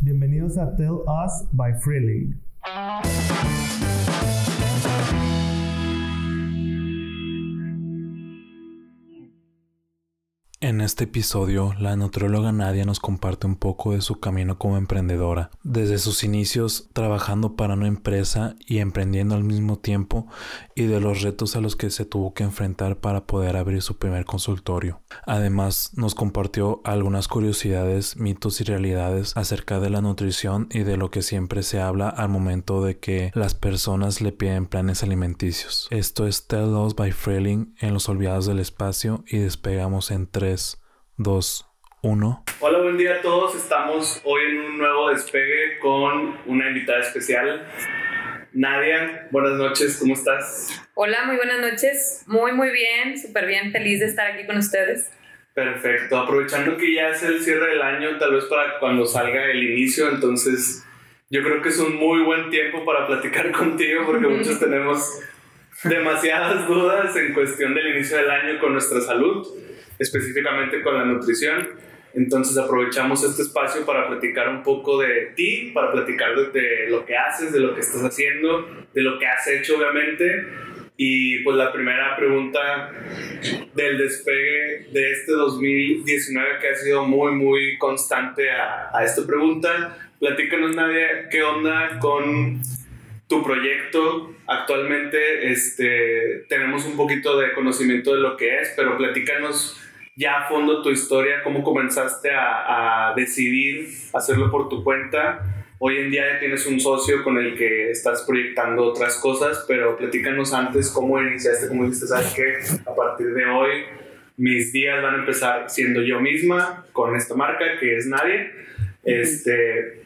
Bienvenidos a Tell Us by Freeling. En este episodio, la nutrióloga Nadia nos comparte un poco de su camino como emprendedora, desde sus inicios trabajando para una empresa y emprendiendo al mismo tiempo, y de los retos a los que se tuvo que enfrentar para poder abrir su primer consultorio. Además, nos compartió algunas curiosidades, mitos y realidades acerca de la nutrición y de lo que siempre se habla al momento de que las personas le piden planes alimenticios. Esto es Tell Us by Freeling en Los Olvidados del Espacio y despegamos en 3, 2, 1. Hola, buen día a todos. Estamos hoy en un nuevo despegue con una invitada especial. Nadia, buenas noches, ¿cómo estás? Hola, muy buenas noches. Muy, muy bien, súper bien, feliz de estar aquí con ustedes. Perfecto, aprovechando que ya es el cierre del año, tal vez para cuando salga el inicio, entonces yo creo que es un muy buen tiempo para platicar contigo porque muchos tenemos demasiadas dudas en cuestión del inicio del año con nuestra salud específicamente con la nutrición. Entonces aprovechamos este espacio para platicar un poco de ti, para platicar de, lo que haces, de lo que estás haciendo, de lo que has hecho obviamente. Y pues la primera pregunta del despegue de este 2019 que ha sido muy, muy constante a, esta pregunta. Platícanos, Nadia, ¿qué onda con tu proyecto? Actualmente este, tenemos un poquito de conocimiento de lo que es, pero platícanos ya a fondo tu historia, cómo comenzaste a, a, decidir hacerlo por tu cuenta. Hoy en día ya tienes un socio con el que estás proyectando otras cosas, pero platícanos antes cómo iniciaste, cómo dijiste, sabes que a partir de hoy mis días van a empezar siendo yo misma con esta marca que es Nadie. Este,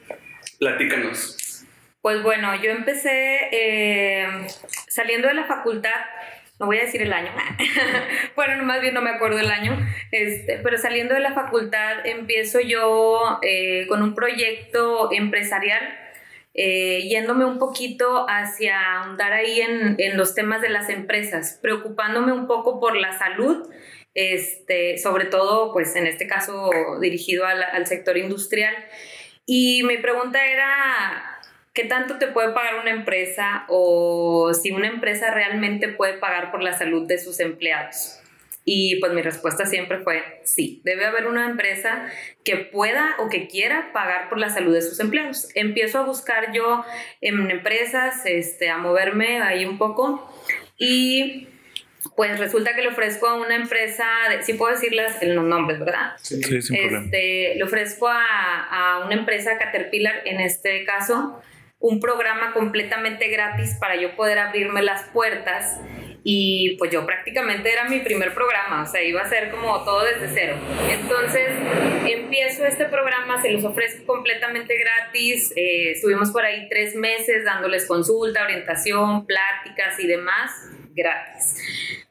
platícanos. Pues bueno, yo empecé eh, saliendo de la facultad no voy a decir el año, bueno, más bien no me acuerdo el año, este, pero saliendo de la facultad empiezo yo eh, con un proyecto empresarial, eh, yéndome un poquito hacia ahondar ahí en, los temas de las empresas, preocupándome un poco por la salud, este, sobre todo, pues en este caso dirigido al sector industrial. Y mi pregunta era, ¿Qué tanto te puede pagar una empresa o si una empresa realmente puede pagar por la salud de sus empleados? Y pues mi respuesta siempre fue sí, debe haber una empresa que pueda o que quiera pagar por la salud de sus empleados. Empiezo a buscar yo en empresas, este, a moverme ahí un poco y pues resulta que le ofrezco a una empresa, de, sí puedo decirles los nombres, ¿verdad? Sí, sí sin este, problema. Le ofrezco a, a una empresa Caterpillar, en este caso, un programa completamente gratis para yo poder abrirme las puertas. Y pues yo prácticamente era mi primer programa, o sea, iba a ser como todo desde cero. Entonces empiezo este programa, se los ofrezco completamente gratis, eh, estuvimos por ahí tres meses dándoles consulta, orientación, pláticas y demás gratis.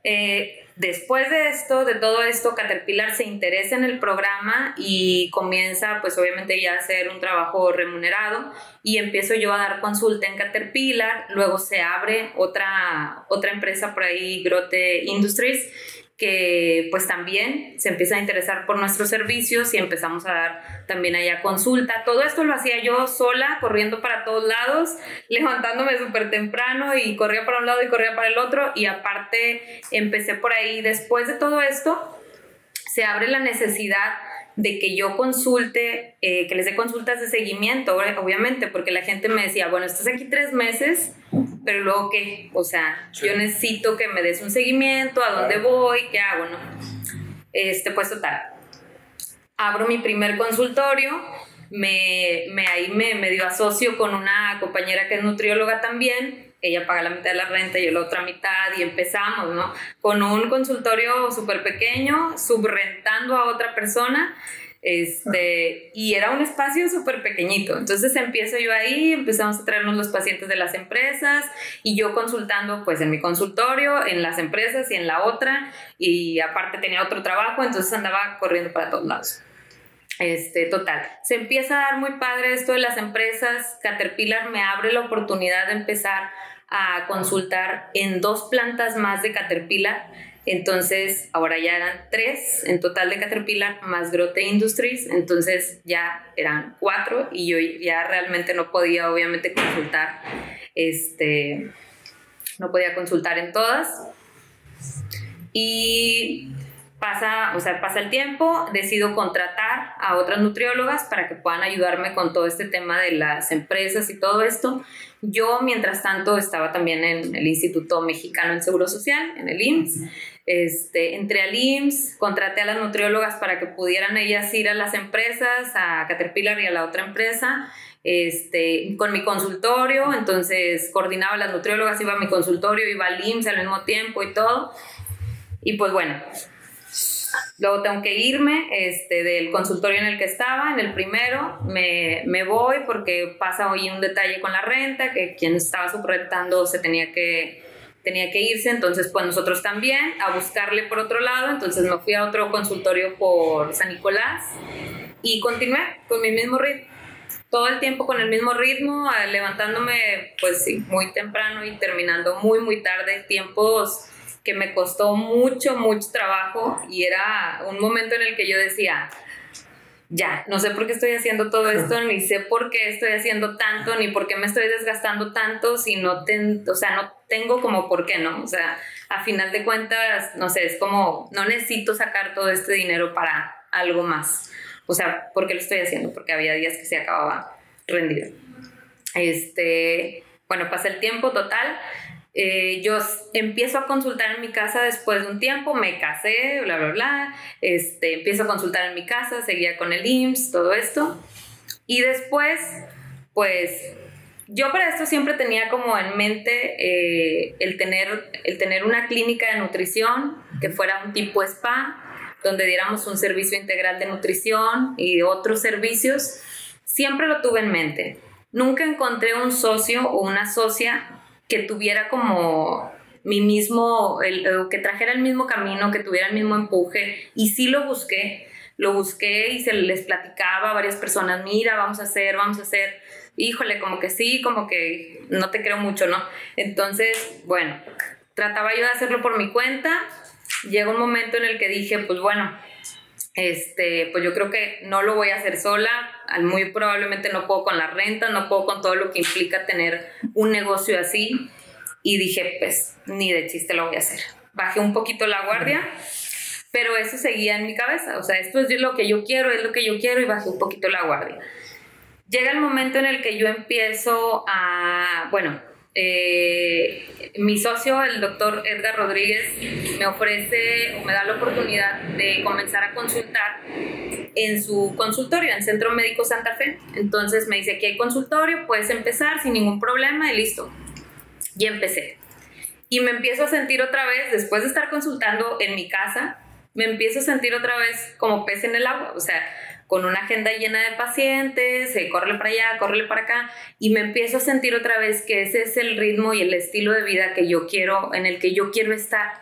Eh, después de esto, de todo esto, Caterpillar se interesa en el programa y comienza, pues obviamente ya a hacer un trabajo remunerado y empiezo yo a dar consulta en Caterpillar, luego se abre otra, otra empresa por ahí, Grote Industries, que pues también se empieza a interesar por nuestros servicios y empezamos a dar también allá consulta. Todo esto lo hacía yo sola, corriendo para todos lados, levantándome súper temprano y corría para un lado y corría para el otro y aparte empecé por ahí. Después de todo esto, se abre la necesidad de que yo consulte, eh, que les dé consultas de seguimiento, obviamente, porque la gente me decía, bueno, estás aquí tres meses, pero luego qué, o sea, sí. yo necesito que me des un seguimiento, a dónde voy, qué hago, ¿no? Este, pues total, abro mi primer consultorio, me, me ahí me medio asocio con una compañera que es nutrióloga también, ella paga la mitad de la renta y yo la otra mitad y empezamos, ¿no? Con un consultorio súper pequeño, subrentando a otra persona, este, y era un espacio súper pequeñito. Entonces empiezo yo ahí, empezamos a traernos los pacientes de las empresas y yo consultando pues en mi consultorio, en las empresas y en la otra, y aparte tenía otro trabajo, entonces andaba corriendo para todos lados. Este, total, se empieza a dar muy padre esto de las empresas. Caterpillar me abre la oportunidad de empezar a consultar en dos plantas más de Caterpillar Entonces, ahora ya eran tres en total de Caterpillar más Grote Industries, entonces ya eran cuatro y yo ya realmente no podía obviamente consultar, este, no podía consultar en todas. Y pasa, o sea, pasa el tiempo, decido contratar a otras nutriólogas para que puedan ayudarme con todo este tema de las empresas y todo esto. Yo, mientras tanto, estaba también en el Instituto Mexicano del Seguro Social, en el IMSS. Este, entré al IMSS, contraté a las nutriólogas para que pudieran ellas ir a las empresas, a Caterpillar y a la otra empresa, este, con mi consultorio, entonces coordinaba las nutriólogas, iba a mi consultorio, iba al IMSS al mismo tiempo y todo. Y pues bueno, Luego tengo que irme este, del consultorio en el que estaba, en el primero, me, me voy porque pasa hoy un detalle con la renta, que quien estaba subrentando se tenía que, tenía que irse, entonces pues nosotros también a buscarle por otro lado, entonces me fui a otro consultorio por San Nicolás y continué con mi mismo ritmo. Todo el tiempo con el mismo ritmo, levantándome pues sí, muy temprano y terminando muy muy tarde, tiempos que me costó mucho, mucho trabajo y era un momento en el que yo decía, ya, no sé por qué estoy haciendo todo esto, ni sé por qué estoy haciendo tanto, ni por qué me estoy desgastando tanto, si no, o sea, no tengo como por qué, ¿no? O sea, a final de cuentas, no sé, es como, no necesito sacar todo este dinero para algo más. O sea, ¿por qué lo estoy haciendo? Porque había días que se acababa rendido. Este, bueno, pasa el tiempo total eh, yo empiezo a consultar en mi casa después de un tiempo, me casé, bla, bla, bla, este, empiezo a consultar en mi casa, seguía con el IMSS, todo esto. Y después, pues, yo para esto siempre tenía como en mente eh, el, tener, el tener una clínica de nutrición que fuera un tipo spa, donde diéramos un servicio integral de nutrición y otros servicios. Siempre lo tuve en mente. Nunca encontré un socio o una socia que tuviera como mi mismo, el, que trajera el mismo camino, que tuviera el mismo empuje. Y sí lo busqué, lo busqué y se les platicaba a varias personas, mira, vamos a hacer, vamos a hacer. Híjole, como que sí, como que no te creo mucho, ¿no? Entonces, bueno, trataba yo de hacerlo por mi cuenta. Llegó un momento en el que dije, pues bueno, este, pues yo creo que no lo voy a hacer sola, muy probablemente no puedo con la renta, no puedo con todo lo que implica tener un negocio así. Y dije, pues ni de chiste lo voy a hacer. Bajé un poquito la guardia, pero eso seguía en mi cabeza. O sea, esto es lo que yo quiero, es lo que yo quiero y bajé un poquito la guardia. Llega el momento en el que yo empiezo a, bueno, eh, mi socio, el doctor Edgar Rodríguez, me ofrece o me da la oportunidad de comenzar a consultar en su consultorio, en Centro Médico Santa Fe. Entonces me dice que hay consultorio, puedes empezar sin ningún problema y listo. Y empecé. Y me empiezo a sentir otra vez, después de estar consultando en mi casa, me empiezo a sentir otra vez como pez en el agua. O sea, con una agenda llena de pacientes, eh, córrele para allá, córrele para acá, y me empiezo a sentir otra vez que ese es el ritmo y el estilo de vida que yo quiero, en el que yo quiero estar.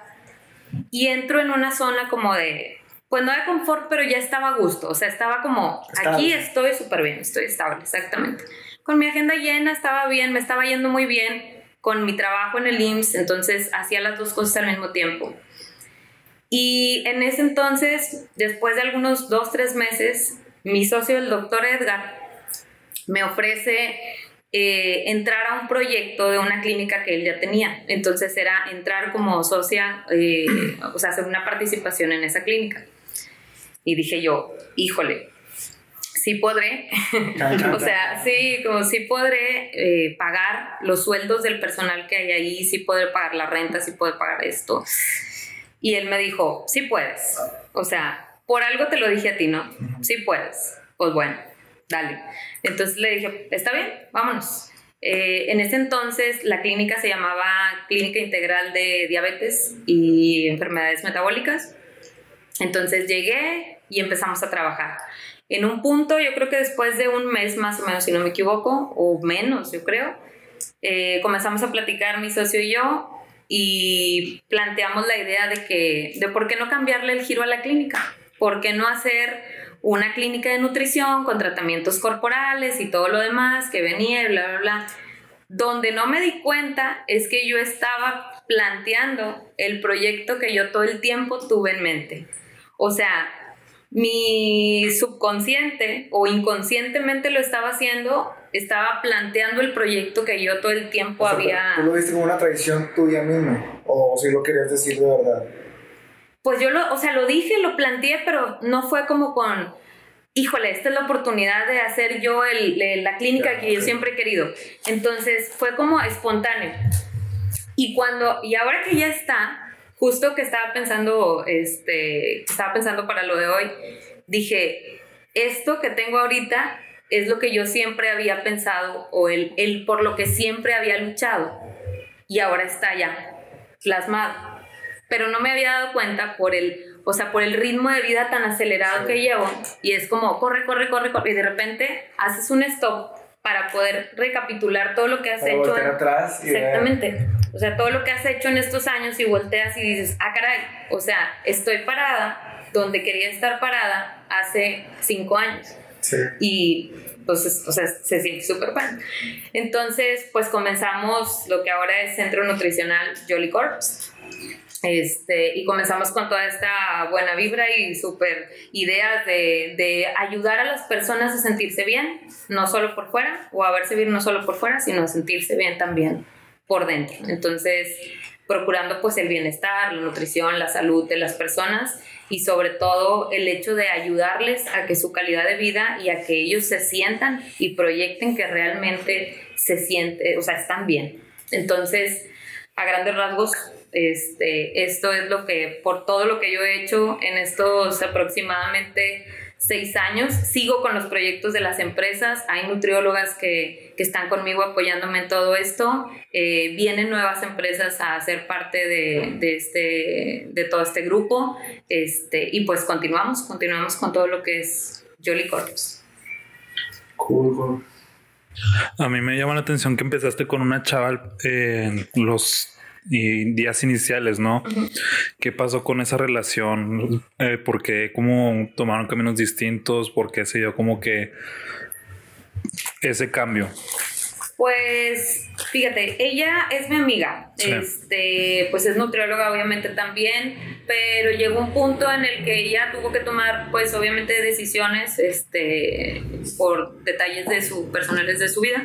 Y entro en una zona como de, pues no de confort, pero ya estaba a gusto, o sea, estaba como, aquí estoy súper bien, estoy estable, exactamente. Con mi agenda llena, estaba bien, me estaba yendo muy bien con mi trabajo en el IMSS, entonces hacía las dos cosas al mismo tiempo. Y en ese entonces, después de algunos dos, tres meses, mi socio, el doctor Edgar, me ofrece eh, entrar a un proyecto de una clínica que él ya tenía. Entonces era entrar como socia, eh, o sea, hacer una participación en esa clínica. Y dije yo, híjole, sí podré, o sea, sí, como sí podré eh, pagar los sueldos del personal que hay ahí, sí podré pagar la renta, sí puedo pagar esto. Y él me dijo, sí puedes. O sea, por algo te lo dije a ti, ¿no? Sí puedes. Pues bueno, dale. Entonces le dije, está bien, vámonos. Eh, en ese entonces la clínica se llamaba Clínica Integral de Diabetes y Enfermedades Metabólicas. Entonces llegué y empezamos a trabajar. En un punto, yo creo que después de un mes más o menos, si no me equivoco, o menos, yo creo, eh, comenzamos a platicar mi socio y yo y planteamos la idea de que, de por qué no cambiarle el giro a la clínica, por qué no hacer una clínica de nutrición con tratamientos corporales y todo lo demás que venía y bla, bla, bla. Donde no me di cuenta es que yo estaba planteando el proyecto que yo todo el tiempo tuve en mente. O sea, mi subconsciente o inconscientemente lo estaba haciendo, estaba planteando el proyecto que yo todo el tiempo había... ¿Tú lo viste como una tradición tuya misma? ¿O si lo querías decir de verdad? Pues yo lo, o sea, lo dije, lo planteé, pero no fue como con, híjole, esta es la oportunidad de hacer yo el, la clínica que yo siempre he querido. Entonces fue como espontáneo. Y cuando, y ahora que ya está, justo que estaba pensando, este, estaba pensando para lo de hoy, dije, esto que tengo ahorita es lo que yo siempre había pensado o el, el por lo que siempre había luchado. Y ahora está ya plasmado. Pero no me había dado cuenta por el, o sea, por el ritmo de vida tan acelerado que llevo. Y es como, corre, corre, corre, corre. Y de repente haces un stop para poder recapitular todo lo que has hecho. atrás exactamente. O sea, todo lo que has hecho en estos años y volteas y dices, ah, caray, o sea, estoy parada donde quería estar parada hace cinco años. Sí. Y pues, o sea, se siente súper bien. Entonces, pues comenzamos lo que ahora es Centro Nutricional Jolly Corps. Este, y comenzamos con toda esta buena vibra y súper ideas de, de, ayudar a las personas a sentirse bien, no solo por fuera, o a verse bien no solo por fuera, sino a sentirse bien también por dentro. Entonces, procurando pues el bienestar, la nutrición, la salud de las personas y sobre todo el hecho de ayudarles a que su calidad de vida y a que ellos se sientan y proyecten que realmente se sienten, o sea, están bien. Entonces, a grandes rasgos, este, esto es lo que, por todo lo que yo he hecho en estos aproximadamente seis años, sigo con los proyectos de las empresas, hay nutriólogas que, que están conmigo apoyándome en todo esto, eh, vienen nuevas empresas a ser parte de, de, este, de todo este grupo, este, y pues continuamos, continuamos con todo lo que es Jolly Corps. Cool, A mí me llama la atención que empezaste con una chaval en los y días iniciales, ¿no? ¿Qué pasó con esa relación? Eh, ¿Por qué cómo tomaron caminos distintos? ¿Por qué se dio como que ese cambio? Pues fíjate, ella es mi amiga, este, pues es nutrióloga obviamente también, pero llegó un punto en el que ella tuvo que tomar pues obviamente decisiones este, por detalles de su, personales de su vida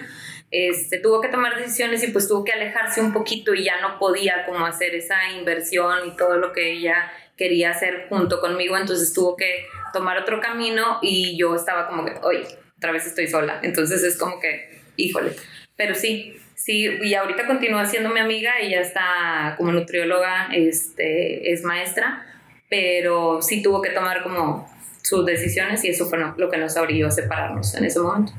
este, tuvo que tomar decisiones y pues tuvo que alejarse un poquito y ya no podía como hacer esa inversión y todo lo que ella quería hacer junto conmigo, entonces tuvo que tomar otro camino y yo estaba como que, oye, otra vez estoy sola, entonces es como que, híjole, pero sí, sí, y ahorita continúa siendo mi amiga, ella está como nutrióloga, este, es maestra, pero sí tuvo que tomar como sus decisiones y eso fue lo que nos abrió a separarnos en ese momento.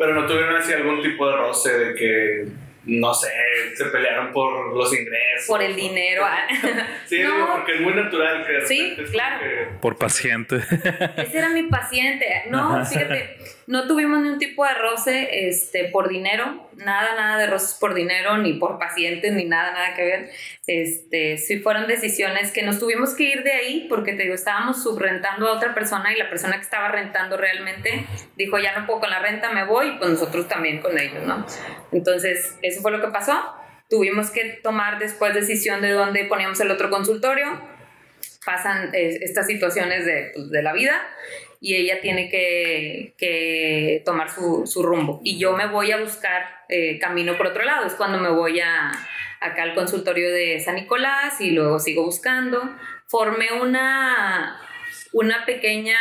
Pero no tuvieron así algún tipo de roce de que, no sé, se pelearon por los ingresos. Por el dinero. Sí, porque es muy natural que... Sí, claro. Por paciente. Ese era mi paciente. No, fíjate, no tuvimos ningún tipo de roce este, por dinero, nada, nada de roces por dinero, ni por pacientes, ni nada, nada que ver. Este, sí fueron decisiones que nos tuvimos que ir de ahí porque te digo, estábamos subrentando a otra persona y la persona que estaba rentando realmente dijo, ya no puedo con la renta, me voy, y pues nosotros también con ellos, ¿no? Entonces, eso fue lo que pasó. Tuvimos que tomar después decisión de dónde poníamos el otro consultorio. Pasan eh, estas situaciones de, pues, de la vida y ella tiene que, que tomar su, su, rumbo. Y yo me voy a buscar eh, camino por otro lado. Es cuando me voy a, acá al consultorio de San Nicolás y luego sigo buscando. Formé una, una pequeña,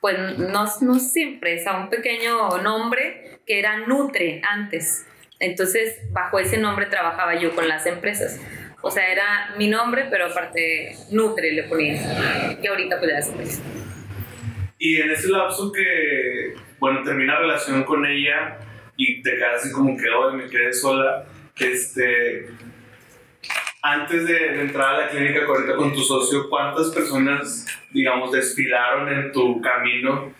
pues no, no siempre, es un pequeño nombre que era Nutre antes. Entonces, bajo ese nombre trabajaba yo con las empresas. O sea, era mi nombre, pero aparte Nutre le ponía. Y ahorita pues ya y en ese lapso que, bueno, termina relación con ella y te quedas así como que, hoy me quedé sola, este, antes de, entrar a la clínica correcta con tu socio, ¿cuántas personas, digamos, desfilaron en tu camino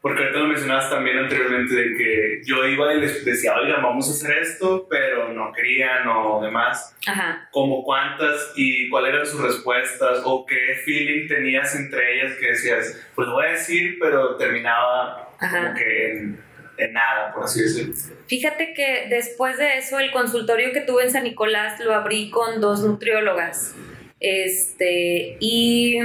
porque ahorita lo mencionabas también anteriormente de que yo iba y les decía, oigan, vamos a hacer esto, pero no querían o demás. Ajá. Como cuántas y cuáles eran sus respuestas o qué feeling tenías entre ellas que decías, pues lo voy a decir, pero terminaba como que en, de nada, por así decirlo. Fíjate que después de eso, el consultorio que tuve en San Nicolás lo abrí con dos nutriólogas. Este, y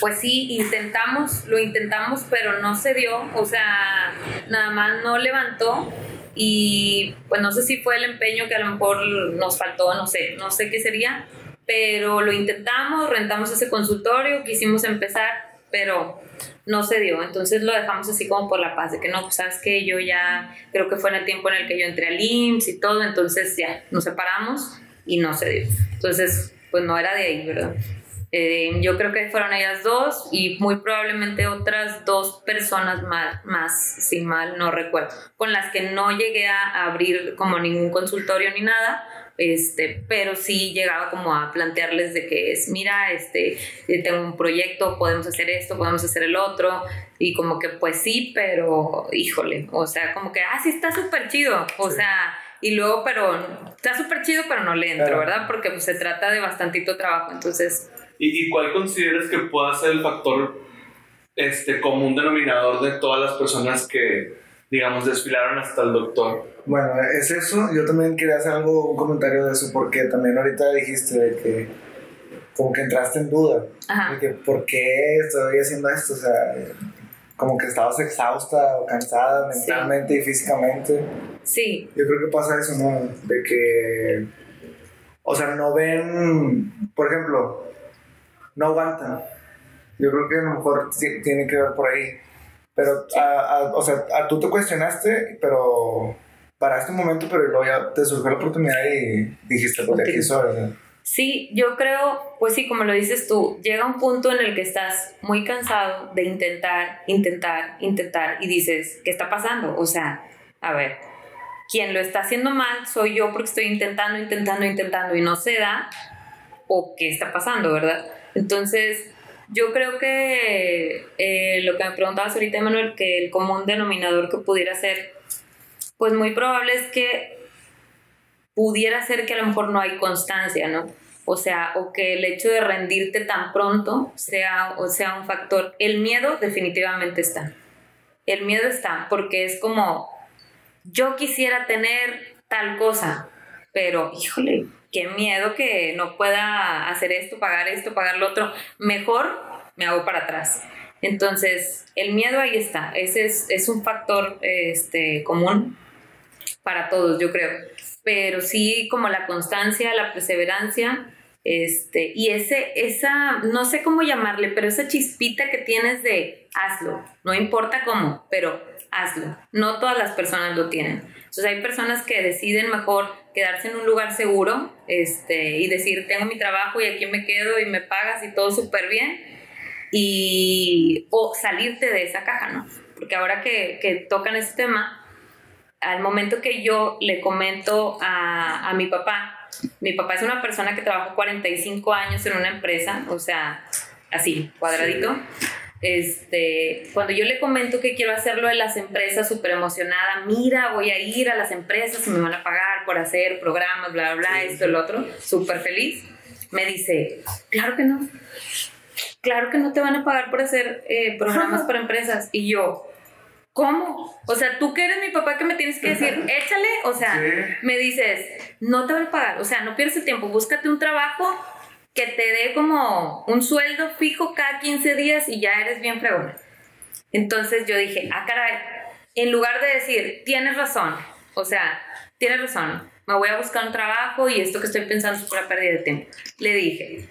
pues sí, intentamos, lo intentamos, pero no se dio, o sea, nada más no levantó y pues no sé si fue el empeño que a lo mejor nos faltó, no sé, no sé qué sería, pero lo intentamos, rentamos ese consultorio, quisimos empezar, pero no se dio, entonces lo dejamos así como por la paz, de que no, pues sabes que yo ya, creo que fue en el tiempo en el que yo entré al IMSS y todo, entonces ya, nos separamos y no se dio. Entonces, pues no era de ahí, ¿verdad? Eh, yo creo que fueron ellas dos y muy probablemente otras dos personas más, más, si mal no recuerdo, con las que no llegué a abrir como ningún consultorio ni nada, este, pero sí llegaba como a plantearles de que es, mira, este, eh, tengo un proyecto, podemos hacer esto, podemos hacer el otro, y como que pues sí, pero híjole, o sea, como que, ah, sí está súper chido, o sea, y luego, pero está súper chido, pero no le entro, Claro. ¿verdad? Porque pues, se trata de bastantito trabajo, entonces ¿Y, y cuál consideras que pueda ser el factor este, común denominador de todas las personas que, digamos, desfilaron hasta el doctor? Bueno, es eso. Yo también quería hacer algo, un comentario de eso, porque también ahorita dijiste de que como que entraste en duda. Ajá. De que, ¿por qué estoy haciendo esto? O sea, como que estabas exhausta o cansada Sí. mentalmente y físicamente. sí, Yo creo que pasa eso, ¿no? De que, o sea, no ven, por ejemplo, no aguantan. Yo creo que a lo mejor ti- tiene que ver por ahí. Pero, a- a- o sea, a- tú te cuestionaste, pero para este momento, pero luego ya te surgió la oportunidad y dijiste, pues de aquí soy. Sí, yo creo, pues sí, como lo dices tú, llega un punto en el que estás muy cansado de intentar, intentar, intentar y dices, ¿qué está pasando? O sea, a ver, quien lo está haciendo mal soy yo porque estoy intentando, intentando, intentando y no se da, o qué está pasando, ¿verdad? Entonces, yo creo que eh, lo que me preguntabas ahorita, Emanuel, que el común denominador que pudiera ser, pues muy probable es que pudiera ser que a lo mejor no hay constancia, ¿no? O sea, o que el hecho de rendirte tan pronto sea, o sea un factor. El miedo definitivamente está. El miedo está, porque es como, yo quisiera tener tal cosa, pero híjole, qué miedo que no pueda hacer esto, pagar esto, pagar lo otro. Mejor me hago para atrás. Entonces, el miedo ahí está. Ese es, es un factor este, común para todos, yo creo. Pero sí, como la constancia, la perseverancia, este, y ese, esa, no sé cómo llamarle, pero esa chispita que tienes de hazlo, no importa cómo, pero hazlo. No todas las personas lo tienen. Entonces hay personas que deciden mejor quedarse en un lugar seguro este, y decir, tengo mi trabajo y aquí me quedo y me pagas y todo súper bien, y, o salirte de esa caja, ¿no? Porque ahora que, que tocan ese tema, al momento que yo le comento a, a mi papá, mi papá es una persona que trabajó 45 años en una empresa, o sea, así, cuadradito. Este, cuando yo le comento que quiero hacerlo de las empresas, súper emocionada, mira, voy a ir a las empresas y me van a pagar por hacer programas, bla, bla, bla, esto, lo otro, súper feliz, me dice, claro que no, claro que no te van a pagar por hacer eh, programas para empresas. Y yo, ¿cómo? O sea, tú que eres mi papá que me tienes que decir, échale, o sea, Sí. me dices, no te van a pagar, o sea, no pierdas el tiempo, búscate un trabajo que te dé como un sueldo fijo cada 15 días y ya eres bien fregona. Entonces yo dije, ah, caray, en lugar de decir, tienes razón, o sea, tienes razón, me voy a buscar un trabajo y esto que estoy pensando es pura pérdida de tiempo. Le dije,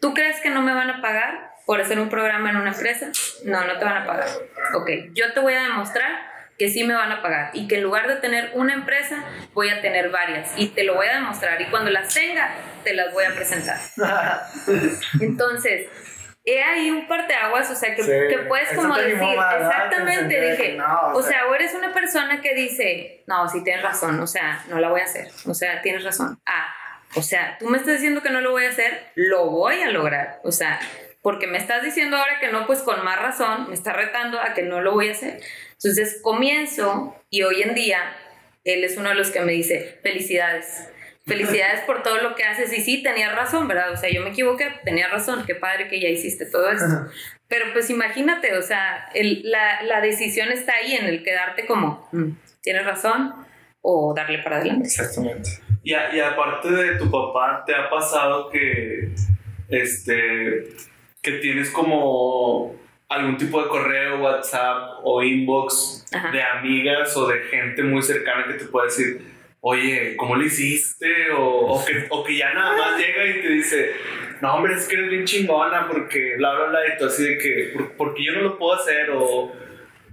¿tú crees que no me van a pagar por hacer un programa en una empresa? No, no te van a pagar. Ok, yo te voy a demostrar que sí me van a pagar y que en lugar de tener una empresa, voy a tener varias y te lo voy a demostrar y cuando las tenga, te las voy a presentar. Entonces, he ahí un parteaguas, o sea, que, Sí, que puedes como decir. Te exactamente, dije, no, o o sea- sea, o eres una persona que dice, no, sí tienes razón, o sea, no la voy a hacer, o sea, tienes razón. Ah, o sea, tú me estás diciendo que no lo voy a hacer, lo voy a lograr, o sea, porque me estás diciendo ahora que no, pues con más razón, me estás retando a que no lo voy a hacer. Entonces comienzo y hoy en día él es uno de los que me dice, felicidades. Felicidades por todo lo que haces. Y sí, tenía razón, ¿verdad? O sea, yo me equivoqué, tenía razón. Qué padre que ya hiciste todo esto. Pero pues imagínate, o sea, el, la, la, decisión está ahí en el quedarte como, mm, tienes razón, o darle para adelante. Exactamente. Y, y aparte de tu papá, ¿te ha pasado que, este, que tienes como algún tipo de correo, WhatsApp o inbox Ajá. de amigas o de gente muy cercana que te pueda decir, oye, ¿cómo lo hiciste? O, o que, o que ya nada más llega y te dice, no, hombre, es que eres bien chingona porque bla, bla, bla, y tú así de que, "¿Por- porque yo no lo puedo hacer? O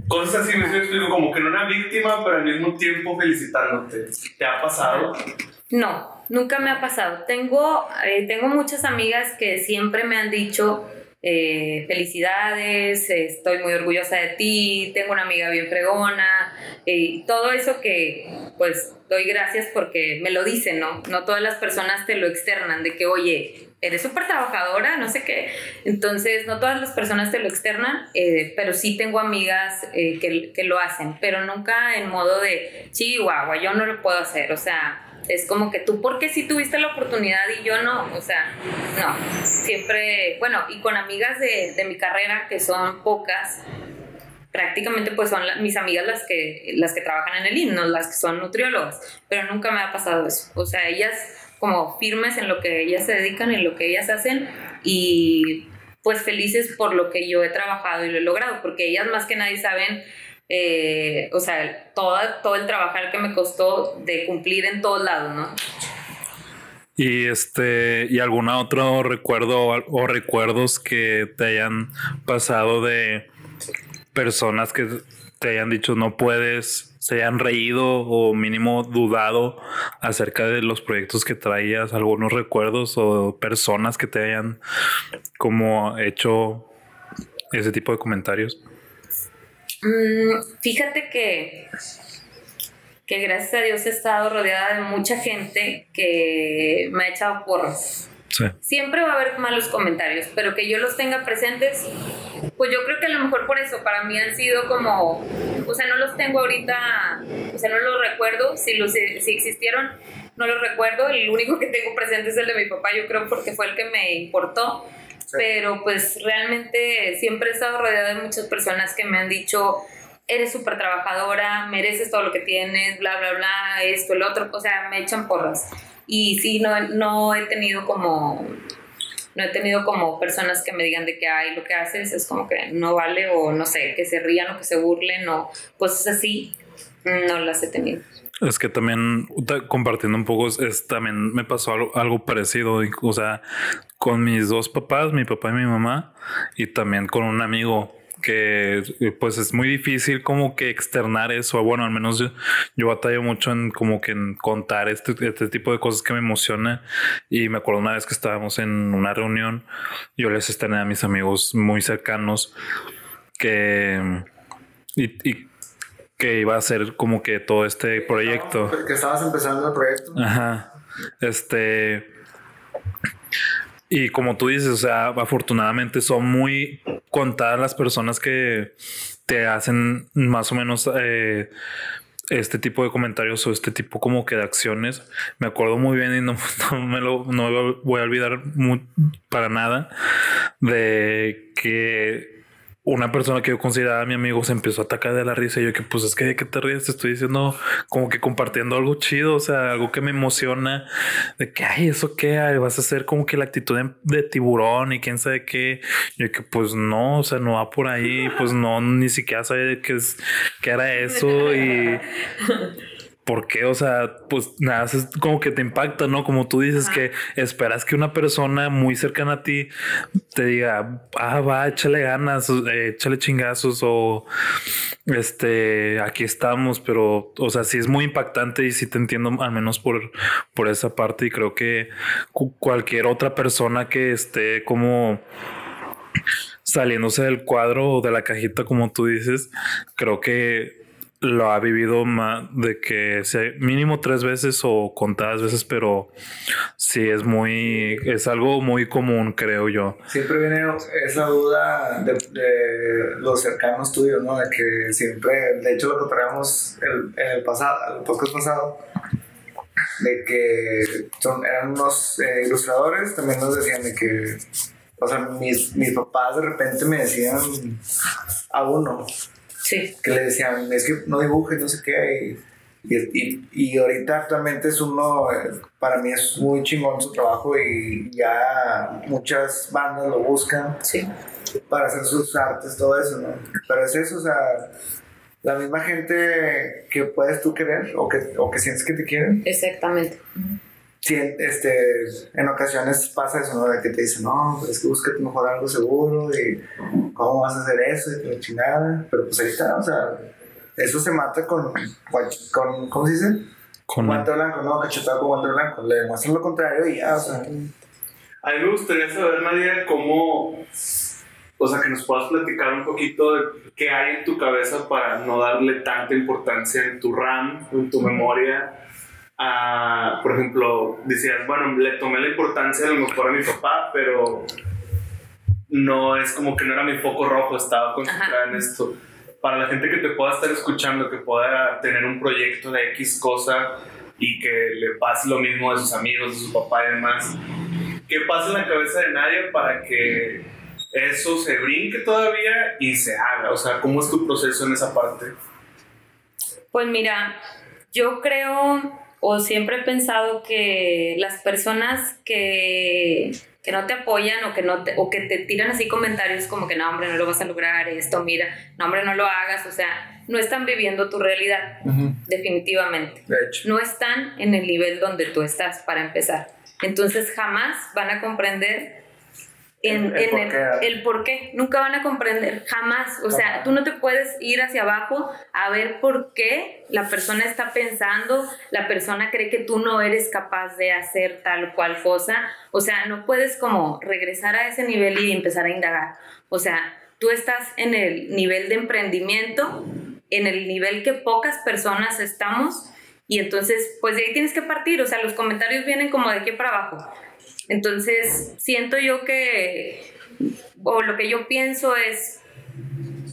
cosas así, me explico, como que no una víctima, pero al mismo tiempo felicitándote. ¿Te ha pasado? No, nunca me ha pasado. Tengo, eh, tengo muchas amigas que siempre me han dicho eh, felicidades, estoy muy orgullosa de ti, tengo una amiga bien fregona, y todo eso que pues doy gracias porque me lo dicen, ¿no? No todas las personas te lo externan de que, oye, eres súper trabajadora, no sé qué. Entonces, no todas las personas te lo externan, eh, pero sí tengo amigas eh, que, que lo hacen, pero nunca en modo de, chihuahua, yo no lo puedo hacer, o sea, es como que tú, ¿por qué sí tuviste la oportunidad y yo no? O sea, no, siempre, bueno, y con amigas de, de mi carrera, que son pocas, prácticamente pues son mis amigas las que, las que trabajan en el himno, las que son nutriólogas, pero nunca me ha pasado eso. O sea, ellas como firmes en lo que ellas se dedican, en lo que ellas hacen y pues felices por lo que yo he trabajado y lo he logrado, porque ellas más que nadie saben, eh, o sea, toda, todo el trabajar que me costó de cumplir en todos lados, ¿no? Y este, y algún otro recuerdo o, recuerdos que te hayan pasado de personas que te hayan dicho no puedes, se hayan reído o mínimo dudado acerca de los proyectos que traías, algunos recuerdos o personas que te hayan como hecho ese tipo de comentarios. Mm, fíjate que, que gracias a Dios he estado rodeada de mucha gente que me ha echado porras. Sí. Siempre va a haber malos comentarios, pero que yo los tenga presentes, pues yo creo que a lo mejor por eso para mí han sido como, o sea, no los tengo ahorita, o sea, no los recuerdo, si, los, si existieron, no los recuerdo, el único que tengo presente es el de mi papá, yo creo porque fue el que me importó, pero pues realmente siempre he estado rodeada de muchas personas que me han dicho, eres súper trabajadora, mereces todo lo que tienes, bla, bla, bla, esto, el otro, o sea, me echan porras. Y sí, no, no he tenido como, no he tenido como personas que me digan de que, ay, lo que haces es como que no vale, o no sé, que se rían o que se burlen, o cosas así, no las he tenido. Es que también ta- compartiendo un poco, es, también me pasó algo, algo parecido, o sea, con mis dos papás, mi papá y mi mamá, y también con un amigo que eh, pues es muy difícil como que externar eso, bueno, al menos yo, yo batallo mucho en como que en contar este, este tipo de cosas que me emocionan y me acuerdo una vez que estábamos en una reunión, yo les externé a mis amigos muy cercanos que y, y que iba a ser como que todo este proyecto. Que estabas empezando el proyecto. Ajá. Este. Y como tú dices, o sea, afortunadamente son muy contadas las personas que te hacen más o menos eh, este tipo de comentarios o este tipo como que de acciones. Me acuerdo muy bien y no, me lo no voy a olvidar mu- para nada de que una persona que yo consideraba mi amigo se empezó a atacar de la risa y yo que pues es que de qué te ríes, te estoy diciendo como que compartiendo algo chido, o sea, algo que me emociona, de que, ay, eso qué, vas a hacer como que la actitud de, de tiburón y quién sabe qué, yo que pues no, o sea, no va por ahí, pues no, ni siquiera sabe qué es, qué era eso y... ¿Por qué? O sea, pues nada, es como que te impacta, ¿no? Como tú dices Ajá. que esperas que una persona muy cercana a ti te diga, ah, va, échale ganas, eh, échale chingazos o este, aquí estamos, pero, o sea, sí es muy impactante y sí te entiendo al menos por, por esa parte y creo que cu- cualquier otra persona que esté como saliéndose del cuadro o de la cajita, como tú dices, creo que lo ha vivido más de que sea mínimo tres veces o contadas veces, pero sí es muy, es algo muy común, creo yo. Siempre viene esa duda de, de los cercanos tuyos, ¿no? De que siempre, de hecho, lo que traíamos el, en el pasado, el podcast pasado, de que son, eran unos eh, ilustradores, también nos decían de que, o sea, mis, mis papás de repente me decían a uno, Sí. que le decían, es que no dibujes, no sé qué. Y, y, y ahorita actualmente es uno, para mí es muy chingón su trabajo y ya muchas bandas lo buscan Sí. para hacer sus artes, todo eso, ¿no? Pero es eso, o sea, la misma gente que puedes tú querer o que, o que sientes que te quieren, Exactamente. Sí, este, en ocasiones pasa eso, ¿no? De que te dicen, no, pero es que búscate mejor algo seguro y cómo vas a hacer eso y la chingada. Pero pues ahí está, o sea, eso se mata con, con ¿cómo se dice? Con Guante blanco, no, cachetado con guante blanco. Le demuestran lo contrario y ya, o sea. A mí me gustaría saber, Nadia, cómo, o sea, que nos puedas platicar un poquito de qué hay en tu cabeza para no darle tanta importancia en tu RAM, en tu memoria. A, por ejemplo, decías, bueno, le tomé la importancia a lo mejor a mi papá, pero no es como que no era mi foco rojo, estaba concentrada en esto. Para la gente que te pueda estar escuchando, que pueda tener un proyecto de X cosa y que le pase lo mismo de sus amigos, de su papá y demás, ¿qué pasa en la cabeza de Nadia para que eso se brinque todavía y se haga? O sea, ¿cómo es tu proceso en esa parte? Pues mira, yo creo o siempre he pensado que las personas que, que no te apoyan o que, no te, o que te tiran así comentarios como que no, hombre, no lo vas a lograr, esto, mira, no, hombre, no lo hagas, o sea, no están viviendo tu realidad, definitivamente. De hecho. No están en el nivel donde tú estás para empezar. Entonces jamás van a comprender en, El- el en por el, qué. el por qué. Nunca van a comprender, jamás. O sea, Ajá. tú no te puedes ir hacia abajo a ver por qué la persona está pensando, la persona cree que tú no eres capaz de hacer tal cual cosa. O sea, no puedes como regresar a ese nivel y empezar a indagar. O sea, tú estás en el nivel de emprendimiento, en el nivel que pocas personas estamos. Y entonces, pues de ahí tienes que partir, o sea, los comentarios vienen como de aquí para abajo. Entonces, siento yo que, o lo que yo pienso es,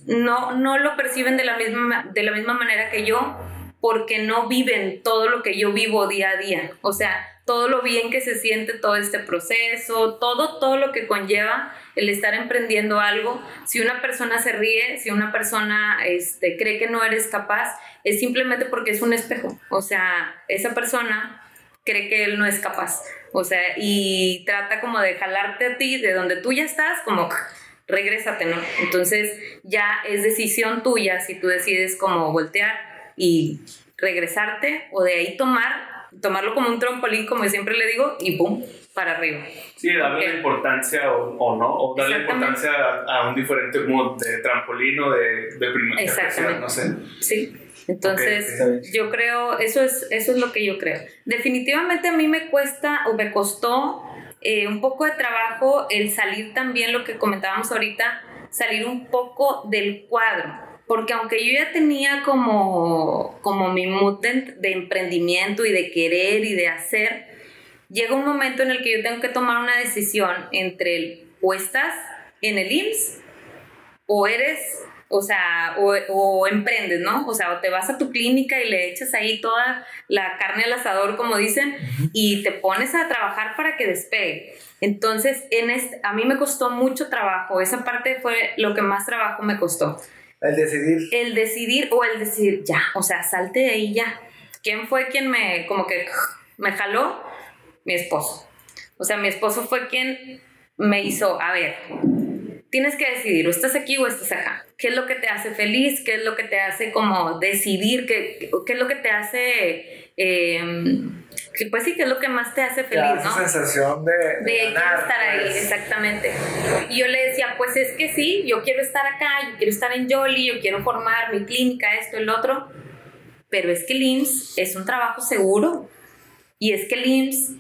no, no lo perciben de la, misma, de la misma manera que yo, porque no viven todo lo que yo vivo día a día. O sea, todo lo bien que se siente todo este proceso, todo, todo lo que conlleva el estar emprendiendo algo. Si una persona se ríe, si una persona este, cree que no eres capaz, es simplemente porque es un espejo. O sea, esa persona cree que él no es capaz. O sea, y trata como de jalarte a ti de donde tú ya estás, como regrésate, ¿no? Entonces ya es decisión tuya si tú decides como voltear y regresarte o de ahí tomar, tomarlo como un trampolín, como siempre le digo, y pum, para arriba. Sí, darle Ok. la importancia o, o no, o darle importancia a, a un diferente modo de trampolín o de, de primera Exactamente. no sé. Sí. Entonces, Ok, ok. yo creo, eso es, eso es lo que yo creo. Definitivamente a mí me cuesta o me costó eh, un poco de trabajo el salir también, lo que comentábamos ahorita, salir un poco del cuadro. Porque aunque yo ya tenía como, como mi mood de, de emprendimiento y de querer y de hacer, llega un momento en el que yo tengo que tomar una decisión entre el, o estás en el IMSS o eres, o sea, o, o emprendes, ¿no? O sea, o te vas a tu clínica y le echas ahí toda la carne al asador, como dicen, y te pones a trabajar para que despegue. Entonces, en este, a mí me costó mucho trabajo, esa parte fue lo que más trabajo me costó. El decidir. El decidir o el decir, ya, o sea, salte de ahí ya. ¿Quién fue quien me, como que me jaló? Mi esposo. O sea, mi esposo fue quien me hizo, a ver, tienes que decidir, o estás aquí o estás acá. ¿Qué es lo que te hace feliz? ¿Qué es lo que te hace como decidir? ¿Qué, qué es lo que te hace, eh, que, pues sí, qué es lo que más te hace feliz, esa ¿no? sensación de, de de ganar, estar ahí, pues. exactamente. Y yo le decía, pues es que sí, yo quiero estar acá, yo quiero estar en Jolly, yo quiero formar mi clínica, esto, el otro, pero es que el IMSS es un trabajo seguro. Y es que el IMSS,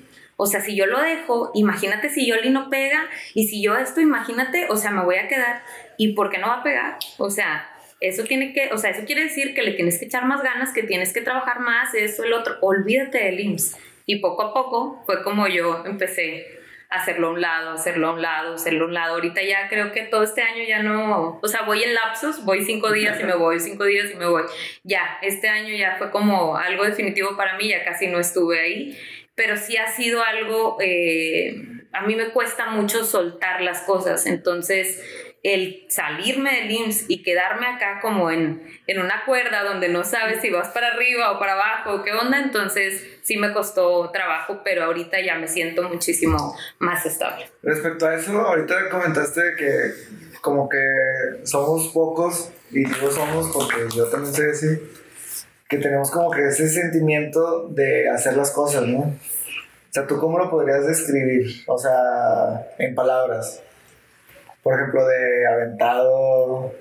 o sea, si yo lo dejo, imagínate si Jolly no pega, y si yo esto, imagínate, o sea, me voy a quedar, ¿y por qué no va a pegar? O sea, eso tiene que, o sea, eso quiere decir que le tienes que echar más ganas, que tienes que trabajar más, eso, el otro, olvídate del IMSS. Y poco a poco fue como yo empecé a hacerlo a un lado, hacerlo a un lado, hacerlo a un lado. Ahorita ya creo que todo este año ya no, o sea, voy en lapsos, voy cinco días y me voy, cinco días y me voy. Ya, este año ya fue como algo definitivo para mí, ya casi no estuve ahí, pero sí ha sido algo eh, a mí me cuesta mucho soltar las cosas, entonces el salirme del IMSS y quedarme acá como en, en una cuerda donde no sabes si vas para arriba o para abajo o qué onda, entonces sí me costó trabajo, pero ahorita ya me siento muchísimo más estable. Respecto a eso, ahorita comentaste que como que somos pocos, y digo somos porque yo también soy así, que tenemos como que ese sentimiento de hacer las cosas, ¿no? O sea, ¿tú cómo lo podrías describir? O sea, en palabras por ejemplo, de aventado,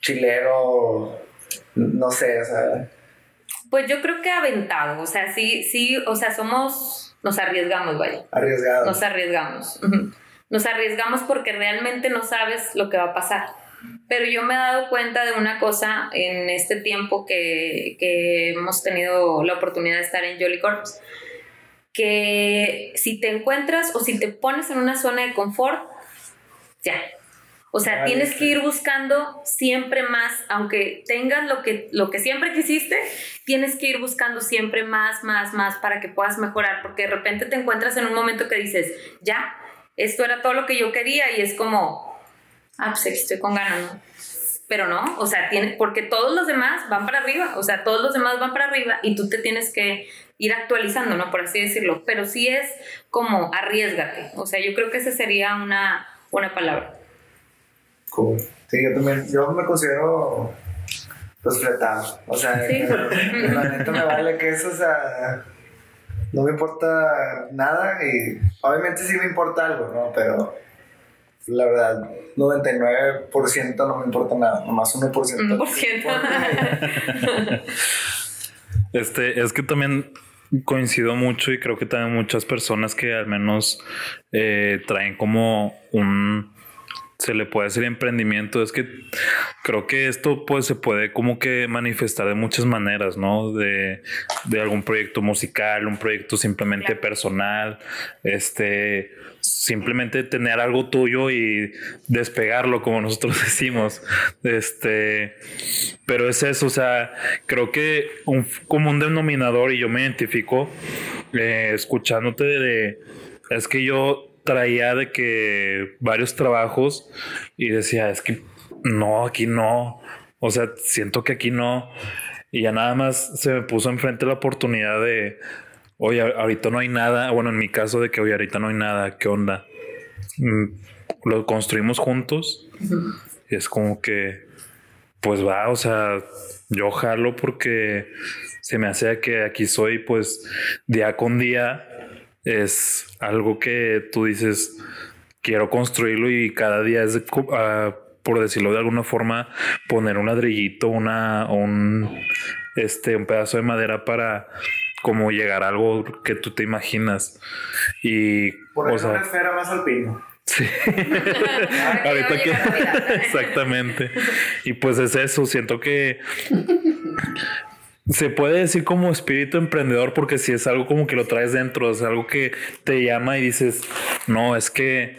chilero, no sé, o sea. Pues yo creo que aventado, o sea, sí, sí, o sea, somos, nos arriesgamos, vaya. Arriesgados. Nos arriesgamos. Nos arriesgamos porque realmente no sabes lo que va a pasar. Pero yo me he dado cuenta de una cosa en este tiempo que, que hemos tenido la oportunidad de estar en Jolly Corps, que si te encuentras o si te pones en una zona de confort, ya. O sea, tienes que ir buscando siempre más, aunque tengas lo que, lo que siempre quisiste, tienes que ir buscando siempre más, más, más para que puedas mejorar, porque de repente te encuentras en un momento que dices, ya, esto era todo lo que yo quería y es como, ah, pues aquí estoy con ganas, ¿no? Pero no, o sea, tiene, porque todos los demás van para arriba, o sea, todos los demás van para arriba y tú te tienes que ir actualizando, ¿no? Por así decirlo, pero sí es como arriesgate, o sea, yo creo que esa sería una una palabra. Cool. Sí, yo también, yo me considero pues fletado. O sea, ¿Sí? la neta me vale que eso, o sea, no me importa nada y obviamente sí me importa algo, ¿no? Pero la verdad, 99% no me importa nada, nomás 1%. 1%. este, es que también coincido mucho y creo que también muchas personas que al menos eh, traen como un se le puede decir emprendimiento es que creo que esto pues se puede como que manifestar de muchas maneras, ¿no? De, de algún proyecto musical, un proyecto simplemente personal, este, simplemente tener algo tuyo y despegarlo como nosotros decimos, este, pero es eso, o sea, creo que un denominador y yo me identifico eh, escuchándote de, es que yo traía de que varios trabajos y decía, es que no, aquí no. O sea, siento que aquí no. Y ya nada más se me puso enfrente la oportunidad de, oye, ahorita no hay nada. Bueno, en mi caso de que, oye, ahorita no hay nada, ¿qué onda? Mm, lo construimos juntos. Y es como que, pues va, o sea, yo jalo porque se me hace que aquí soy, pues, día con día es algo que tú dices, quiero construirlo y cada día es, ah, por decirlo de alguna forma, poner un ladrillito, una, un, este, un pedazo de madera para como llegar a algo que tú te imaginas. Y, Poner una esfera más alpino. Sí. Ahorita que. Exactamente. Y pues es eso. Siento que se puede decir como espíritu emprendedor porque si es algo como que lo traes dentro, es algo que te llama y dices, no, es que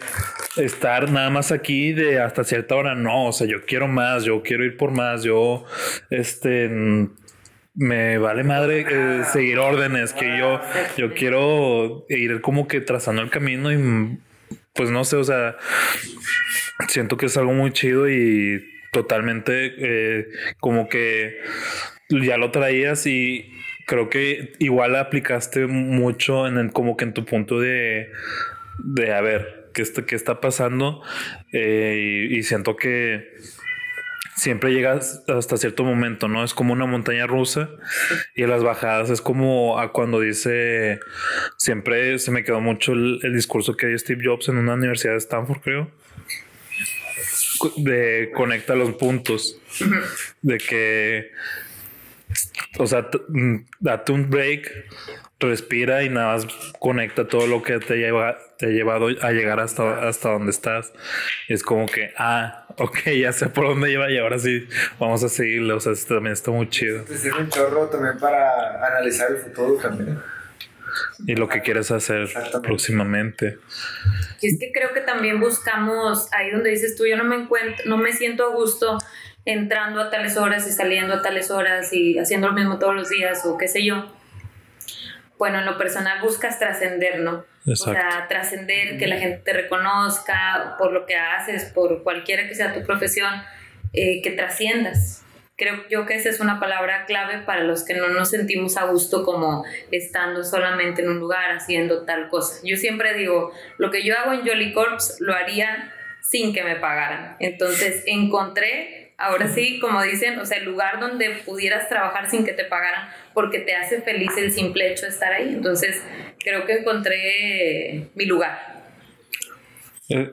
estar nada más aquí de hasta cierta hora, no, o sea, yo quiero más, yo quiero ir por más, yo, este, me vale madre eh, seguir órdenes, que yo, yo quiero ir como que trazando el camino y pues no sé, o sea, siento que es algo muy chido y totalmente eh, como que ya lo traías y creo que igual aplicaste mucho en el, como que en tu punto de, de a ver, ¿qué está, qué está pasando? Eh, y, siento que siempre llegas hasta cierto momento, ¿no? Es como una montaña rusa y las bajadas es como a cuando dice, siempre se me quedó mucho el, el discurso que dio Steve Jobs en una universidad de Stanford, creo de conecta los puntos de que o sea, mm, date un break, respira y nada más conecta todo lo que te, lleva, te ha llevado a llegar hasta, hasta donde estás. es como que, ah, ok, ya sé por dónde lleva y ahora sí vamos a seguirle. O sea, esto también está muy chido. Te sirve un chorro también para analizar el futuro también. Y lo que quieres hacer próximamente. Y es que creo que también buscamos, ahí donde dices tú, yo no me encuentro, no me siento a gusto entrando a tales horas y saliendo a tales horas y haciendo lo mismo todos los días o qué sé yo. Bueno, en lo personal buscas trascender, ¿no? O sea, trascender, que la gente te reconozca por lo que haces, por cualquiera que sea tu profesión, eh, que trasciendas. Creo yo que esa es una palabra clave para los que no nos sentimos a gusto como estando solamente en un lugar haciendo tal cosa. Yo siempre digo, lo que yo hago en Jolly Corps lo haría sin que me pagaran. Entonces encontré, ahora sí, como dicen, o sea, el lugar donde pudieras trabajar sin que te pagaran porque te hace feliz el simple hecho de estar ahí. Entonces creo que encontré mi lugar. Eh,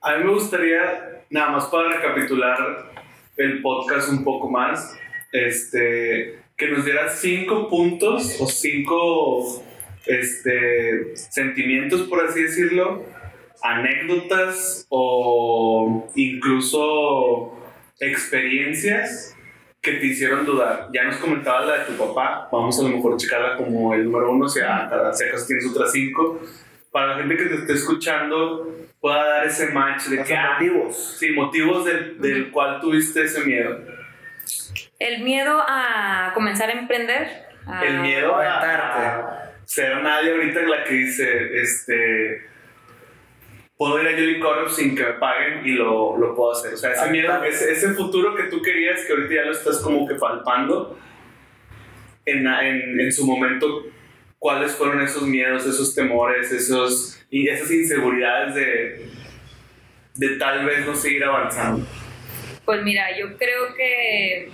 a mí me gustaría, nada más para recapitular el podcast un poco más, este, que nos dieras cinco puntos o cinco este, sentimientos, por así decirlo, anécdotas o incluso experiencias que te hicieron dudar. Ya nos comentabas la de tu papá, vamos a lo mejor checarla como el número uno, o sea, si acaso tienes otras cinco. Para la gente que te esté escuchando, pueda dar ese match de que... Ah, motivos. Sí, motivos del, del cual tuviste ese miedo. El miedo a comenzar a emprender. El miedo a, a ser nadie ahorita la que dice, este puedo ir a Corp sin que me paguen y lo, lo puedo hacer. O sea, ese miedo, ese, ese, futuro que tú querías, que ahorita ya lo estás como que palpando, en, en, en, su momento, ¿cuáles fueron esos miedos, esos temores, esos, y esas inseguridades de, de tal vez no seguir avanzando? Pues mira, yo creo que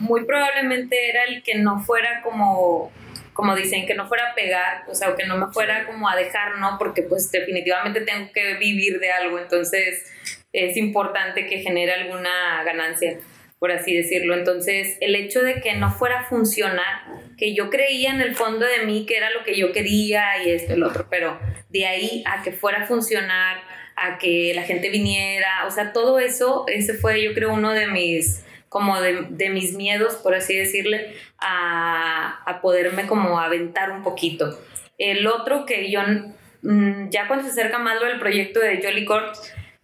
muy probablemente era el que no fuera como como dicen, que no fuera a pegar, o sea, que no me fuera como a dejar, ¿no? Porque pues definitivamente tengo que vivir de algo, entonces es importante que genere alguna ganancia, por así decirlo. Entonces, el hecho de que no fuera a funcionar, que yo creía en el fondo de mí que era lo que yo quería y esto y otro, pero de ahí a que fuera a funcionar, a que la gente viniera, o sea, todo eso, ese fue yo creo uno de mis como de, de, mis miedos, por así decirle, a, a, poderme como aventar un poquito. El otro que yo, mm, ya cuando se acerca más lo del proyecto de Jolly Corp,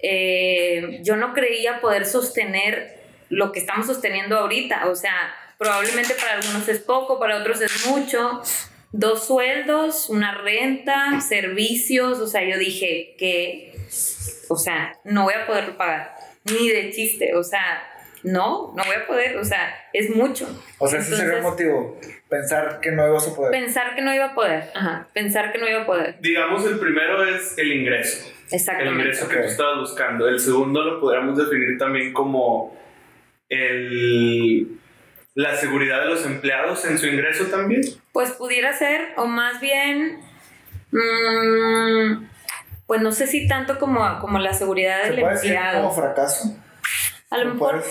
eh, yo no creía poder sostener lo que estamos sosteniendo ahorita. O sea, probablemente para algunos es poco, para otros es mucho. Dos sueldos, una renta, servicios, o sea, yo dije que, o sea, no voy a poder pagar, ni de chiste, o sea, no, no voy a poder, o sea, es mucho. O sea, ese sería el motivo, pensar que no ibas a poder. Pensar que no iba a poder, ajá, pensar que no iba a poder. Digamos, el primero es el ingreso. Exactamente. El ingreso que tú estabas buscando. El segundo lo podríamos definir también como el, la seguridad de los empleados en su ingreso también. Pues pudiera ser, o más bien... Mmm, pues no sé si tanto como, como la seguridad del puede empleado. Decir como fracaso. A lo mejor,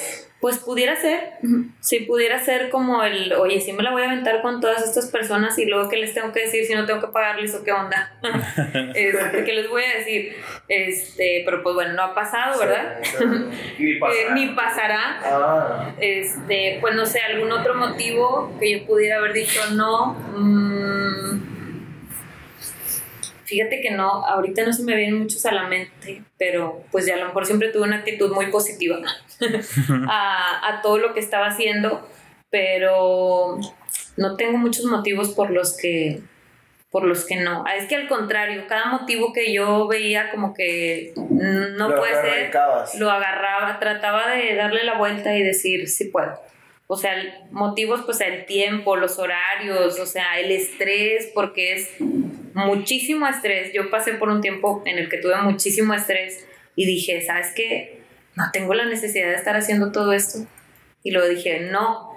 pues pudiera ser, sí pudiera ser como el, oye, sí me la voy a aventar con todas estas personas y luego qué les tengo que decir si no tengo que pagarles o qué onda. este, ¿Qué les voy a decir? Este, pero pues bueno, no ha pasado, ¿verdad? Ni pasará. Eh, ni pasará. Ah. Este, pues no sé, algún otro motivo que yo pudiera haber dicho no. Mmm, fíjate que no, ahorita no se me vienen muchos a la mente, pero pues ya a lo mejor siempre tuve una actitud muy positiva a, a, todo lo que estaba haciendo, pero no tengo muchos motivos por los que por los que no. Es que al contrario, cada motivo que yo veía como que no lo puede ser, lo agarraba, trataba de darle la vuelta y decir, sí puedo. O sea, motivos, pues el tiempo, los horarios, o sea, el estrés, porque es muchísimo estrés. Yo pasé por un tiempo en el que tuve muchísimo estrés y dije, ¿sabes qué? No tengo la necesidad de estar haciendo todo esto. Y luego dije, no,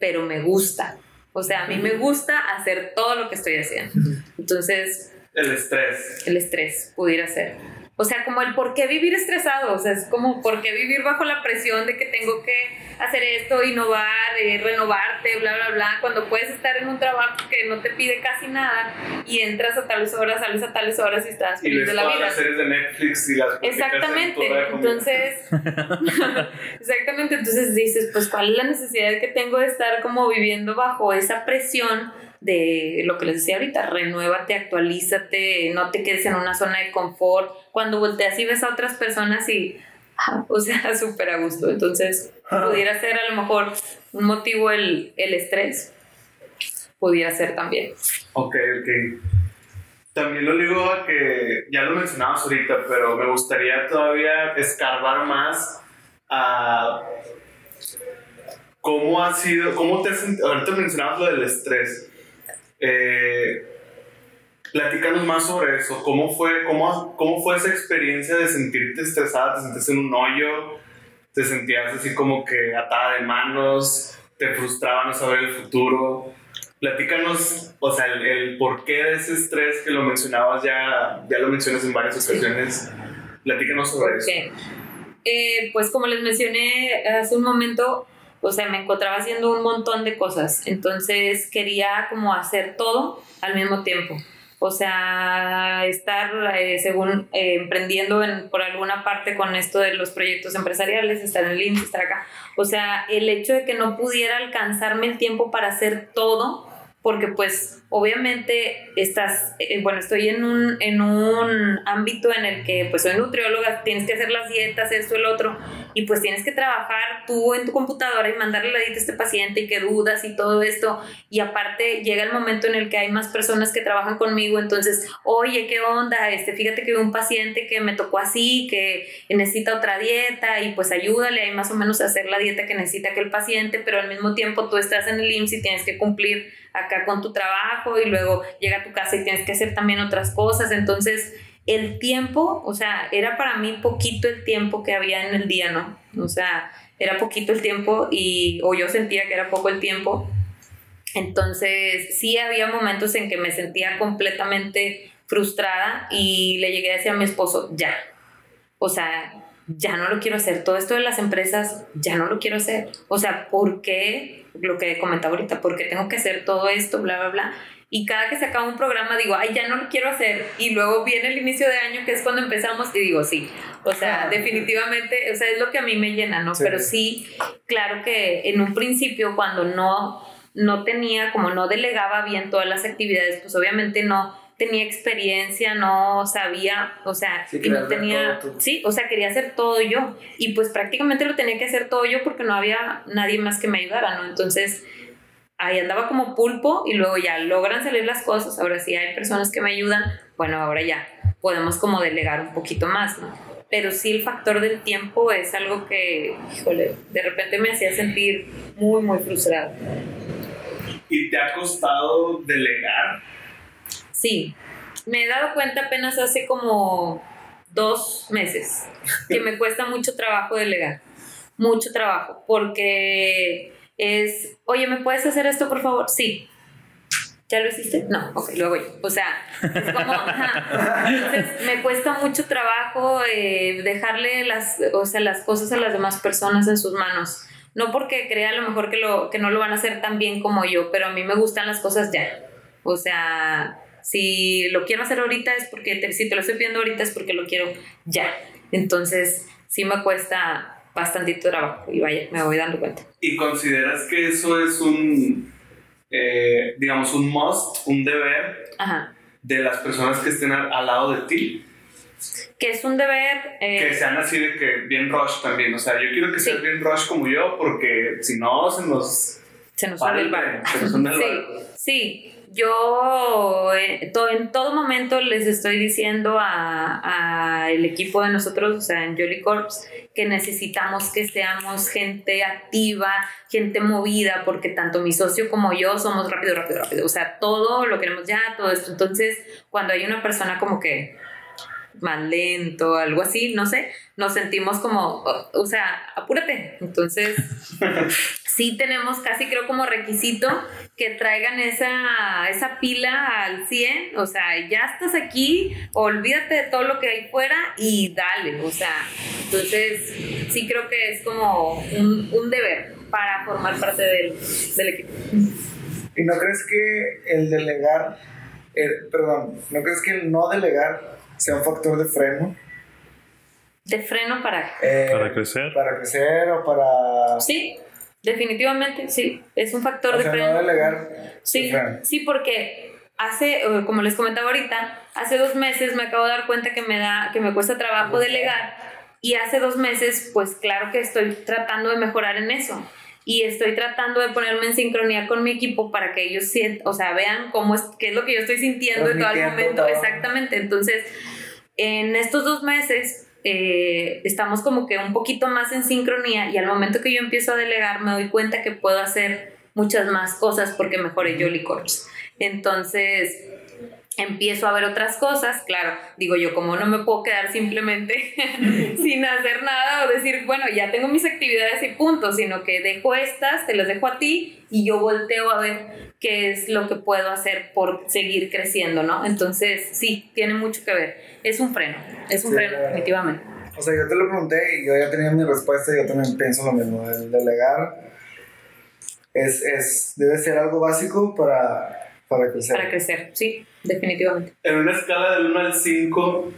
pero me gusta. O sea, a mí me gusta hacer todo lo que estoy haciendo. Entonces... El estrés. El estrés, pudiera ser. O sea, como el por qué vivir estresado, o sea, es como por qué vivir bajo la presión de que tengo que hacer esto, innovar, eh, renovarte, bla, bla, bla, cuando puedes estar en un trabajo que no te pide casi nada y entras a tales horas, sales a tales horas y estás feliz de la vida. las series de Netflix y las Exactamente, entonces, exactamente, entonces dices, pues, ¿cuál es la necesidad que tengo de estar como viviendo bajo esa presión? De lo que les decía ahorita, renuévate, actualízate, no te quedes en una zona de confort. Cuando volteas y ves a otras personas y, o sea, súper a gusto. Entonces, pudiera ser a lo mejor un motivo el, el estrés. pudiera ser también. Ok, ok. También lo digo a que ya lo mencionabas ahorita, pero me gustaría todavía escarbar más a cómo ha sido, cómo te has sentido, ahorita mencionabas lo del estrés. Eh, platícanos más sobre eso, cómo fue, cómo, cómo fue esa experiencia de sentirte estresada, te sentías en un hoyo, te sentías así como que atada de manos, te frustraba no saber el futuro. Platícanos, o sea, el, el porqué de ese estrés que lo mencionabas ya, ya lo mencionas en varias ocasiones. Platícanos sobre eso. Eh, pues como les mencioné hace un momento, o sea, me encontraba haciendo un montón de cosas, entonces quería como hacer todo al mismo tiempo. O sea, estar eh, según eh, emprendiendo en, por alguna parte con esto de los proyectos empresariales, estar en el IMSS, estar acá. O sea, el hecho de que no pudiera alcanzarme el tiempo para hacer todo, porque pues obviamente estás, eh, bueno, estoy en un, en un ámbito en el que pues soy nutrióloga, tienes que hacer las dietas, esto, el otro, y pues tienes que trabajar tú en tu computadora y mandarle la dieta a este paciente y que dudas y todo esto, y aparte llega el momento en el que hay más personas que trabajan conmigo, entonces, oye, ¿qué onda? Este, fíjate que un paciente que me tocó así, que necesita otra dieta, y pues ayúdale ahí más o menos a hacer la dieta que necesita aquel paciente, pero al mismo tiempo tú estás en el IMSS y tienes que cumplir acá con tu trabajo y luego llega a tu casa y tienes que hacer también otras cosas. Entonces, el tiempo, o sea, era para mí poquito el tiempo que había en el día, ¿no? O sea, era poquito el tiempo y, o yo sentía que era poco el tiempo. Entonces, sí había momentos en que me sentía completamente frustrada y le llegué a decir a mi esposo, ya, o sea, ya no lo quiero hacer. Todo esto de las empresas, ya no lo quiero hacer. O sea, ¿por qué? Lo que comentaba ahorita, ¿por qué tengo que hacer todo esto? Bla, bla, bla. Y cada que se acaba un programa digo, ay, ya no lo quiero hacer. Y luego viene el inicio de año, que es cuando empezamos, y digo, sí. O sea, definitivamente, o sea, es lo que a mí me llena, ¿no? Sí. Pero sí, claro que en un principio, cuando no, no tenía, como no delegaba bien todas las actividades, pues obviamente no tenía experiencia, no sabía, o sea, Sí, y no tenía, sí, o sea, quería hacer todo yo y pues prácticamente lo tenía que hacer todo yo porque no había nadie más que me ayudara, ¿no? Entonces ahí andaba como pulpo y luego ya logran salir las cosas, ahora sí hay personas que me ayudan, bueno, ahora ya podemos como delegar un poquito más, ¿no? Pero sí el factor del tiempo es algo que, híjole, de repente me hacía sentir muy, muy frustrada. ¿Y te ha costado delegar? Sí, me he dado cuenta apenas hace como dos meses que me cuesta mucho trabajo delegar, mucho trabajo, porque es, oye, ¿me puedes hacer esto por favor? Sí. ¿Ya lo hiciste? No, ok, lo hago yo. O sea, es como. Entonces, me cuesta mucho trabajo eh, dejarle las, o sea, las cosas a las demás personas en sus manos. No porque crea a lo mejor que, lo, que no lo van a hacer tan bien como yo, pero a mí me gustan las cosas ya. O sea, si lo quiero hacer ahorita es porque, te, si te lo estoy pidiendo ahorita es porque lo quiero ya. Entonces, sí me cuesta bastantito trabajo y vaya, me voy dando cuenta. ¿Y consideras que eso es un, eh, digamos, un must, un deber Ajá. de las personas que estén al, al lado de ti? Que es un deber... eh, Que sean así de que bien rush también. O sea, yo quiero que seas Sí. bien rush como yo porque si no se nos... se nos sale el barco. se nos hunde el Sí, sí. Yo eh, en todo momento les estoy diciendo a, a equipo de nosotros, o sea, en Jolly Corps, que necesitamos que seamos gente activa, gente movida, porque tanto mi socio como yo somos rápido, rápido, rápido. O sea, todo lo queremos ya, todo esto. Entonces, cuando hay una persona como que más lento, algo así, no sé, nos sentimos como, o, o sea, apúrate. Entonces, sí tenemos casi creo como requisito que traigan esa, esa pila al 100, o sea, ya estás aquí, olvídate de todo lo que hay fuera y dale, o sea, entonces sí creo que es como un, un deber para formar parte del, del equipo. ¿Y no crees que el delegar, el- perdón, no crees que el no delegar sea un factor de freno? De freno para... Eh, Para crecer. Para crecer o para... Sí, definitivamente, sí, es un factor o de sea, freno. no delegar. Sí, freno. sí, porque hace, eh, como les comentaba ahorita, hace dos meses me acabo de dar cuenta que me da, que me cuesta trabajo delegar y hace dos meses, pues claro que estoy tratando de mejorar en eso. Y estoy tratando de ponerme en sincronía con mi equipo para que ellos sientan, o sea, vean cómo es, qué es lo que yo estoy sintiendo en todo el momento. todo. Exactamente. Entonces, en estos dos meses eh, estamos como que un poquito más en sincronía y al momento que yo empiezo a delegar me doy cuenta que puedo hacer muchas más cosas porque mejoré Jolly Corps. Entonces, empiezo a ver otras cosas, claro, digo yo, como no me puedo quedar simplemente sin hacer nada o decir, bueno, ya tengo mis actividades y punto, sino que dejo estas, te las dejo a ti y yo volteo a ver qué es lo que puedo hacer por seguir creciendo, ¿no? Entonces, sí, tiene mucho que ver. Es un freno, es un Sí, freno, claro. definitivamente. O sea, yo te lo pregunté y yo ya tenía mi respuesta y yo también pienso lo mismo. El delegar es, es, debe ser algo básico para, para crecer. Para crecer, sí, definitivamente. En una escala del 1 al 5,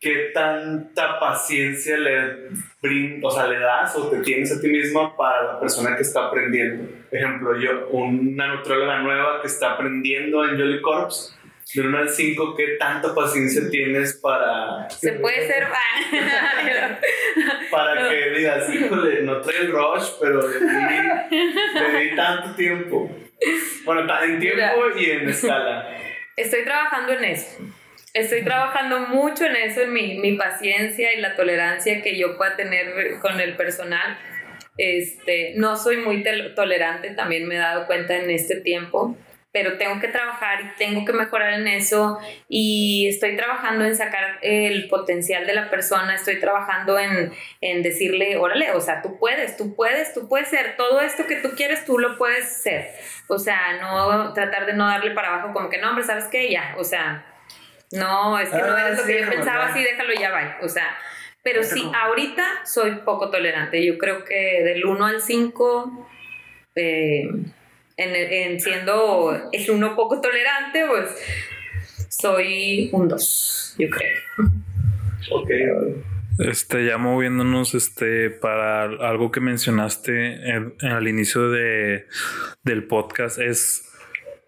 ¿qué tanta paciencia le, brin- o sea, le das o te tienes a ti misma para la persona que está aprendiendo? Ejemplo, yo, una nutrióloga nueva que está aprendiendo en Jolly Corps, del 1 al 5, ¿qué tanta paciencia tienes para, Se puede ser... para que digas, híjole, no trae el rush, pero le di, le di tanto tiempo? Bueno, en tiempo y en escala. Estoy trabajando en eso. Estoy trabajando mucho en eso, en mi, mi paciencia y la tolerancia que yo pueda tener con el personal. Este, no soy muy tolerante, también me he dado cuenta en este tiempo, pero tengo que trabajar y tengo que mejorar en eso y estoy trabajando en sacar el potencial de la persona, estoy trabajando en, en decirle, órale, o sea, tú puedes, tú puedes, tú puedes ser, todo esto que tú quieres, tú lo puedes ser. O sea, no tratar de no darle para abajo como que no, hombre, ¿sabes qué? Ya, o sea, no, es que no Ah, es lo sí, que yo no, pensaba, sí, déjalo ya, va. O sea, pero sí, ahorita soy poco tolerante. Yo creo que del 1 al 5, eh, en, en siendo el 1 poco tolerante, pues soy un 2, yo creo. Ok. Este, ya moviéndonos, este, para algo que mencionaste en- en- al inicio de, del podcast, es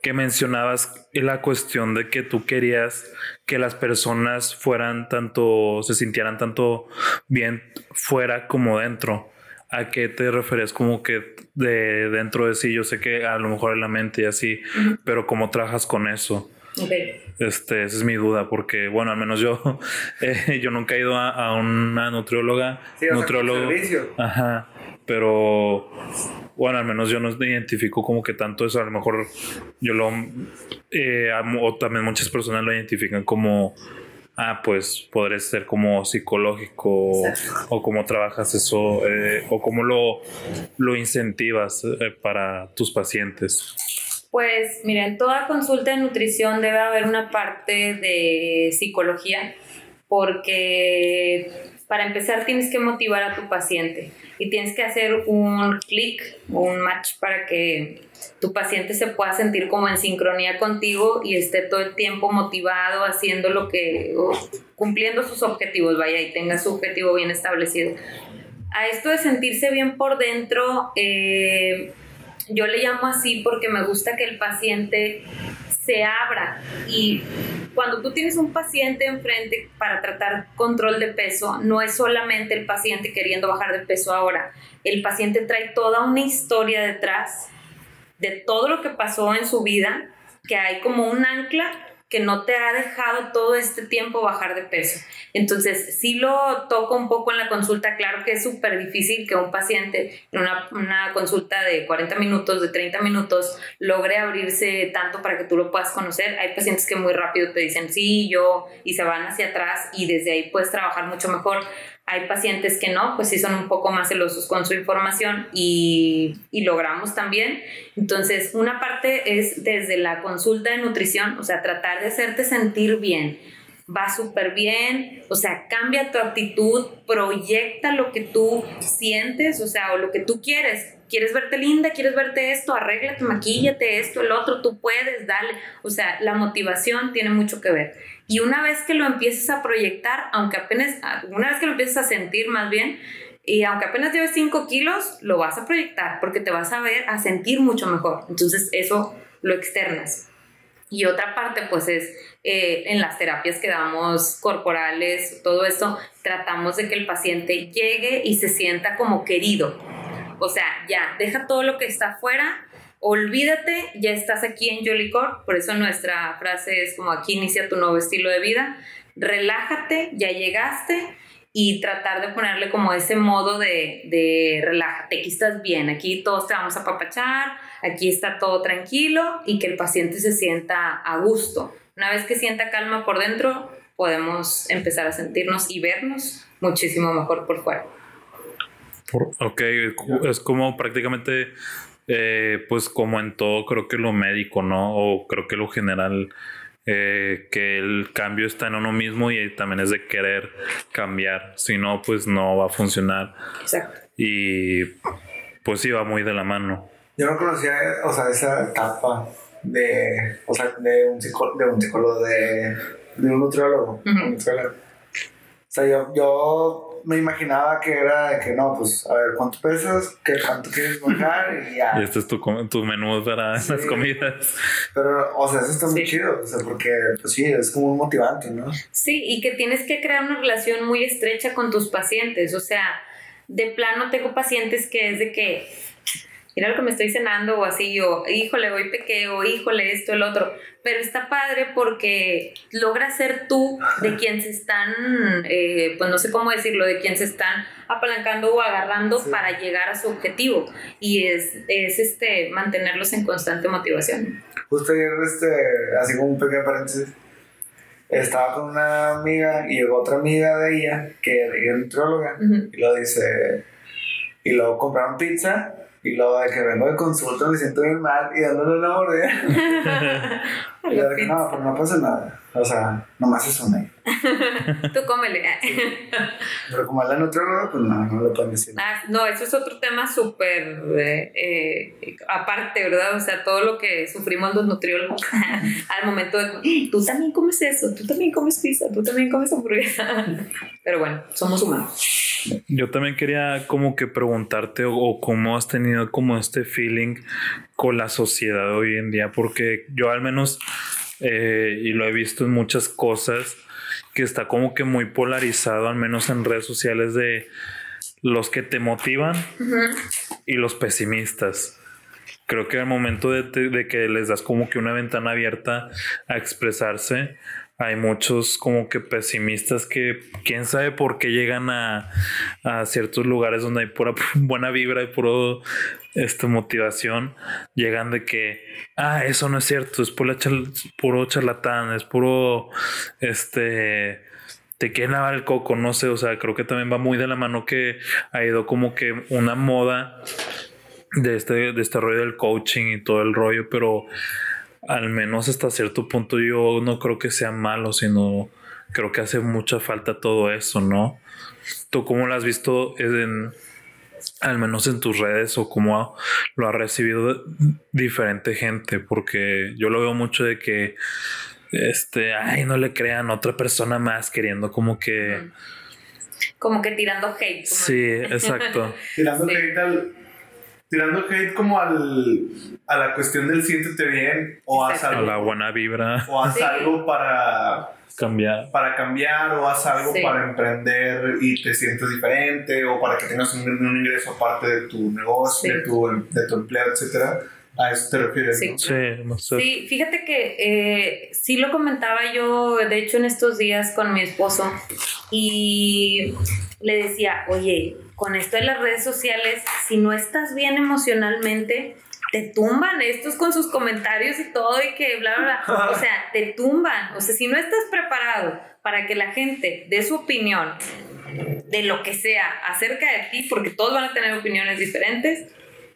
que mencionabas la cuestión de que tú querías que las personas fueran tanto, se sintieran tanto bien fuera como dentro. ¿A qué te referías como que de dentro de sí? Yo sé que a lo mejor en la mente y así, pero ¿cómo trabajas con eso? Ok. Este, esa es mi duda, porque, bueno, al menos yo, eh, yo nunca he ido a, a una nutrióloga, Sí, o sea, nutriólogo. Ajá, pero, bueno, al menos yo no identifico como que tanto eso, a lo mejor yo lo, eh, amo- o también muchas personas lo identifican como, ah, pues podría ser como psicológico, Exacto. o cómo trabajas eso, eh, o cómo lo, lo incentivas eh, para tus pacientes. Pues mira, en toda consulta de nutrición debe haber una parte de psicología porque para empezar tienes que motivar a tu paciente y tienes que hacer un clic, un match para que tu paciente se pueda sentir como en sincronía contigo y esté todo el tiempo motivado haciendo lo que, o cumpliendo sus objetivos, vaya, y tenga su objetivo bien establecido. A esto de sentirse bien por dentro, eh, yo le llamo así porque me gusta que el paciente se abra. Y cuando tú tienes un paciente enfrente para tratar control de peso, no es solamente el paciente queriendo bajar de peso ahora, el paciente trae toda una historia detrás de todo lo que pasó en su vida, que hay como un ancla que no te ha dejado todo este tiempo bajar de peso. Entonces, sí lo toco un poco en la consulta, claro que es súper difícil que un paciente en una, una consulta de 40 minutos, de 30 minutos, logre abrirse tanto para que tú lo puedas conocer. Hay pacientes que muy rápido te dicen, sí, yo, y se van hacia atrás y desde ahí puedes trabajar mucho mejor. Hay pacientes que no, pues sí son un poco más celosos con su información y, y logramos también. Entonces, una parte es desde la consulta de nutrición, o sea, tratar de hacerte sentir bien. Va súper bien, o sea, cambia tu actitud, proyecta lo que tú sientes, o sea, o lo que tú quieres. ¿Quieres verte linda? ¿Quieres verte esto? Arréglate, maquíllate, esto, el otro, tú puedes, dale. O sea, la motivación tiene mucho que ver. Y una vez que lo empieces a proyectar, aunque apenas, una vez que lo empieces a sentir más bien, y aunque apenas lleves 5 kilos, lo vas a proyectar porque te vas a ver, a sentir mucho mejor. Entonces eso lo externas. Y otra parte, pues es eh, en las terapias que damos corporales, todo esto, tratamos de que el paciente llegue y se sienta como querido. O sea, ya, deja todo lo que está afuera, olvídate, ya estás aquí en Jolicor, por eso nuestra frase es como aquí inicia tu nuevo estilo de vida, relájate, ya llegaste y tratar de ponerle como ese modo de, de relájate, aquí estás bien, aquí todos te vamos a papachar, aquí está todo tranquilo y que el paciente se sienta a gusto. Una vez que sienta calma por dentro, podemos empezar a sentirnos y vernos muchísimo mejor por fuera. ok, es como prácticamente eh, pues como en todo, creo que lo médico, ¿no? O creo que lo general, eh, que el cambio está en uno mismo y también es de querer cambiar. Si no, pues no va a funcionar. Exacto. Y pues sí, va muy de la mano. Yo no conocía, o sea, esa etapa de, o sea, de un, psicólogo, de un psicólogo, de, de un nutriólogo. un nutriólogo. O sea, yo, yo me imaginaba que era de que no, pues a ver, ¿cuánto pesas? ¿Qué, ¿Cuánto quieres bajar? Y ya. Y este es tu, tu menú para las comidas. Pero, o sea, eso está muy chido, o sea, porque, pues sí, es como un motivante, ¿no? Sí, y que tienes que crear una relación muy estrecha con tus pacientes, o sea, de plano tengo pacientes que es de que mira lo que me estoy cenando o así, o híjole, hoy pequé, o híjole, esto, el otro. Pero está padre porque logra ser tú de quien se están, eh, pues no sé cómo decirlo, de quien se están apalancando o agarrando para llegar a su objetivo. Y es, es este, mantenerlos en constante motivación. Justo ayer, este, así como un pequeño paréntesis, estaba con una amiga y llegó otra amiga de ella, que es nutrióloga, y lo dice, y luego compraron pizza y luego de que vengo de consulta me siento bien mal y dándole una mordida. y yo de que no, pues no pasa nada. O sea, nomás es una. Tú cómele. Pero como la nutrióloga, pues no, no le pueden decir. Ah, no, eso es otro tema súper eh, eh, aparte, ¿verdad? O sea, todo lo que sufrimos los nutriólogos al momento de, tú también comes eso, tú también comes pizza, tú también comes hamburguesa. Pero bueno, somos humanos. Yo también quería como que preguntarte o, cómo has tenido como este feeling con la sociedad hoy en día, porque yo al menos, eh, y lo he visto en muchas cosas, que está como que muy polarizado, al menos en redes sociales, de los que te motivan y los pesimistas. Creo que al momento de, de, que les das como que una ventana abierta a expresarse, hay muchos como que pesimistas que quién sabe por qué llegan a, ciertos lugares donde hay pura buena vibra y puro este, motivación, llegan de que, ah, eso no es cierto, es pura puro charlatán, es puro, este, te quieren lavar el coco, no sé, o sea, creo que también va muy de la mano que ha ido como que una moda de este, de este rollo del coaching y todo el rollo, pero al menos hasta cierto punto yo no creo que sea malo, sino creo que hace mucha falta todo eso, ¿no? ¿Tú cómo lo has visto en, al menos en tus redes o cómo lo ha recibido diferente gente? Porque yo lo veo mucho de que, este, ay, no le crean otra persona más queriendo como que... Como que tirando hate. Sí, exacto. tirando hate al tirando hate como al, a la cuestión del siéntete bien o haz algo. A la buena vibra. O haz algo para cambiar. Para cambiar o haz algo para emprender y te sientes diferente o para que tengas un, ingreso aparte de tu negocio, de, tu, de tu empleo, etcétera. ¿A eso te refieres? Sí, sí, fíjate que eh, sí lo comentaba yo, de hecho, en estos días con mi esposo y le decía, oye, con esto de las redes sociales, si no estás bien emocionalmente, te tumban estos con sus comentarios y todo y que bla, bla, bla. O sea, te tumban. O sea, si no estás preparado para que la gente dé su opinión de lo que sea acerca de ti, porque todos van a tener opiniones diferentes,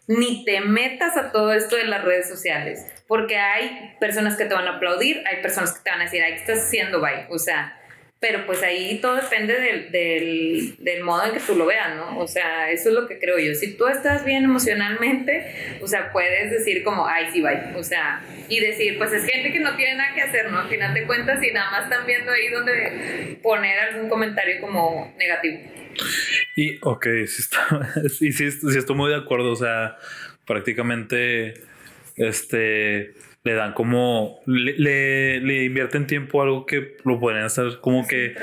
ni te metas a todo esto de las redes sociales, porque hay personas que te van a aplaudir, hay personas que te van a decir, ay, ¿qué estás haciendo, bye? O sea, pero pues ahí todo depende del, del, modo en que tú lo veas, ¿no? O sea, eso es lo que creo yo. Si tú estás bien emocionalmente, o sea, puedes decir como, ay, sí, bye. O sea, y decir, pues es gente que no tiene nada que hacer, ¿no? Al final de cuentas, y nada más están viendo ahí donde poner algún comentario como negativo. Y, ok, sí, está, sí, sí, sí estoy muy de acuerdo, o sea, prácticamente este le dan como le, le, le invierten tiempo a algo que lo podrían hacer como que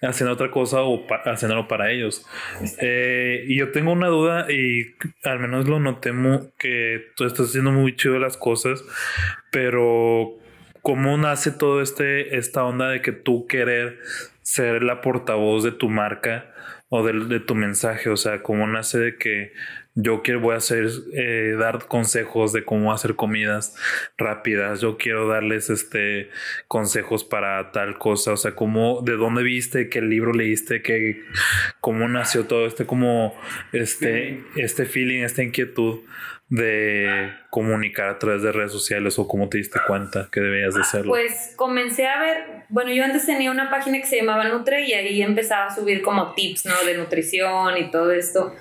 haciendo otra cosa o pa- haciéndolo para ellos. Eh, y yo tengo una duda y al menos lo noté que tú estás haciendo muy chido las cosas, pero ¿cómo nace todo este esta onda de que tú querer ser la portavoz de tu marca o del- de, tu mensaje? O sea, ¿cómo nace de que yo quiero voy a hacer eh, dar consejos de cómo hacer comidas rápidas? Yo quiero darles este consejos para tal cosa, o sea, cómo de dónde viste, qué libro leíste, qué cómo nació todo este como este este feeling, esta inquietud de comunicar a través de redes sociales o cómo te diste cuenta que debías de hacerlo. Pues comencé a ver, bueno, yo antes tenía una página que se llamaba Nutre y ahí empezaba a subir como tips, ¿no? De nutrición y todo esto.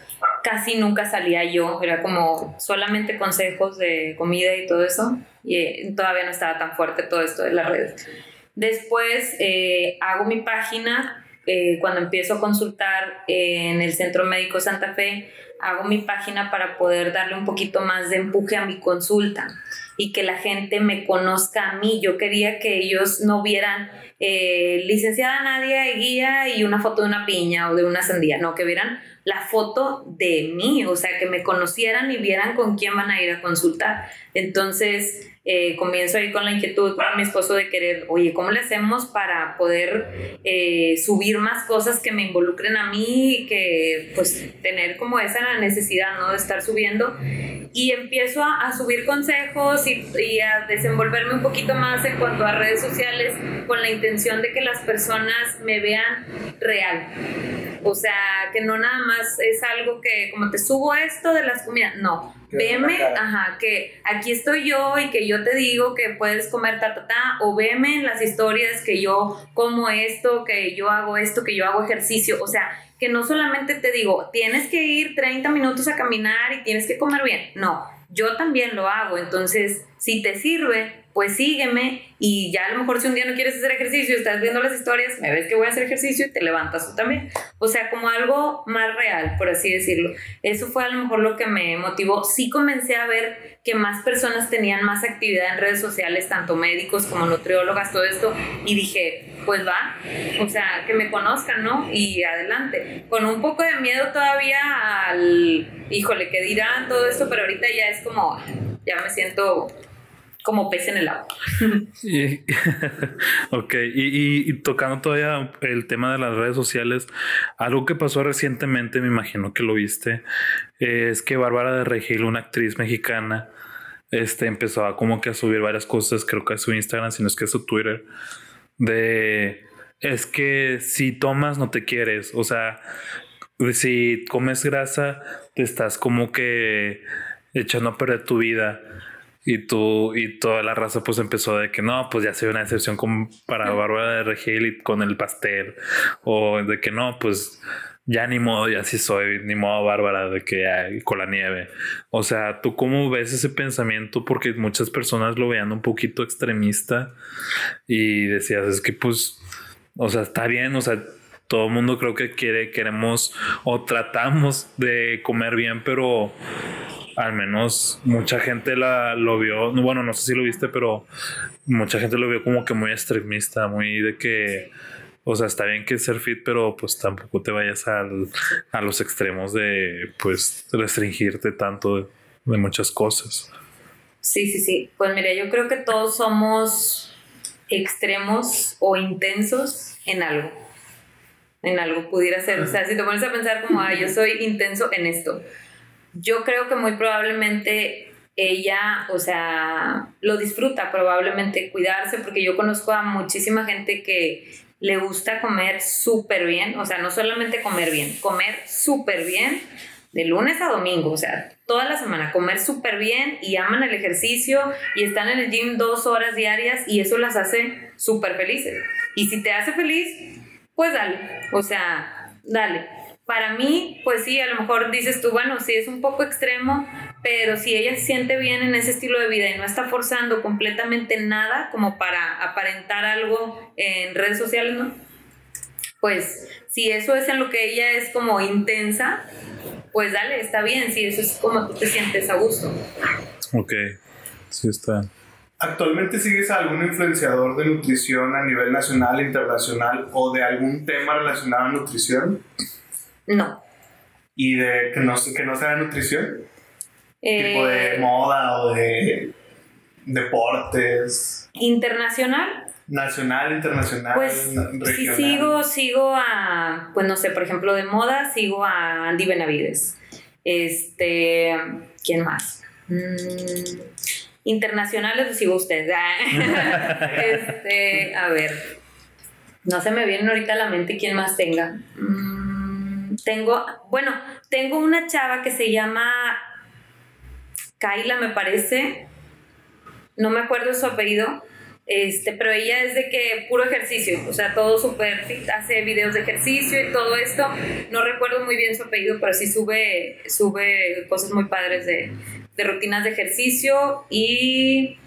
Casi nunca salía yo, era como solamente consejos de comida y todo eso. Y eh, todavía no estaba tan fuerte todo esto de las redes. Después eh, hago mi página, eh, cuando empiezo a consultar en el Centro Médico Santa Fe, hago mi página para poder darle un poquito más de empuje a mi consulta y que la gente me conozca a mí. Yo quería que ellos no vieran eh, licenciada Nadia Guía y una foto de una piña o de una sandía, no, que vieran la foto de mí, o sea, que me conocieran y vieran con quién van a ir a consultar. Entonces, eh, comienzo ahí con la inquietud con mi esposo de querer, oye, ¿cómo le hacemos para poder eh, subir más cosas que me involucren a mí que pues tener como esa necesidad, ¿no? De estar subiendo. Y empiezo a, subir consejos y, y a desenvolverme un poquito más en cuanto a redes sociales con la intención de que las personas me vean real. O sea, que no nada más es algo que como te subo esto de las comidas, no, veme, ajá, que aquí estoy yo y que yo te digo que puedes comer ta, ta, ta, o veme en las historias que yo como esto, que yo hago esto, que yo hago ejercicio, o sea, que no solamente te digo, tienes que ir 30 minutos a caminar y tienes que comer bien, no, yo también lo hago, entonces, si te sirve, pues sígueme y ya a lo mejor si un día no quieres hacer ejercicio, estás viendo las historias, me ves que voy a hacer ejercicio y te levantas tú también. O sea, como algo más real, por así decirlo. Eso fue a lo mejor lo que me motivó. Sí comencé a ver que más personas tenían más actividad en redes sociales, tanto médicos como nutriólogas, todo esto, y dije, pues va, o sea, que me conozcan, ¿no? Y adelante. Con un poco de miedo todavía al, híjole, ¿qué dirán todo esto? Pero ahorita ya es como, ya me siento como pez en el agua. Y- ok, y, y- tocando todavía el tema de las redes sociales, algo que pasó recientemente, me imagino que lo viste, es que Bárbara de Regil, una actriz mexicana, este, empezó a como que a subir varias cosas, creo que a su Instagram, si no es que a su Twitter, de, es que si tomas no te quieres, o sea, si comes grasa, te estás como que echando a perder tu vida. Y tú y toda la raza pues empezó de que no, pues ya se ve una excepción como para Bárbara de Regil y con el pastel. O de que no, pues ya ni modo, ya sí soy, ni modo Bárbara, de que ya, y con la nieve. O sea, ¿tú cómo ves ese pensamiento? Porque muchas personas lo veían un poquito extremista y decías, es que pues, o sea, está bien, o sea, todo el mundo creo que quiere, queremos o tratamos de comer bien, pero al menos mucha gente la, lo vio, no, bueno, no sé si lo viste, pero mucha gente lo vio como que muy extremista, muy de que, o sea, está bien que ser fit, pero pues tampoco te vayas al, a los extremos de, pues, restringirte tanto de, muchas cosas. Sí, sí, sí. Pues mira, yo creo que todos somos extremos o intensos en algo. En algo pudiera ser. O sea, si te pones a pensar como, ah, yo soy intenso en esto. Yo creo que muy probablemente ella, o sea, lo disfruta probablemente cuidarse, porque yo conozco a muchísima gente que le gusta comer súper bien, o sea, no solamente comer bien, comer súper bien de lunes a domingo, o sea, toda la semana, comer súper bien y aman el ejercicio y están en el gym dos horas diarias y eso las hace súper felices. Y si te hace feliz, pues dale, o sea, dale. Para mí, pues sí, a lo mejor dices tú, bueno, sí es un poco extremo, pero si ella se siente bien en ese estilo de vida y no está forzando completamente nada como para aparentar algo en redes sociales, ¿no? Pues si eso es en lo que ella es como intensa, pues dale, está bien, si eso es como tú te sientes a gusto. Ok. Sí está. ¿Actualmente sigues a algún influenciador de nutrición a nivel nacional, internacional o de algún tema relacionado a nutrición? No. ¿Y de que no, que no sea de nutrición? Eh, tipo de moda o de deportes. Internacional, Nacional, internacional, pues regional. sigo, sigo a, pues no sé, por ejemplo, de moda sigo a Andy Benavides. Este, ¿quién más? Mm, internacionales los sigo a ustedes. Este, a ver, no se me viene ahorita a la mente quién más tenga. Mm, tengo, bueno, tengo una chava que se llama Kaila, me parece. No me acuerdo su apellido. Este, pero ella es de que puro ejercicio, o sea, todo súper fit, hace videos de ejercicio y todo esto. No recuerdo muy bien su apellido, pero sí sube, sube cosas muy padres de, de rutinas de ejercicio y...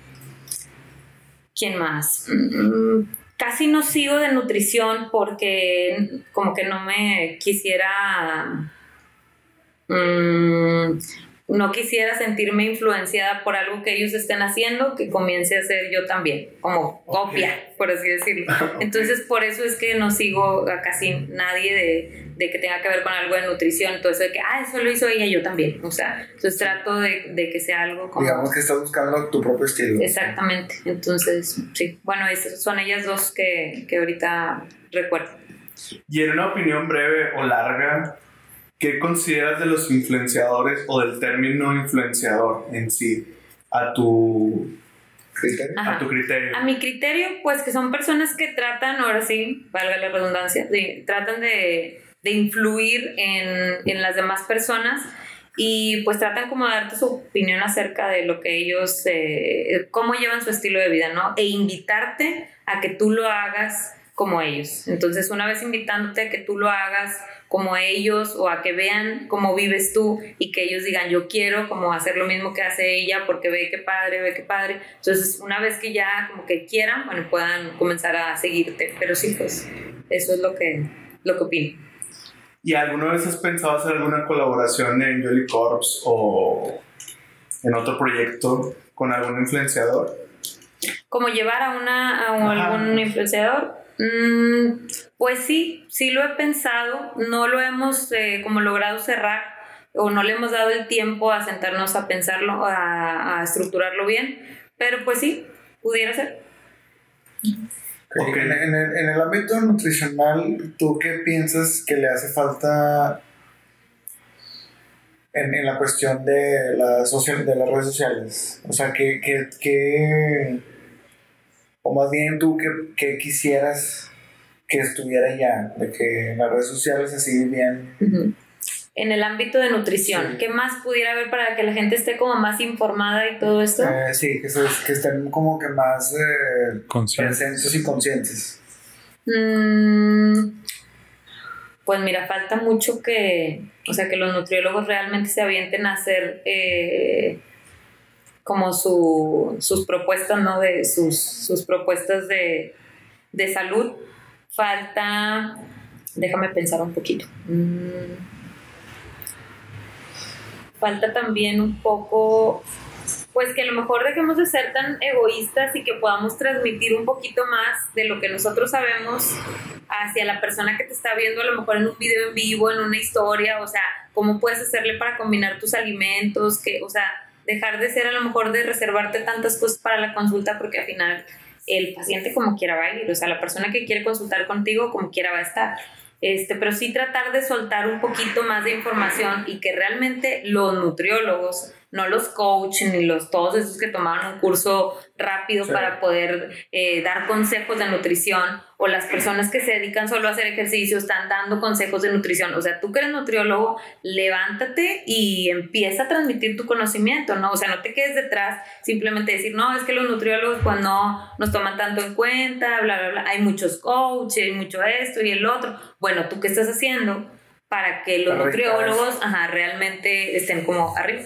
¿Quién más? Mm, Casi no sigo de nutrición porque como que no me quisiera... mm, no quisiera sentirme influenciada por algo que ellos estén haciendo, que comience a hacer yo también, como Ok. copia, por así decirlo. Entonces, por eso es que no sigo a casi nadie de, de que tenga que ver con algo de nutrición. Entonces, de que, ah, eso lo hizo ella, yo también. O sea, entonces trato de, de que sea algo como... Digamos que estás buscando tu propio estilo. Exactamente. Entonces, sí. Bueno, esas son ellas dos que, que ahorita recuerdo. Y en una opinión breve o larga, ¿qué consideras de los influenciadores o del término influenciador en sí a tu, ¿Criterio? A tu criterio? A mi criterio, pues que son personas que tratan, ahora sí, valga la redundancia, de- tratan de, de influir en, en las demás personas y pues tratan como de darte su opinión acerca de lo que ellos, eh, cómo llevan su estilo de vida, ¿no? E invitarte a que tú lo hagas como ellos. Entonces, una vez invitándote a que tú lo hagas como ellos o a que vean cómo vives tú y que ellos digan yo quiero como hacer lo mismo que hace ella porque ve que padre, ve que padre. Entonces una vez que ya como que quieran, bueno, puedan comenzar a seguirte. Pero sí, pues eso es lo que, lo que opino. ¿Y alguna vez has pensado hacer alguna colaboración en Jolly Corps o en otro proyecto con algún influenciador? Como llevar a, una, a un- algún influenciador. Mm, pues sí, sí lo he pensado. No lo hemos eh, como logrado cerrar o no le hemos dado el tiempo a sentarnos a pensarlo, a, a estructurarlo bien. Pero pues sí, pudiera ser. Ok, En, en el, en el ámbito nutricional, ¿tú qué piensas que le hace falta en, en la cuestión de, la social, de las redes sociales? O sea, ¿qué, qué, qué- o más bien tú qué, qué quisieras que estuviera ya? De que las redes sociales así bien... En el ámbito de nutrición, Sí. ¿qué más pudiera haber para que la gente esté como más informada y todo esto? eh, sí, que, se- que estén como que más eh, presentes y conscientes. Mm, pues mira, falta mucho que, o sea, que los nutriólogos realmente se avienten a hacer eh, como su, sus propuestas, ¿no? De sus, sus propuestas de, de salud. Falta, déjame pensar un poquito. Mm, falta también un poco, pues que a lo mejor dejemos de ser tan egoístas y que podamos transmitir un poquito más de lo que nosotros sabemos hacia la persona que te está viendo, a lo mejor en un video en vivo, en una historia, o sea, cómo puedes hacerle para combinar tus alimentos, que, o sea, dejar de ser a lo mejor de reservarte tantas cosas para la consulta, porque al final el paciente como quiera va a ir, o sea, la persona que quiere consultar contigo como quiera va a estar. Este, pero sí tratar de soltar un poquito más de información y que realmente los nutriólogos, no los coaches ni los todos esos que tomaron un curso rápido Sí. para poder eh, dar consejos de nutrición o las personas que se dedican solo a hacer ejercicio están dando consejos de nutrición. O sea, tú que eres nutriólogo, levántate y empieza a transmitir tu conocimiento, ¿no? O sea, no te quedes detrás simplemente decir, no, es que los nutriólogos pues no nos toman tanto en cuenta, bla, bla, bla. Hay muchos coaches, hay mucho esto y el otro. Bueno, ¿tú qué estás haciendo para que los nutriólogos ajá, realmente estén como arriba?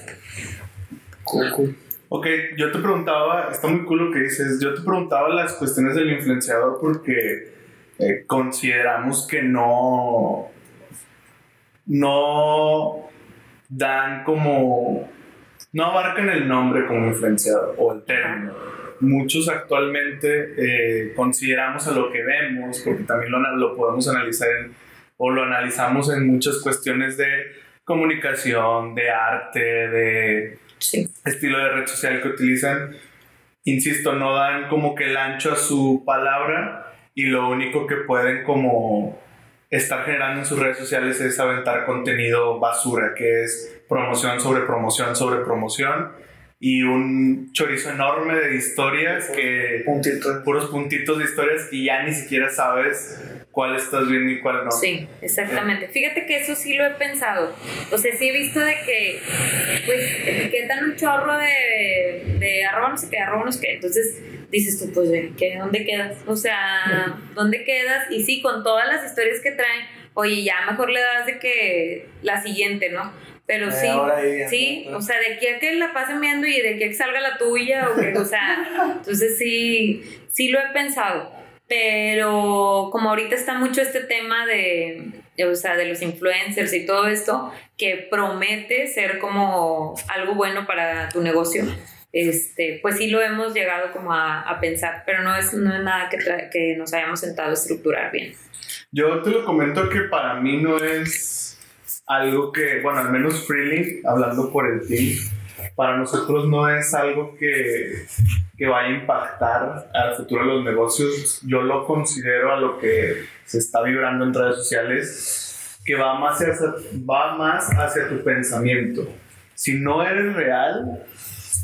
Cool. Ok, yo te preguntaba, está muy cool lo que dices, yo te preguntaba las cuestiones del influenciador porque eh, consideramos que no, no dan como no abarcan el nombre como influenciador o el término. Muchos actualmente eh, consideramos a lo que vemos, porque también lo, lo podemos analizar en, o lo analizamos en muchas cuestiones de comunicación, de arte, de Sí. estilo de red social que utilizan. Insisto, no dan como que el ancho a su palabra y lo único que pueden como estar generando en sus redes sociales es aventar contenido basura, que es promoción sobre promoción sobre promoción y un chorizo enorme de historias que Puntito. puros puntitos de historias y ya ni siquiera sabes cuál estás viendo y cuál no. Sí, exactamente. Fíjate que eso sí lo he pensado. O sea, sí he visto de que, pues, etiquetan un chorro de, de arroba no sé qué, arroba no sé qué. Entonces dices tú, pues, ¿de qué, ¿dónde quedas? O sea, ¿dónde quedas? Y sí, con todas las historias que traen, oye, ya mejor le das de que la siguiente, ¿no? Pero Eh, sí, ahí, sí, ¿no? o sea, de aquí a que la pasen viendo y de aquí a que salga la tuya, o, que, o sea, entonces sí, sí lo he pensado pero como ahorita está mucho este tema de, o sea, de los influencers y todo esto, que promete ser como algo bueno para tu negocio, este, pues sí lo hemos llegado como a, a pensar, pero no es, no es nada que, que nos hayamos sentado a estructurar bien. Yo te lo comento que para mí no es algo que, bueno, al menos Freely, hablando por el team, para nosotros no es algo que, que vaya a impactar al futuro de los negocios. Yo lo considero a lo que se está vibrando en redes sociales, que va más hacia, va más hacia tu pensamiento. Si no eres real,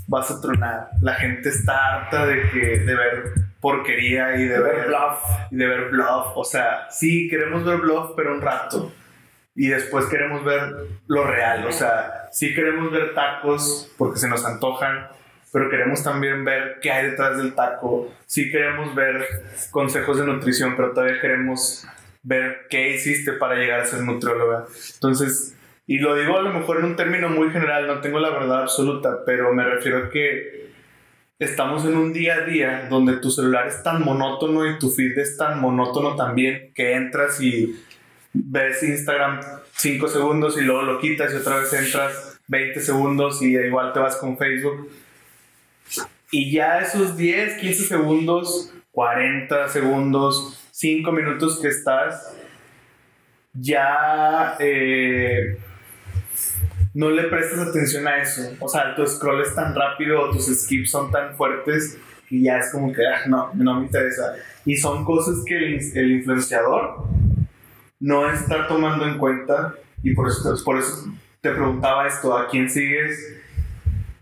vas a tronar. La gente está harta de, que, de ver porquería y de, De ver ver bluff. y de ver bluff. O sea, sí, queremos ver bluff, pero un rato. Y después queremos ver lo real. O sea, sí queremos ver tacos porque se nos antojan, pero queremos también ver qué hay detrás del taco. Sí queremos ver consejos de nutrición, pero todavía queremos ver qué hiciste para llegar a ser nutrióloga. Entonces, y lo digo a lo mejor en un término muy general, no tengo la verdad absoluta, pero me refiero a que estamos en un día a día donde tu celular es tan monótono y tu feed es tan monótono también que entras y ves Instagram 5 segundos y luego lo quitas y otra vez entras 20 segundos y igual te vas con Facebook. Y ya esos 10, 15 segundos, 40 segundos, 5 minutos que estás, ya eh, no le prestas atención a eso. O sea, tu scroll es tan rápido o tus skips son tan fuertes que ya es como que, ah, no, no me interesa. Y son cosas que el, el influenciador no está tomando en cuenta y por eso, por eso te preguntaba esto, ¿a quién sigues?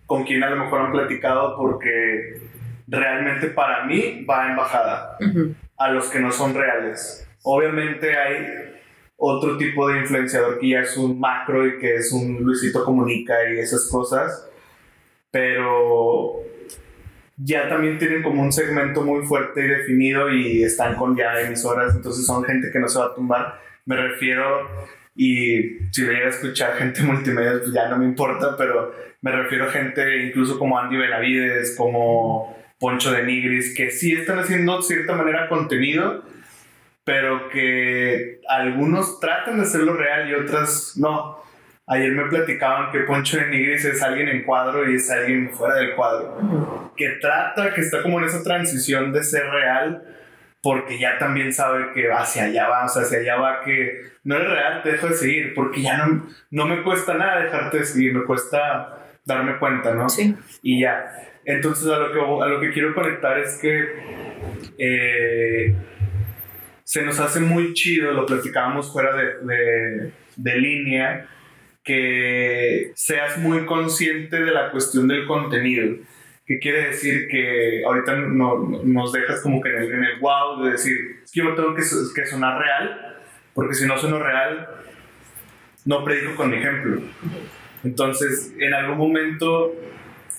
¿Con quién a lo mejor han platicado? Porque realmente para mí va en bajada Ujú. a los que no son reales. Obviamente hay otro tipo de influenciador que ya es un macro y que es un Luisito Comunica y esas cosas, pero ya también tienen como un segmento muy fuerte y definido y están con ya emisoras, entonces son gente que no se va a tumbar. Me refiero, y si llega a escuchar gente multimedia, pues ya no me importa, pero me refiero a gente incluso como Andy Benavides, como Poncho de Nigris, que sí están haciendo de cierta manera contenido, pero que algunos tratan de hacerlo real y otras no. Ayer me platicaban que Poncho de Nigris es alguien en cuadro y es alguien fuera del cuadro. Que trata, que está como en esa transición de ser real, porque ya también sabe que hacia allá va, o sea, hacia allá va que no eres real, te dejo de seguir, porque ya no, no me cuesta nada dejarte de seguir, me cuesta darme cuenta, ¿no? Sí. y ya. Entonces a lo que, a lo que quiero conectar es que eh, se nos hace muy chido, lo platicábamos fuera de, de, de línea, que seas muy consciente de la cuestión del contenido. ¿Qué quiere decir? Que ahorita no, nos dejas como que en el, en el wow de decir, es que yo tengo que, que sonar real, porque si no sueno real, no predico con mi ejemplo. Entonces, en algún momento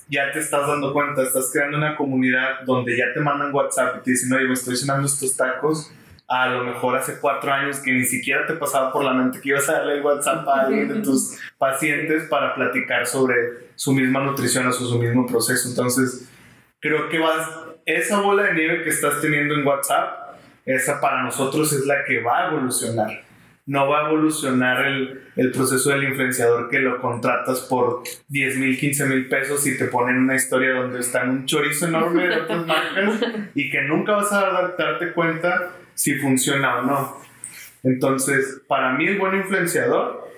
ya te estás dando cuenta, estás creando una comunidad donde ya te mandan WhatsApp y te dicen, oye, me estoy cenando estos tacos. A lo mejor hace cuatro años que ni siquiera te pasaba por la mente que ibas a darle el WhatsApp a alguien de tus pacientes para platicar sobre su misma nutrición o su, mismo proceso. Entonces, creo que vas, esa bola de nieve que estás teniendo en WhatsApp, esa para nosotros es la que va a evolucionar. no va a evolucionar el, el proceso del influenciador que lo contratas por 10 mil, 15 mil pesos y te ponen una historia donde está en un chorizo enorme de otras marcas y que nunca vas a dar- darte cuenta si funciona o no. Entonces, para mí el buen influenciador,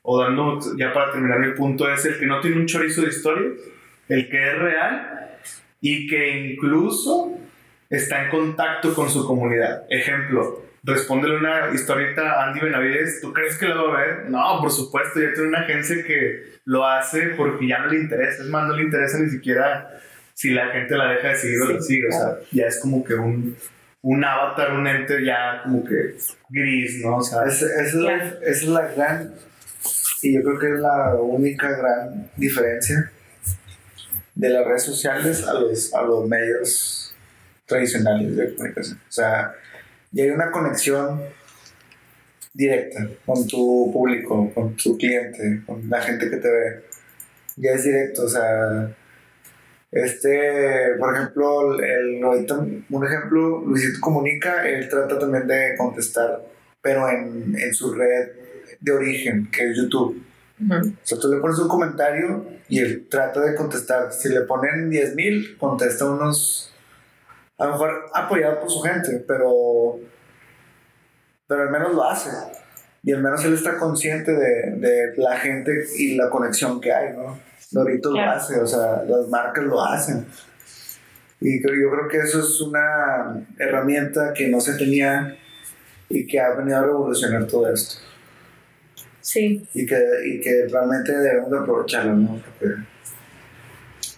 o dando ya para terminar mi punto, es el que no tiene un chorizo de historias, el que es real y que incluso está en contacto con su comunidad. Ejemplo, respóndele una historieta a Andy Benavides, ¿tú crees que lo va a ver? No, por supuesto, ya tiene una agencia que lo hace porque ya no le interesa, es más, no le interesa ni siquiera si la gente la deja de seguir o la Sí, sigue, o sea, ya es como que un, un avatar, un ente ya como que gris, ¿no? O sea, Esa, esa es la, esa es la gran, y yo creo que es la única gran diferencia de las redes sociales a los, a los medios tradicionales de comunicación. O sea, ya hay una conexión directa con tu público, con tu cliente, con la gente que te ve. Ya es directo, o sea, este, por ejemplo, el, ahorita un ejemplo, Luisito Comunica, él trata también de contestar, pero en, en su red de origen, que es YouTube. Ujú. O sea, tú le pones un comentario y él trata de contestar. Si le ponen 10.000, contesta unos, a lo mejor apoyado por su gente, pero, pero al menos lo hace. Y al menos él está consciente de, de la gente y la conexión que hay, ¿no? Doritos Claro. lo hace, o sea, las marcas lo hacen. Y creo- yo creo que eso es una herramienta que no se tenía y que ha venido a revolucionar todo esto. Sí, Y que, y que realmente debemos de aprovecharlo, ¿no? Porque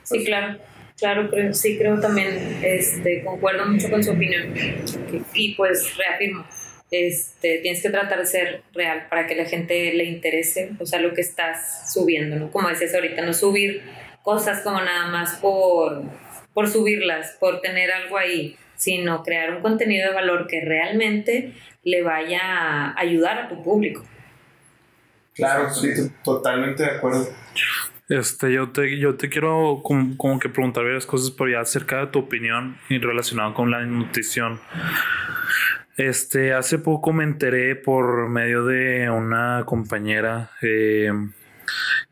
sí, claro. Claro, creo, sí, creo también, este, concuerdo mucho con su opinión. Y pues reafirmo, este, tienes que tratar de ser real para que la gente le interese, o sea, lo que estás subiendo, ¿no? Como decías ahorita, no subir cosas como nada más por, por subirlas, por tener algo ahí, sino crear un contenido de valor que realmente le vaya a ayudar a tu público. claro, sí, to- totalmente de acuerdo. Este, yo te, yo te quiero como, como que preguntar varias cosas, pero ya acerca de tu opinión y relacionado con la nutrición. Este, hace poco me enteré por medio de una compañera eh,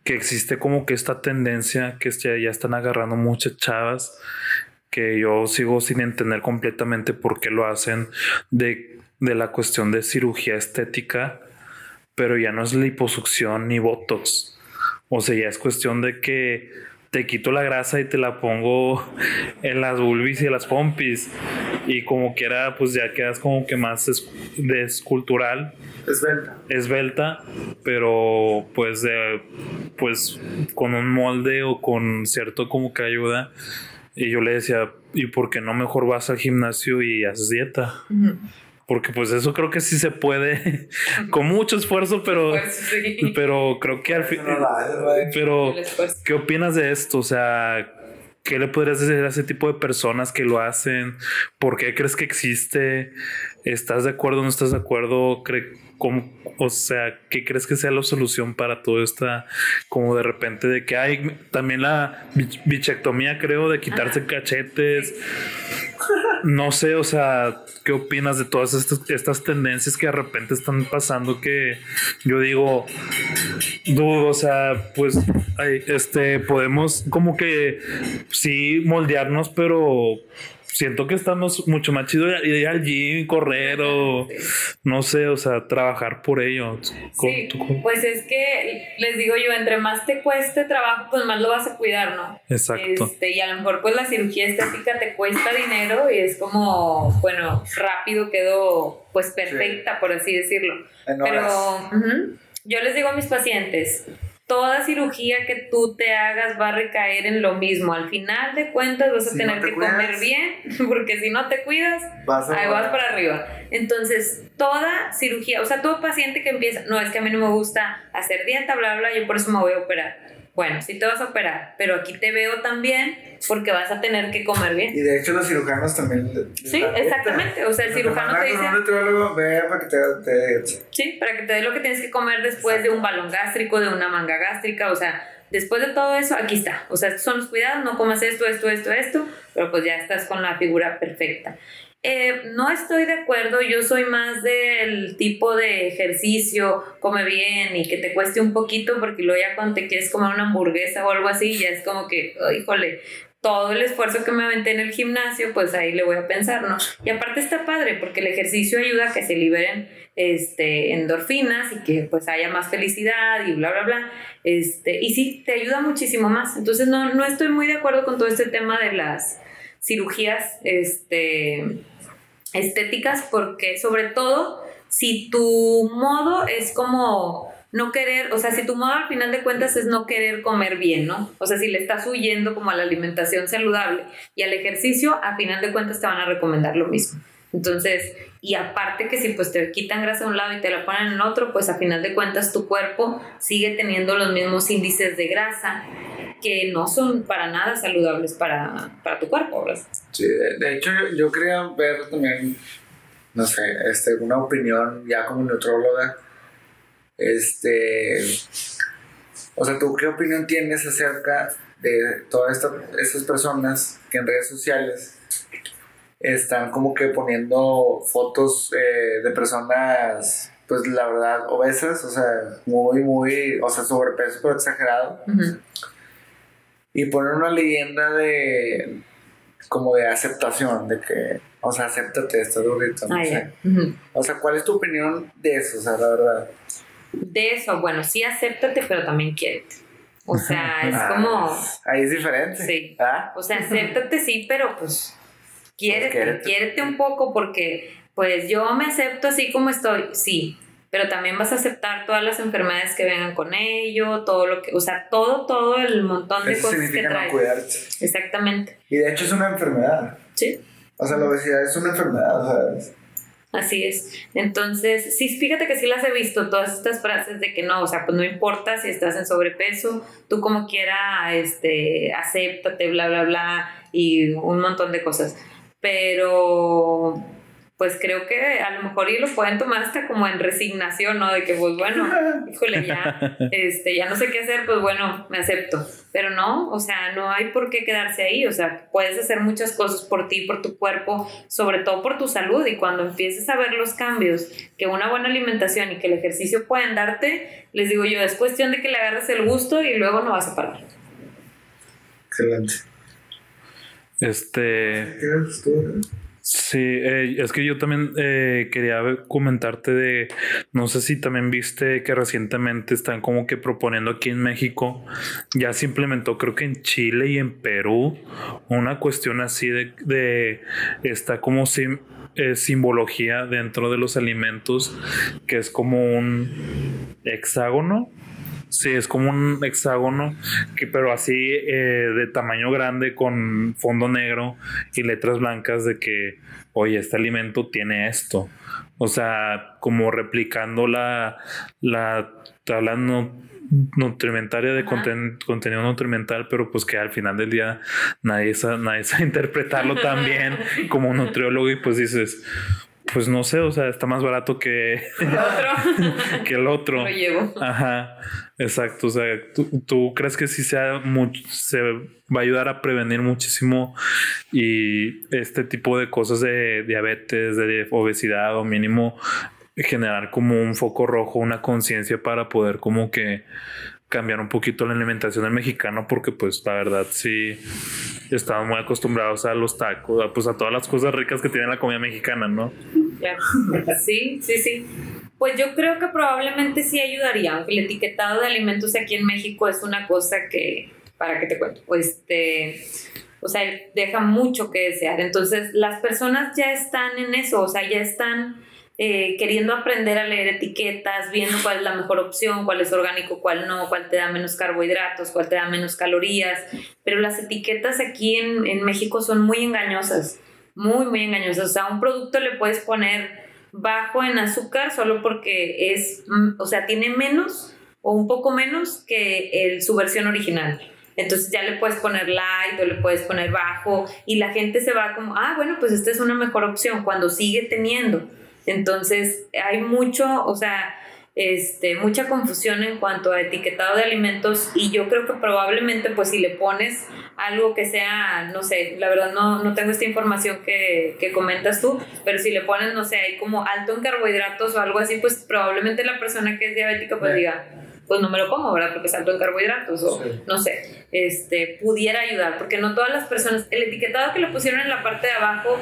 que existe como que esta tendencia que ya, ya están agarrando muchas chavas que yo sigo sin entender completamente por qué lo hacen de, de la cuestión de cirugía estética, pero ya no es liposucción ni botox. O sea, ya es cuestión de que te quito la grasa y te la pongo en las bulbis y en las pompis. Y como quiera, pues ya quedas como que más es- de escultural, esbelta. esbelta, pero pues pues con un molde o con cierto como que ayuda. Y yo le decía, ¿y por qué no mejor vas al gimnasio y haces dieta? Porque pues eso creo que sí se puede, con mucho esfuerzo, pero, sí. pero creo que al fin... Eso no lo haces, güey. Pero. ¿qué opinas de esto? O sea, ¿qué le podrías decir a ese tipo de personas que lo hacen? ¿Por qué crees que existe? ¿Estás de acuerdo o no estás de acuerdo? ¿Cree- cómo- o sea, ¿qué crees que sea la solución para todo esta, como de repente de que hay también la bich- bichectomía, creo, de quitarse cachetes? No sé, o sea, ¿qué opinas de todas estas, estas tendencias que de repente están pasando? Que yo digo, dudo, o sea, pues, ay, este, podemos como que sí moldearnos, pero siento que estamos mucho más chido ir al gym, correr o no sé, o sea, trabajar por ello. ¿Cómo- Sí, pues es que les digo yo, entre más te cueste trabajo, pues más lo vas a cuidar, ¿no? Exacto. Este, y a lo mejor pues la cirugía estética te cuesta dinero y es como, bueno, rápido quedó pues perfecta, por así decirlo. En Pero yo les digo a mis pacientes, toda cirugía que tú te hagas va a recaer en lo mismo. Al final de cuentas vas a Si tener no te que cuidas. comer bien, porque si no te cuidas, Vas ahí vas para arriba. Entonces, toda cirugía, o sea, todo paciente que empieza, no, es que a mí no me gusta hacer dieta, bla, bla, yo por eso me voy a operar. Bueno, sí te vas a operar, pero aquí te veo también porque vas a tener que comer bien. Y de hecho los cirujanos también... les Sí, dieta. exactamente. O sea, el cirujano te dice- un nutriólogo, ve para que te... te- Sí, para que te dé lo que tienes que comer después de un balón gástrico, de una manga gástrica, o sea, después de todo eso, aquí está. O sea, estos son los cuidados, no comas esto, esto, esto, esto, pero pues ya estás con la figura perfecta. Eh, no estoy de acuerdo, yo soy más del tipo de ejercicio, come bien y que te cueste un poquito, porque luego ya cuando te quieres comer una hamburguesa o algo así, ya es como que, híjole, todo el esfuerzo que me aventé en el gimnasio, pues ahí le voy a pensar, ¿no? Y aparte está padre, porque el ejercicio ayuda a que se liberen este, endorfinas y que pues haya más felicidad y bla, bla, bla. Este, y sí, te ayuda muchísimo más. Entonces no, no estoy muy de acuerdo con todo este tema de las cirugías, este estéticas porque sobre todo si tu modo es como no querer, o sea, si tu modo al final de cuentas es no querer comer bien, ¿no? O sea, si le estás huyendo como a la alimentación saludable y al ejercicio, a final de cuentas te van a recomendar lo mismo. Entonces, y aparte que si pues te quitan grasa a un lado y te la ponen en otro, pues a final de cuentas tu cuerpo sigue teniendo los mismos índices de grasa que no son para nada saludables para, para tu cuerpo, ¿verdad? Sí, de, hecho yo, quería ver también, no sé, este, una opinión ya como neutróloga, este, o sea, ¿tú qué opinión tienes acerca de todas estas personas que en redes sociales están como que poniendo fotos eh, de personas, pues la verdad, obesas, o sea, muy, muy, o sea, sobrepeso, pero exagerado. Y poner una leyenda de, como de aceptación, de que, o sea, acéptate, esto gordito, no sé. O sea, ¿cuál es tu opinión de eso, o sea, la verdad? De eso, bueno, sí acéptate, pero también quiérete. O sea, es ah, como... Ahí es diferente. Sí. ¿Ah? O sea, acéptate, sí, pero pues quiérete, quiérete un poco porque pues yo me acepto así como estoy, sí, pero también vas a aceptar todas las enfermedades que vengan con ello, todo lo que, o sea, todo, todo el montón de cosas que trae. No cuidarte. Exactamente. Y de hecho es una enfermedad. Sí. O sea, la obesidad es una enfermedad, ¿sabes? Así es. Entonces, sí, fíjate que sí las he visto, todas estas frases de que no, o sea, pues no importa si estás en sobrepeso, tú como quiera, este, acéptate, bla, bla, bla, y un montón de cosas pero pues creo que a lo mejor y lo pueden tomar hasta como en resignación, ¿no? De que pues bueno, híjole, ya, este, ya no sé qué hacer, pues bueno, me acepto. Pero no, o sea, no hay por qué quedarse ahí, o sea, puedes hacer muchas cosas por ti, por tu cuerpo, sobre todo por tu salud y cuando empieces a ver los cambios que una buena alimentación y que el ejercicio pueden darte, les digo yo, es cuestión de que le agarres el gusto y luego no vas a parar. Excelente. Este. Sí, eh, es que yo también eh, quería comentarte de, no sé si también viste que recientemente están como que proponiendo aquí en México, ya se implementó creo que en Chile y en Perú, una cuestión así de, de está como eh, simbología dentro de los alimentos, que es como un hexágono Sí, es como un hexágono, que, pero así eh, de tamaño grande con fondo negro y letras blancas de que, oye, este alimento tiene esto. O sea, como replicando la, la tabla nutrimentaria de contenido nutrimental, pero pues que al final del día nadie sabe, nadie sabe interpretarlo tan bien como un nutriólogo y pues dices, pues no sé, o sea, está más barato que el otro. que el otro. Lo llevo. Ajá, exacto. O sea, ¿tú, crees que sí sea mucho, se va a ayudar a prevenir muchísimo y este tipo de cosas de diabetes, de obesidad o mínimo generar como un foco rojo, una conciencia para poder como que cambiar un poquito la alimentación del mexicano porque pues la verdad sí estamos muy acostumbrados a los tacos, a, pues a todas las cosas ricas que tiene la comida mexicana, ¿no? Sí, sí, sí. Pues yo creo que probablemente sí ayudaría, aunque el etiquetado de alimentos aquí en México es una cosa que, para que te cuento, pues te, o sea, deja mucho que desear. Entonces las personas ya están en eso, o sea, ya están eh, queriendo aprender a leer etiquetas, viendo cuál es la mejor opción, cuál es orgánico, cuál no, cuál te da menos carbohidratos, cuál te da menos calorías. Pero las etiquetas aquí en, en México son muy engañosas, muy, muy engañosas. O sea, un producto le puedes poner bajo en azúcar solo porque es, mm, o sea, tiene menos o un poco menos que el, su versión original. Entonces ya le puedes poner light o le puedes poner bajo y la gente se va como, ah, bueno, pues esta es una mejor opción cuando sigue teniendo. Entonces, hay mucho, o sea, este, mucha confusión en cuanto a etiquetado de alimentos y yo creo que probablemente pues si le pones algo que sea, no sé, la verdad no, no tengo esta información que, que comentas tú, pero si le pones, no sé, ahí como alto en carbohidratos o algo así, pues probablemente la persona que es diabética pues diga, pues no me lo como, ¿verdad? Porque es alto en carbohidratos o no sé, este, pudiera ayudar, porque no todas las personas, el etiquetado que le pusieron en la parte de abajo,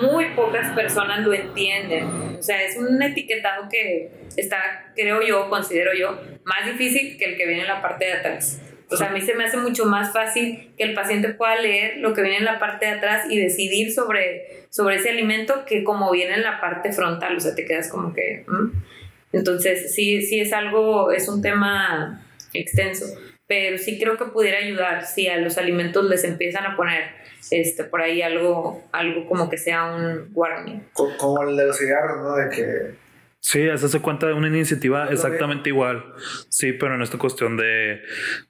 muy pocas personas lo entienden. O sea, es un etiquetado que está, creo yo, considero yo, más difícil que el que viene en la parte de atrás. O sea, a mí se me hace mucho más fácil que el paciente pueda leer lo que viene en la parte de atrás y decidir sobre, sobre ese alimento que como viene en la parte frontal. O sea, te quedas como que... Entonces, sí, sí es algo, es un tema extenso, pero sí creo que pudiera ayudar si a los alimentos les empiezan a poner este, por ahí algo, algo como que sea un warning. Como el de los cigarros, ¿no? De que Sí, eso se cuenta de una iniciativa exactamente igual. Sí, pero en esta cuestión de,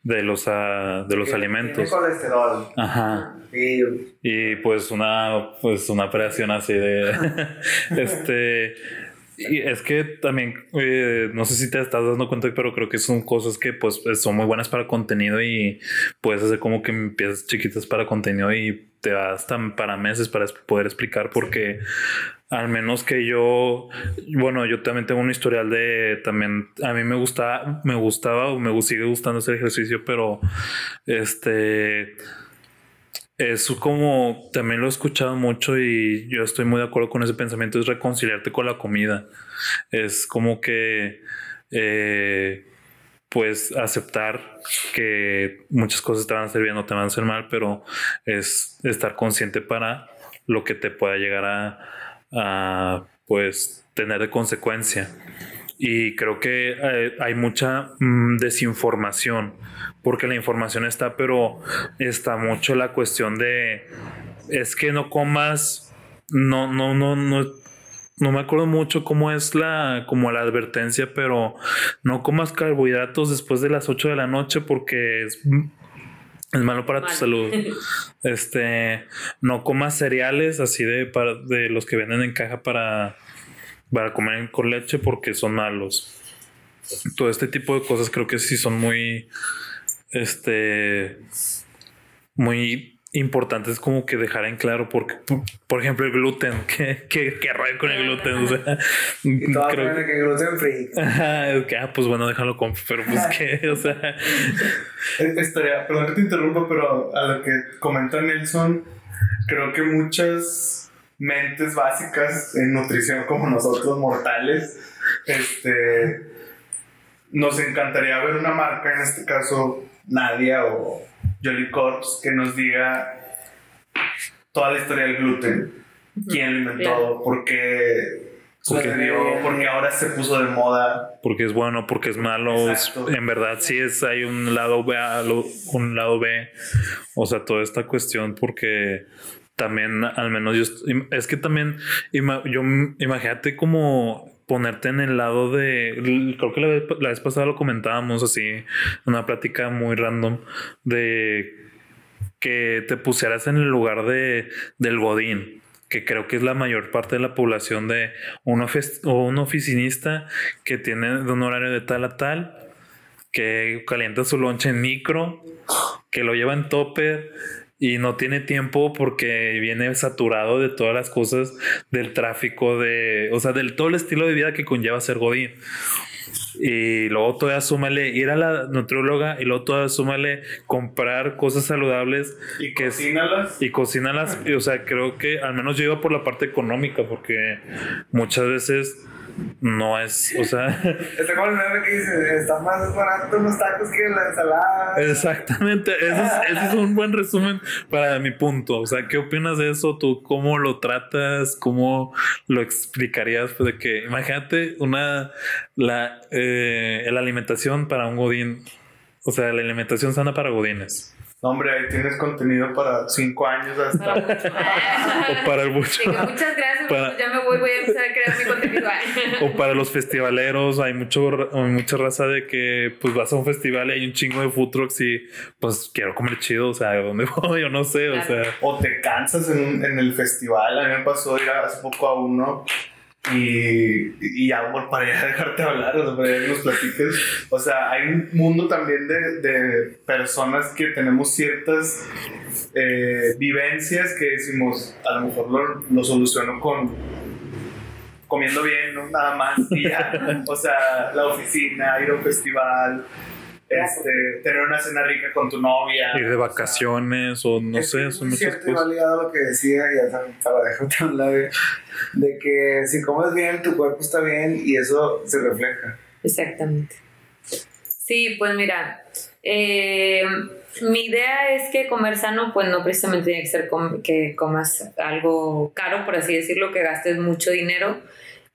de los, uh, de los alimentos. Tiene colesterol. Ajá. Y, Y pues una, pues una operación así de. este. Y es que también, eh, no sé si te estás dando cuenta, pero creo que son cosas que pues son muy buenas para contenido y puedes hacer como que empiezas chiquitas para contenido y te vas tan para meses para poder explicar porque al menos que yo, bueno, yo también tengo un historial de también, a mí me gustaba, me gustaba o me sigue gustando hacer ejercicio, pero este eso como también lo he escuchado mucho y yo estoy muy de acuerdo con ese pensamiento, es reconciliarte con la comida. Es como que, eh, pues, aceptar que muchas cosas te van a hacer bien o te van a hacer mal, pero es estar consciente para lo que te pueda llegar a, a pues, tener de consecuencia. Y creo que eh, hay mucha mm, desinformación, porque la información está, pero está mucho la cuestión de, es que no comas, no, no, no, no, no me acuerdo mucho cómo es la, como la advertencia, pero no comas carbohidratos después de las 8 de la noche porque es, es malo para tu salud. Este, no comas cereales así de, para, de los que venden en caja para para comer con leche porque son malos. Todo este tipo de cosas creo que sí son muy, este, muy importantes como que dejar en claro porque, por ejemplo, el gluten, ¿qué, qué, qué rollo con el gluten? O sea, y creo que, que gluten free. Ajá, que, ah, pues bueno, déjalo con, pero pues que, o sea. Estaría, perdón que te interrumpa, pero a lo que comenta Nelson, creo que muchas mentes básicas en nutrición como nosotros mortales, este, nos encantaría ver una marca, en este caso Nadia o Jolly Corps, que nos diga toda la historia del gluten, quién lo inventó, por qué sucedió, porque ahora se puso de moda. Porque es bueno, porque es malo. en verdad, sí es, hay un lado B, un lado B. O sea, toda esta cuestión, porque también, al menos yo, es que también, yo imagínate como ponerte en el lado de, creo que la vez, la vez pasada lo comentábamos así, una plática muy random de que te pusieras en el lugar de, del godín, que creo que es la mayor parte de la población de un, o un oficinista que tiene de un horario de tal a tal, que calienta su lonche en micro, que lo lleva en topper y no tiene tiempo porque viene saturado de todas las cosas del tráfico, de, o sea, del todo el estilo de vida que conlleva ser Godín. Y luego todavía súmale ir a la nutrióloga y luego todavía súmale comprar cosas saludables. Y que cocínalas. Y cocínalas. o sea, creo que al menos yo iba por la parte económica porque muchas veces no es, o sea. Está como el meme que dice: está más barato los tacos que la ensalada. Exactamente, ese es, ese es, un buen resumen para mi punto. O sea, ¿qué opinas de eso? ¿Tú cómo lo tratas? ¿Cómo lo explicarías? Pues de que, imagínate una, la, eh, la alimentación para un godín, o sea, la alimentación sana para godines. Hombre, ahí tienes contenido para cinco años hasta. o para el mucho. muchas gracias, pues ya me voy, voy a empezar a crear mi contenido. o para los festivaleros, hay mucho, mucha raza de que pues vas a un festival y hay un chingo de food trucks y pues quiero comer chido, o sea, ¿dónde voy? Yo no sé, o sea. O te cansas en, en el festival, a mí me pasó ir hace poco a uno Y, y ya, bueno, para ya dejarte hablar, o sea, para ya que nos platiques. O sea, hay un mundo también de, de personas que tenemos ciertas eh, vivencias que decimos, a lo mejor lo, lo soluciono con comiendo bien, ¿no? Nada más. Y ya. o sea, la oficina, ir a un festival, este, tener una cena rica con tu novia. Ir de vacaciones o no Es sé, es son muy muchas cierto cosas. validado lo que decía, y ya para dejarte hablar, de, de que si comes bien, tu cuerpo está bien y eso se refleja. Exactamente. Sí, pues mira, eh, mi idea es que comer sano, pues no precisamente tiene que ser com- que comas algo caro, por así decirlo, que gastes mucho dinero,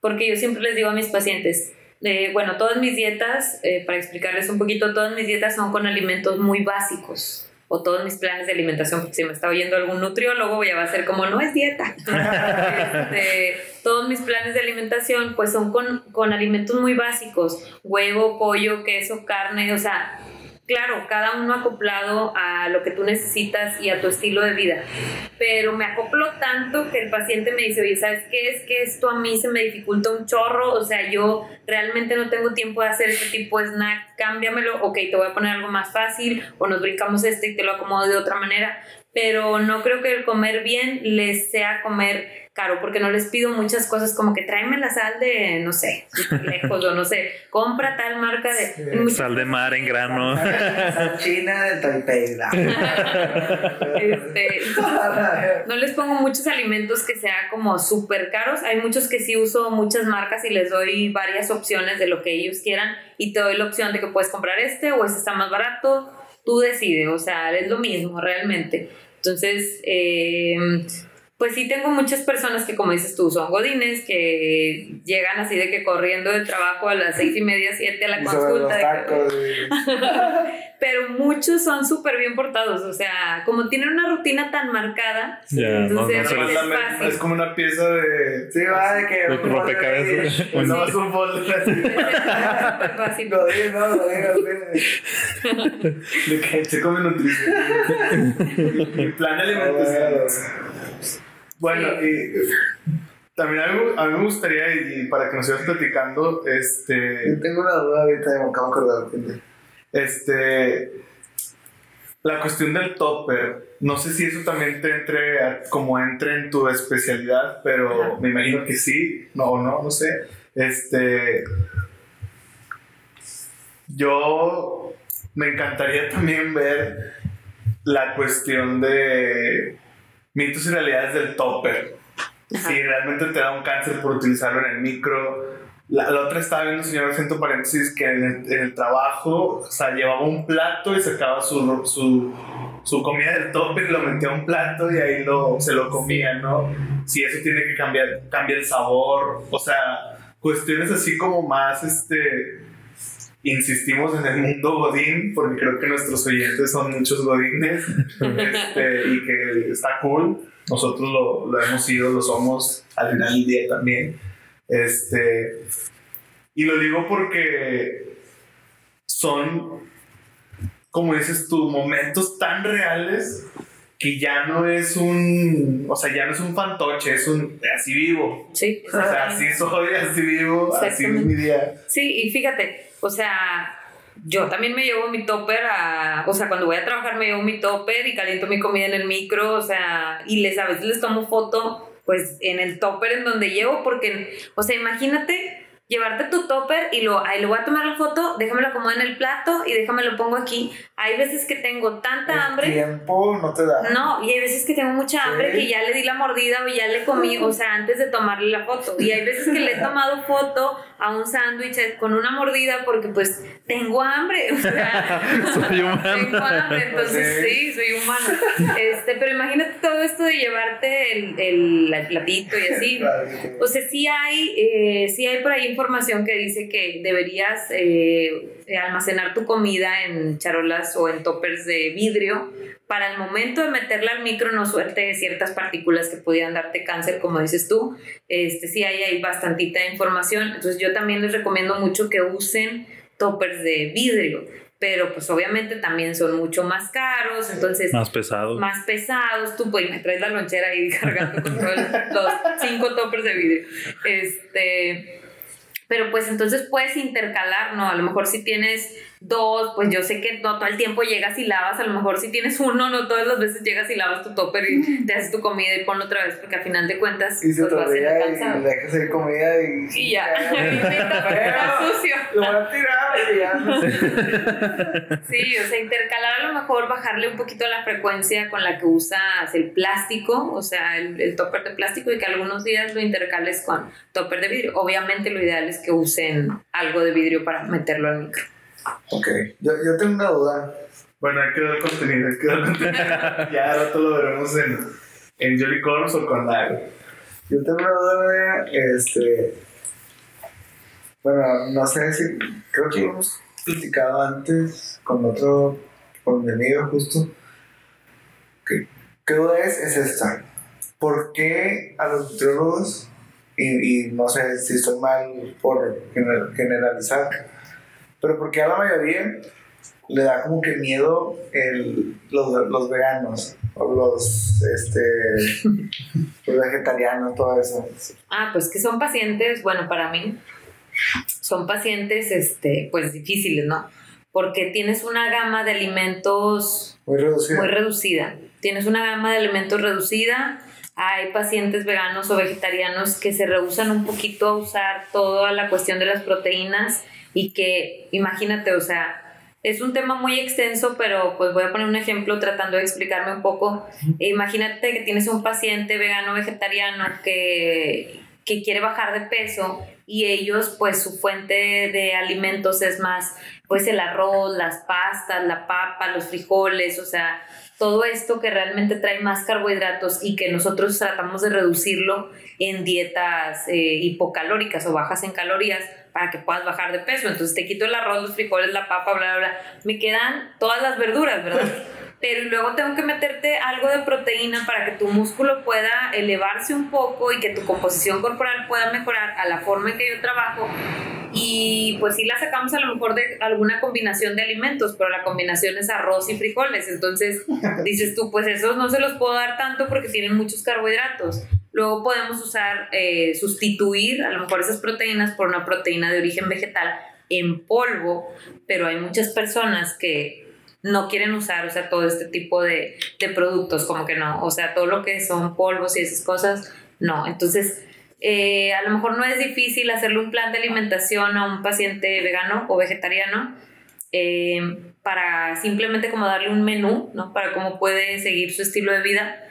porque yo siempre les digo a mis pacientes, eh, bueno, todas mis dietas, eh, para explicarles un poquito, todas mis dietas son con alimentos muy básicos. O todos mis planes de alimentación, porque si me está oyendo algún nutriólogo, ya va a ser como, no es dieta. Este, todos mis planes de alimentación, pues son con, con alimentos muy básicos: huevo, pollo, queso, carne, o sea, claro, cada uno acoplado a lo que tú necesitas y a tu estilo de vida. Pero me acoplo tanto que el paciente me dice, oye, ¿sabes qué? Es que esto a mí se me dificulta un chorro, o sea, yo realmente no tengo tiempo de hacer este tipo de snack, cámbiamelo, ok, te voy a poner algo más fácil, o nos brincamos este y te lo acomodo de otra manera. Pero no creo que el comer bien les sea comer caro, porque no les pido muchas cosas como que tráeme la sal de, no sé, lejos, o no sé, compra tal marca de... Sí. muchas Sal de mar en grano. China de Taipei. Este, no les pongo muchos alimentos que sea como súper caros. Hay muchos que sí uso muchas marcas y les doy varias opciones de lo que ellos quieran y te doy la opción de que puedes comprar este o este está más barato. Tú decides, o sea, es lo mismo realmente. Entonces, eh, pues sí tengo muchas personas que, como dices tú, son godines, que llegan así de que corriendo del trabajo a las seis y media, siete a la Y sobre los consulta. que- tacos. pero muchos son súper bien portados, o sea, como tienen una rutina tan marcada, Ya, no, entonces no se es la- fácil. es como una pieza de. Sí, va de que. De rompecabezas. Pues No, es un así. súper fácil. Lo digo, no, lo digo, De que checo mi nutrición. Mi plan alimentación. Bueno, y también a mí, a mí me gustaría, y para que nos sigas platicando, este. Yo tengo una duda ahorita, me acabo de acordar. gente. Este. La cuestión del topper. No sé si eso también te entre a- como entre en tu especialidad, pero Ajá. me imagino que sí. No, o no, no sé. Este. Yo me encantaría también ver la cuestión de mitos y realidades del topper. Ajá. Si realmente te da un cáncer por utilizarlo en el micro. La, la otra estaba viendo, señor, haciendo paréntesis, que en el, en el trabajo, o sea, llevaba un plato y sacaba su, su, su comida del topper y lo metía a un plato y ahí lo, se lo comía, ¿no? Si eso tiene que cambiar, cambia el sabor, o sea, cuestiones así como más, este, insistimos en el mundo godín, porque creo que nuestros oyentes son muchos godines, este, y que está cool. Nosotros lo, lo hemos sido, lo somos al final del día también. Este, y lo digo porque son, como dices tú, momentos tan reales que ya no es un, o sea, ya no es un fantoche, es un, así vivo. Sí, O sea, así soy, así vivo, así es mi día. Sí, y fíjate, o sea, yo también me llevo mi topper a, o sea, cuando voy a trabajar me llevo mi topper y caliento mi comida en el micro, o sea, y les a veces les tomo foto pues en el topper en donde llevo porque, o sea, imagínate llevarte tu topper y lo, ahí le voy a tomar la foto, déjamelo acomodar en el plato y déjame lo pongo aquí. Hay veces que tengo tanta El hambre. tiempo no te da. No, y hay veces que tengo mucha hambre Sí. que ya le di la mordida o ya le comí, o sea, antes de tomarle la foto. Y hay veces que le he tomado foto a un sándwich con una mordida porque pues tengo hambre. O sea, Soy humano. tengo hambre, entonces sí, soy humano. Este, pero imagínate todo esto de llevarte el, el, el platito y así. O sea, sí hay, eh, sí hay por ahí información que dice que deberías eh, almacenar tu comida en charolas o en toppers de vidrio para el momento de meterla al micro no suelte ciertas partículas que pudieran darte cáncer, como dices tú. Este, sí hay, hay bastantita información. Entonces yo también les recomiendo mucho que usen toppers de vidrio. pero pues obviamente también son mucho más caros, entonces Más pesados. más pesados. Tú pues me traes la lonchera ahí cargando con todos los cinco toppers de vidrio. Este, pero pues entonces puedes intercalar, ¿no? A lo mejor si tienes dos, pues yo sé que no todo el tiempo llegas y lavas, a lo mejor si tienes uno, no todas las veces llegas y lavas tu topper y te haces tu comida y ponlo otra vez, porque al final de cuentas Y se pues, te olvida y le dejas ahí comida y. Y ya, está sucio. Lo voy a tirar y ya no sé. Sí, o sea, intercalar a lo mejor bajarle un poquito la frecuencia con la que usas el plástico, o sea, el, el topper de plástico y que algunos días lo intercales con topper de vidrio. Obviamente lo ideal es que usen algo de vidrio para meterlo al micro. Ok, yo, yo tengo una duda. Bueno, hay que dar contenido, hay que dar contenido. ya al rato lo veremos en, en Jolly Corns o con la. Yo tengo una duda, este. Bueno, no sé si. Creo que lo hemos platicado antes con otro. con mi amigo, justo. ¿Qué, qué duda es? Es esta. ¿Por qué a los nutriólogos, y, y no sé si estoy mal por gener- generalizar, pero por qué a la mayoría le da como que miedo el, los, los veganos o los, este, los vegetarianos, todo eso? Ah, pues que son pacientes, bueno, para mí, son pacientes, este, pues difíciles, ¿no? Porque tienes una gama de alimentos Muy reducido. muy reducida. Tienes una gama de alimentos reducida. Hay pacientes veganos o vegetarianos que se rehusan un poquito a usar toda la cuestión de las proteínas y que, imagínate, o sea, es un tema muy extenso, pero pues voy a poner un ejemplo tratando de explicarme un poco. E imagínate que tienes un paciente vegano o vegetariano que, que quiere bajar de peso y ellos pues su fuente de alimentos es más pues el arroz, las pastas, la papa, los frijoles, o sea, todo esto que realmente trae más carbohidratos y que nosotros tratamos de reducirlo en dietas eh, hipocalóricas o bajas en calorías para que puedas bajar de peso. Entonces te quito el arroz, los frijoles, la papa, bla, bla, bla. Me quedan todas las verduras, ¿verdad? Pero luego tengo que meterte algo de proteína para que tu músculo pueda elevarse un poco y que tu composición corporal pueda mejorar a la forma en que yo trabajo. Y pues sí la sacamos a lo mejor de alguna combinación de alimentos, pero la combinación es arroz y frijoles. Entonces dices tú, pues esos no se los puedo dar tanto porque tienen muchos carbohidratos. Luego podemos usar, eh, sustituir a lo mejor esas proteínas por una proteína de origen vegetal en polvo, pero hay muchas personas que no quieren usar, o sea, todo este tipo de, de productos, como que no, o sea, todo lo que son polvos y esas cosas, no. Entonces, eh, a lo mejor no es difícil hacerle un plan de alimentación a un paciente vegano o vegetariano eh, para simplemente como darle un menú, ¿no? Para cómo puede seguir su estilo de vida,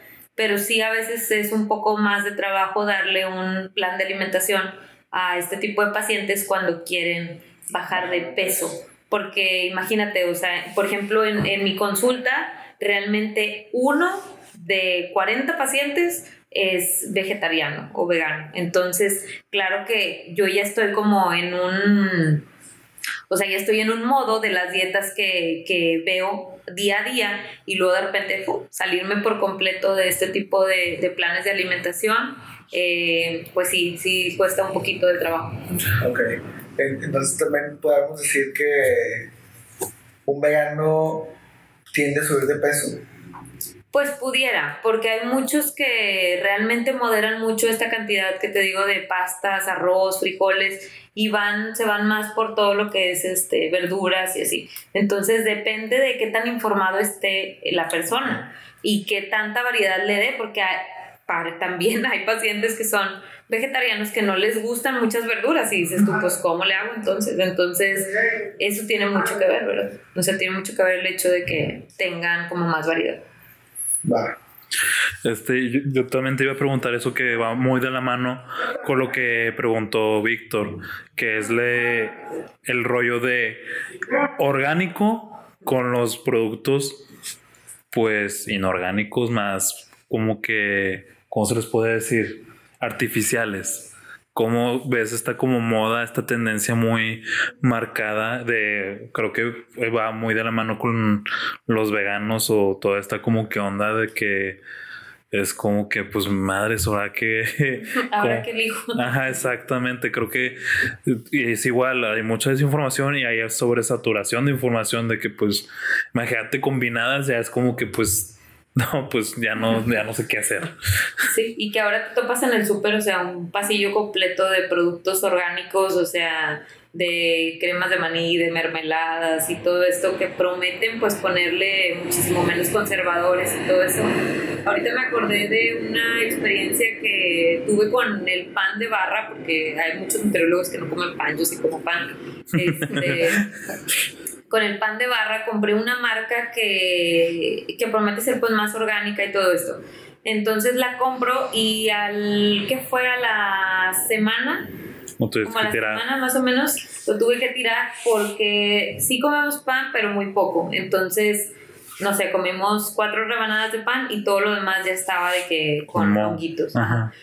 pero sí a veces es un poco más de trabajo darle un plan de alimentación a este tipo de pacientes cuando quieren bajar de peso. Porque imagínate, o sea, por ejemplo, en, mi consulta, realmente uno de 40 pacientes es vegetariano o vegano. Entonces, claro que yo ya estoy como en un, o sea, ya estoy en un modo de las dietas que, que veo día a día y luego de repente salirme por completo de este tipo de, de planes de alimentación, eh, pues sí, sí cuesta un poquito de trabajo. Ok. En- Entonces también podemos decir que un vegano tiende a subir de peso. Pues pudiera, porque hay muchos que realmente moderan mucho esta cantidad que te digo de pastas, arroz, frijoles y van, se van más por todo lo que es este, verduras y así. Entonces depende de qué tan informado esté la persona y qué tanta variedad le dé, porque hay- para- también hay pacientes que son vegetarianos que no les gustan muchas verduras y dices tú, pues ¿cómo le hago entonces? Entonces eso tiene mucho que ver, ¿verdad? O sea, tiene mucho que ver el hecho de que tengan como más variedad. Va. Este, yo, también te iba a preguntar eso que va muy de la mano con lo que preguntó Víctor, que es el rollo de orgánico con los productos, pues inorgánicos, más como que, ¿cómo se les puede decir? Artificiales. ¿Cómo ves esta como moda, esta tendencia muy marcada de, creo que va muy de la mano con los veganos o toda esta como que onda de que es como que, pues, madres, ahora que... ahora que elijo. Ajá, exactamente. Creo que es igual, hay mucha desinformación y hay sobresaturación de información de que, pues, imagínate combinadas, ya es como que, pues, no, pues ya no, ya no sé qué hacer. Sí, y que ahora te topas en el súper, o sea, un pasillo completo de productos orgánicos, o sea, de cremas de maní, de mermeladas y todo esto que prometen pues ponerle muchísimo menos conservadores y todo eso. Ahorita me acordé de una experiencia que tuve con el pan de barra, porque hay muchos nutriólogos que no comen pan, yo sí como pan. Este, con el pan de barra compré una marca que, que promete ser pues más orgánica y todo esto. Entonces la compro y al que fue a la semana como a la semana más o menos lo tuve que tirar porque sí comemos pan, pero muy poco. Entonces, no sé, comimos cuatro rebanadas de pan y todo lo demás ya estaba de que con honguitos.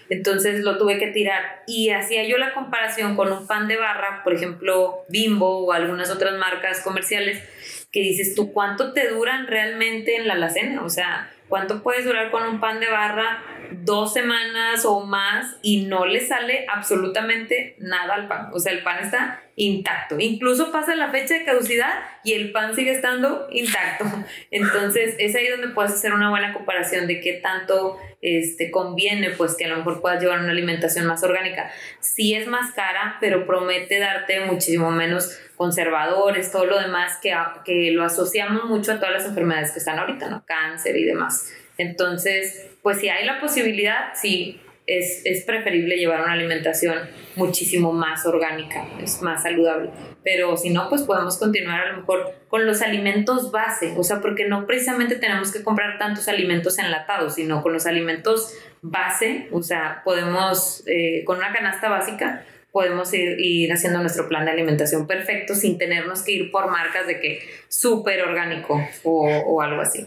Entonces lo tuve que tirar. Y hacía yo la comparación con un pan de barra, por ejemplo, Bimbo o algunas otras marcas comerciales, que dices tú, ¿cuánto te duran realmente en la alacena? O sea, ¿cuánto puedes durar con un pan de barra? dos semanas o más y no le sale absolutamente nada al pan. O sea, el pan está intacto. Incluso pasa la fecha de caducidad y el pan sigue estando intacto. Entonces, es ahí donde puedes hacer una buena comparación de qué tanto este, conviene, pues que a lo mejor puedas llevar una alimentación más orgánica. Sí es más cara, pero promete darte muchísimo menos conservadores, todo lo demás que, que lo asociamos mucho a todas las enfermedades que están ahorita, ¿no? Cáncer y demás. Entonces, pues si hay la posibilidad, sí, es, es, preferible llevar una alimentación muchísimo más orgánica, es más saludable. Pero si no, pues podemos continuar a lo mejor con los alimentos base, o sea, porque no precisamente tenemos que comprar tantos alimentos enlatados, sino con los alimentos base, o sea, podemos, eh, con una canasta básica, podemos ir, haciendo nuestro plan de alimentación perfecto sin tenernos que ir por marcas de que súper orgánico o algo así.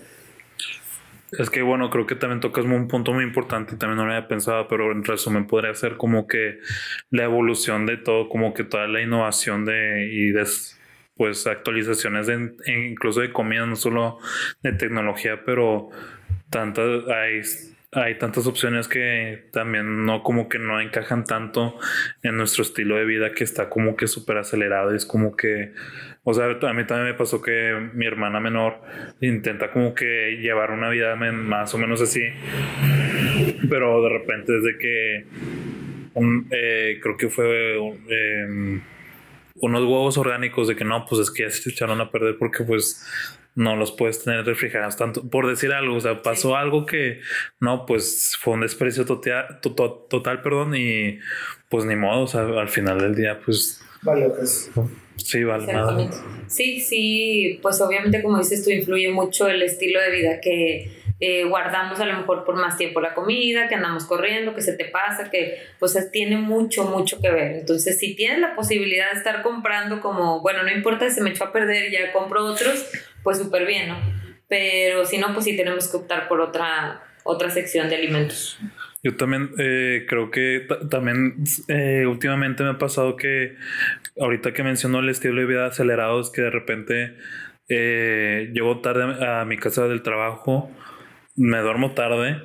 Es que bueno, creo que también tocas un punto muy importante, también no lo había pensado, pero en resumen podría ser como que la evolución de todo, como que toda la innovación de y de pues actualizaciones de, incluso de comida, no solo de tecnología, pero tantas hay hay tantas opciones que también no como que no encajan tanto en nuestro estilo de vida que está como que súper acelerado y es como que o sea, a mí también me pasó que mi hermana menor intenta como que llevar una vida más o menos así, pero de repente desde que eh, creo que fue em, unos huevos orgánicos de que no, pues es que ya se echaron a perder porque pues no los puedes tener refrigerados tanto. Por decir algo, o sea, pasó algo que no, pues fue un desprecio total, total, perdón, y pues ni modo, o sea, al final del día, pues. Vale, pues. Sí, vale. Sí, sí, pues obviamente como dices tú, influye mucho el estilo de vida que eh, guardamos a lo mejor por más tiempo la comida, que andamos corriendo, que se te pasa, que pues tiene mucho, mucho que ver. Entonces, si tienes la posibilidad de estar comprando como, bueno, no importa si se me echó a perder, ya compro otros, pues súper bien, ¿no? Pero si no, pues sí tenemos que optar por otra, otra sección de alimentos. Yo también eh, creo que también eh, últimamente me ha pasado que ahorita que mencionó el estilo de vida acelerado es que de repente eh, llego tarde a mi casa del trabajo, me duermo tarde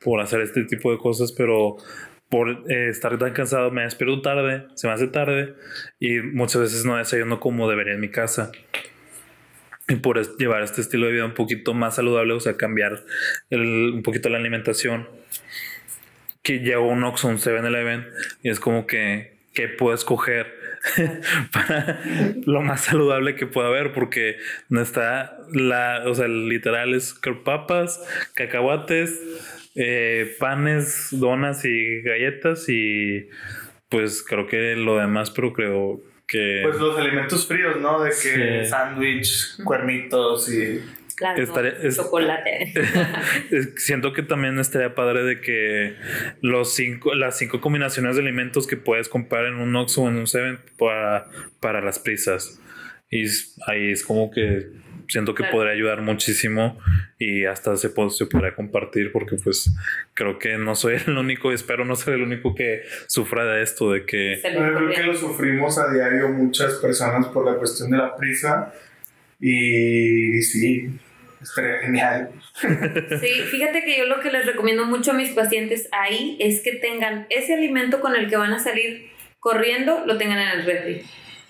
por hacer este tipo de cosas, pero por estar tan cansado me despierto tarde, se me hace tarde y muchas veces no desayuno como debería en mi casa. Y por llevar este estilo de vida un poquito más saludable, o sea, cambiar un poquito la alimentación. Que llegó un Oxxo, un 7-Eleven y es como que, ¿qué puedo escoger para lo más saludable que pueda haber? Porque no está la, o sea, literal es papas, cacahuates, eh, panes, donas y galletas y pues creo que lo demás, pero creo que... Pues los alimentos fríos, ¿no? De que sándwich, cuernitos y chocolate. siento que también estaría padre de que los cinco, las cinco combinaciones de alimentos que puedes comprar en un Oxxo o en un Seven para, para las prisas. Y ahí es como que siento que podría ayudar muchísimo y hasta se, se podría compartir porque pues creo que no soy el único, espero no ser el único que sufra de esto, de que... Creo que lo sufrimos a diario muchas personas por la cuestión de la prisa y sí, estaría genial. Sí, fíjate que yo lo que les recomiendo mucho a mis pacientes ahí es que tengan ese alimento con el que van a salir corriendo, lo tengan en el refri.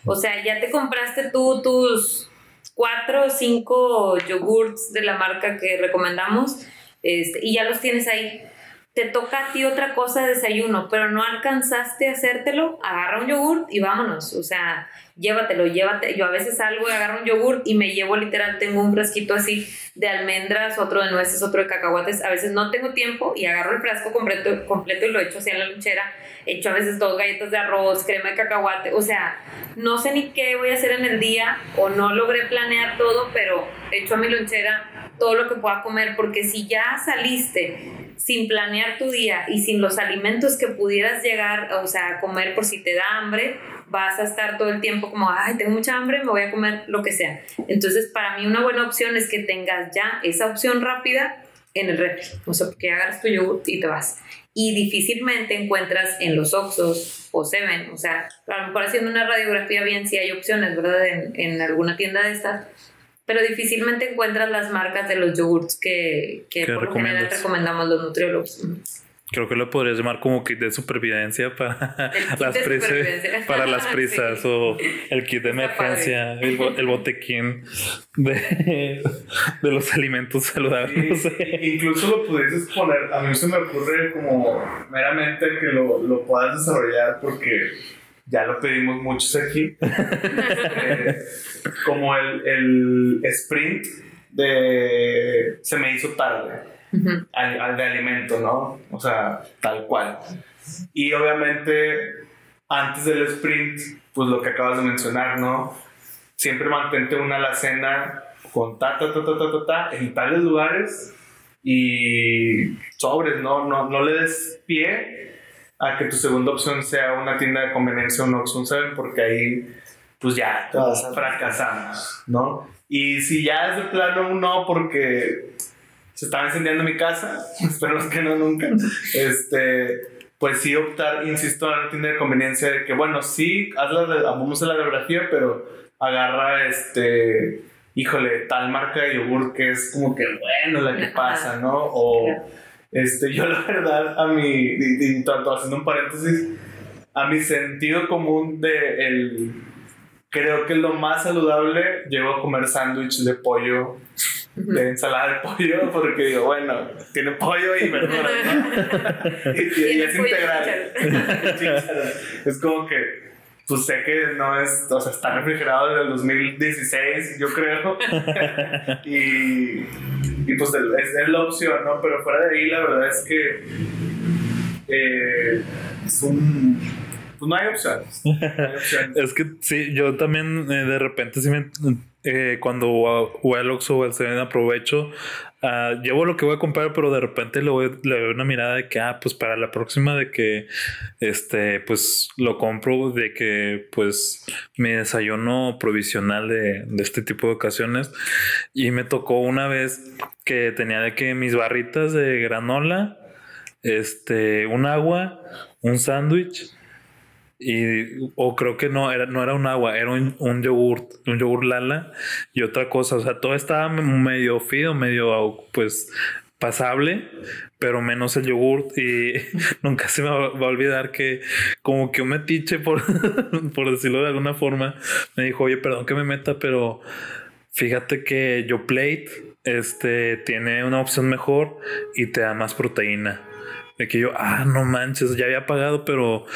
O sea, ya te compraste tú tus cuatro o cinco yogurts de la marca que recomendamos este, y ya los tienes ahí. Te toca a ti otra cosa de desayuno, pero no alcanzaste a hacértelo, agarra un yogurt y vámonos. O sea, llévatelo, llévate. Yo a veces salgo y agarro un yogurt y me llevo literal, tengo un frasquito así de almendras, otro de nueces, otro de cacahuates. A veces no tengo tiempo y agarro el frasco completo, completo y lo echo hacia la lonchera. Echo a veces dos galletas de arroz, crema de cacahuate. O sea, no sé ni qué voy a hacer en el día o no logré planear todo, pero echo a mi lonchera todo lo que pueda comer, porque si ya saliste sin planear tu día y sin los alimentos que pudieras llegar, o sea, a comer por si te da hambre, vas a estar todo el tiempo como, ay, tengo mucha hambre, me voy a comer lo que sea. Entonces, para mí una buena opción es que tengas ya esa opción rápida en el refri, o sea, que hagas tu yogurt y te vas. Y difícilmente encuentras en los Oxos o Seven, o sea, a lo mejor haciendo una radiografía bien, si hay opciones, ¿verdad? En, en alguna tienda de estas, pero difícilmente encuentras las marcas de los yogurts que, que ¿Qué por lo general recomendamos los nutriólogos. Creo que lo podrías llamar como kit de supervivencia para las de prisas, supervivencia. para las prisas Sí. o el kit de emergencia, el, el botequín de, de los alimentos saludables. No sé. Y- incluso lo pudieses poner, a mí se me ocurre como meramente que lo, lo puedas desarrollar porque ya lo pedimos muchos aquí. Eh, como el, el sprint de se me hizo tarde Ujú. al, al de alimento, ¿no? O sea, tal cual. Y obviamente, antes del sprint, pues lo que acabas de mencionar, ¿no? Siempre mantente una alacena con ta, ta, ta, ta, ta, ta, ta, en tales lugares y sobres, ¿no? No, no le des pie a que tu segunda opción sea una tienda de conveniencia o un Oxxo, Seven, porque ahí, pues ya, Te vas a- fracasamos, ¿no? Y si ya es de plano un no, porque se estaba encendiendo mi casa, esperemos que no nunca, este, pues sí optar, insisto, a una tienda de conveniencia de que, bueno, sí, haz la, de- vamos a la radiografía, pero agarra, este, híjole, tal marca de yogur que es como que, bueno, la que pasa, ¿no? O, Claro. Este, yo la verdad, a mi, y, y tanto haciendo un paréntesis, a mi sentido común de el, creo que lo más saludable, llego a comer sándwich de pollo de ensalada de pollo porque digo, bueno, tiene pollo y verduras, ¿no? y, y- y es integral. Es como que, pues sé que no es, o sea, está refrigerado desde el 2016, yo creo. y, y pues es, es la opción, ¿no? Pero fuera de ahí, la verdad es que eh, es un. Pues no hay opciones. No hay opciones. Es que sí, yo también eh, de repente sí me, eh, cuando o al Oxxo o al aprovecho, ah, llevo lo que voy a comprar, pero de repente le, voy, le doy una mirada de que, ah, pues para la próxima de que, este, pues lo compro, de que, pues mi desayuno provisional de, de este tipo de ocasiones. Y me tocó una vez que tenía de que mis barritas de granola, este, un agua, un sándwich. Y, o creo que no era, no era un agua, era un, un yogurt, un yogur Lala y otra cosa. O sea, todo estaba medio fido, medio pues pasable, pero menos el yogurt. Y nunca se me va a olvidar que, como que un metiche, por, por decirlo de alguna forma, me dijo, oye, perdón que me meta, pero fíjate que yo plate este, tiene una opción mejor y te da más proteína. De que yo, ah, no manches, ya había pagado, pero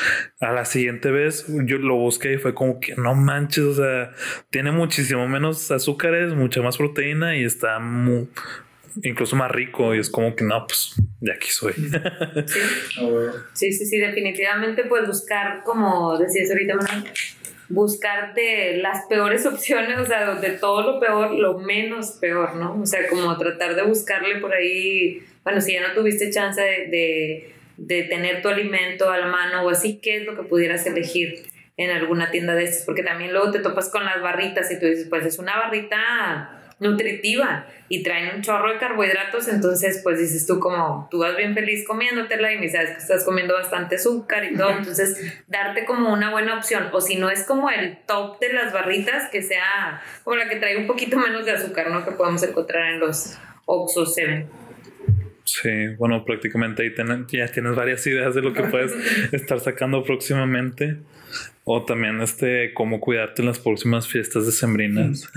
a la siguiente vez yo lo busqué y fue como que no manches, o sea, tiene muchísimo menos azúcares, mucha más proteína y está incluso más rico. Y es como que no, pues de aquí soy. Sí. A ver. Sí, sí, sí, definitivamente pues buscar, como decías ahorita, Manuel, buscar de las peores opciones, o sea, de todo lo peor, lo menos peor, ¿no? O sea, como tratar de buscarle por ahí, bueno, si ya no tuviste chance de, de, de tener tu alimento a la mano o así, ¿qué es lo que pudieras elegir en alguna tienda de estas? Porque también luego te topas con las barritas y tú dices, pues es una barrita nutritiva y traen un chorro de carbohidratos, entonces pues dices tú como, tú vas bien feliz comiéndotela y sabes que estás comiendo bastante azúcar y todo, entonces darte como una buena opción, o si no es como el top de las barritas, que sea como la que trae un poquito menos de azúcar, ¿no? Que podemos encontrar en los Oxo 7. Sí, bueno, prácticamente ahí ya tienes varias ideas de lo que puedes estar sacando próximamente. O también este cómo cuidarte en las próximas fiestas decembrinas.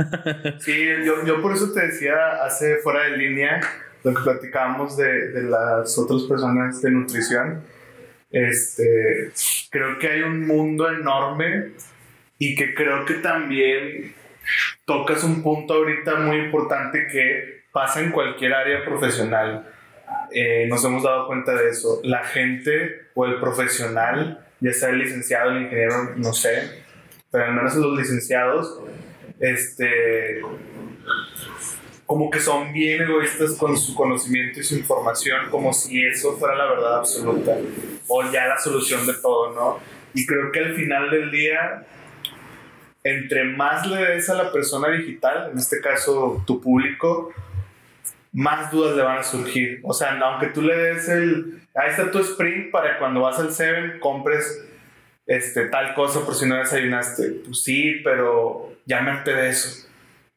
Sí, yo, yo por eso te decía hace fuera de línea lo que platicábamos de, de las otras personas de nutrición. Este, creo que hay un mundo enorme y que creo que también tocas un punto ahorita muy importante que pasa en cualquier área profesional. Eh, nos hemos dado cuenta de eso. La gente o el profesional ya sea el licenciado, el ingeniero, no sé, pero al menos los licenciados, este, como que son bien egoístas con su conocimiento y su información, como si eso fuera la verdad absoluta o ya la solución de todo, ¿no? Y creo que al final del día, entre más le des a la persona digital, en este caso tu público, más dudas le van a surgir. O sea, aunque tú le des el, ahí está tu sprint para cuando vas al 7 compres este, tal cosa por si no desayunaste. Pues sí, pero ya me de eso.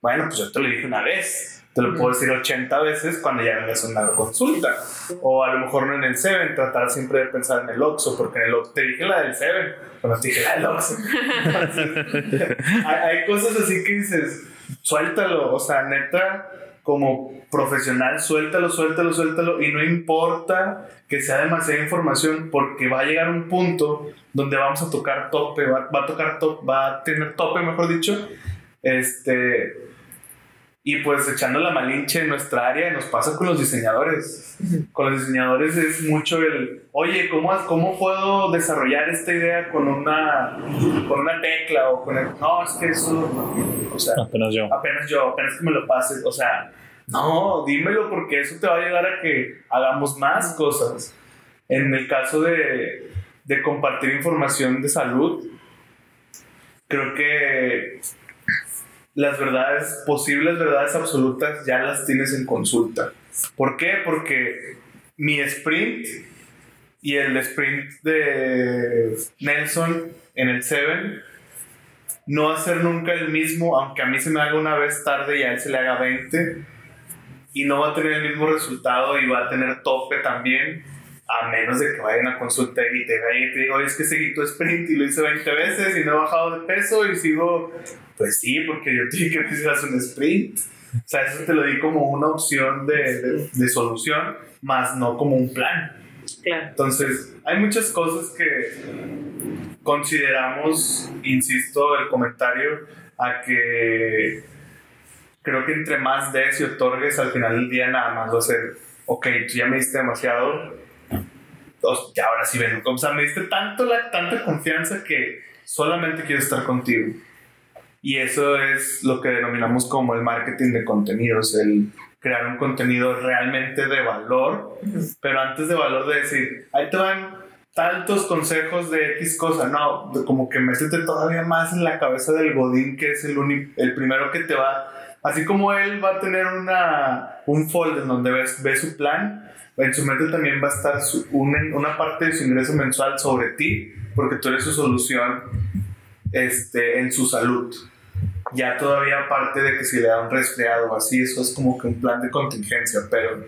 Bueno, pues yo te lo dije una vez. Te lo puedo decir 80 veces cuando ya vengas a una consulta. O a lo mejor no en el 7, tratar siempre de pensar en el Oxxo, porque en el Oxxo te dije la del 7, pero te dije la del Oxxo. hay, hay cosas así que dices, suéltalo, o sea, neta, como profesional, suéltalo, suéltalo, suéltalo y no importa que sea demasiada información porque va a llegar un punto donde vamos a tocar tope, va, a tocar top, va a tener tope, mejor dicho, este y pues echando la malinche en nuestra área nos pasa con los diseñadores. Con los diseñadores es mucho el, oye, ¿cómo, cómo puedo desarrollar esta idea con una, con una tecla o con el, no, es que eso, o sea, apenas yo. Apenas yo, apenas que me lo pases, o sea, no, dímelo porque eso te va a ayudar a que hagamos más cosas. En el caso de, de compartir información de salud, creo que las verdades, posibles verdades absolutas, ya las tienes en consulta. ¿Por qué? Porque mi sprint y el sprint de Nelson en el 7 no va a ser nunca el mismo, aunque a mí se me haga una vez tarde y a él se le haga 20 y no va a tener el mismo resultado y va a tener tope también, a menos de que vaya a una consulta y te vaya y te diga, oye, es que seguí tu sprint y lo hice 20 veces y no he bajado de peso y sigo, pues sí, porque yo te dije que hicieras un sprint. O sea, eso te lo di como una opción de, de, solución, más no como un plan. Claro. Entonces, hay muchas cosas que consideramos, insisto, el comentario a que creo que entre más des y otorgues, al final del día nada más va a ser, ok, tú ya me diste demasiado, ya ahora sí ven. O sea, me diste tanto la, tanta confianza que solamente quiero estar contigo. Y eso es lo que denominamos como el marketing de contenidos, el crear un contenido realmente de valor, pero antes de valor de decir, ahí te van tantos consejos de X cosa, no, como que métete todavía más en la cabeza del Godín, que es el, el primero que te va Así como él va a tener una, un folder donde ves, ve su plan, en su mente también va a estar una, parte de su ingreso mensual sobre ti, porque tú eres su solución este, en su salud. Ya todavía aparte de que si le da un resfriado o así, eso es como que un plan de contingencia, pero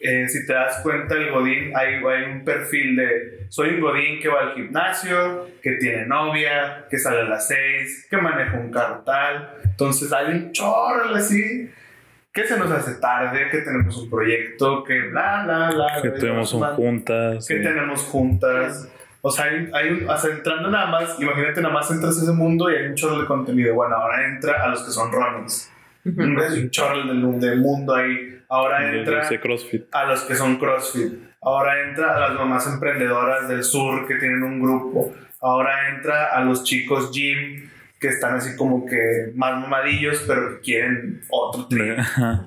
eh, si te das cuenta, el Godín, hay, un perfil de soy un Godín que va al gimnasio, que tiene novia, que sale a las 6, que maneja un carro tal. Entonces hay un chorro así que se nos hace tarde, que tenemos un proyecto, que bla, bla, bla. Que tenemos juntas. Que tenemos juntas. O sea, hay, hay o sea, entrando nada más, imagínate nada más entras a ese mundo y hay un chorro de contenido. Bueno, ahora entra a los que son runnings. Hay un chorro del, del mundo ahí Ahora entra a los que son CrossFit. Ahora entra a las mamás emprendedoras del sur que tienen un grupo. Ahora entra a los chicos gym que están así como que más mamadillos pero que quieren otro tipo.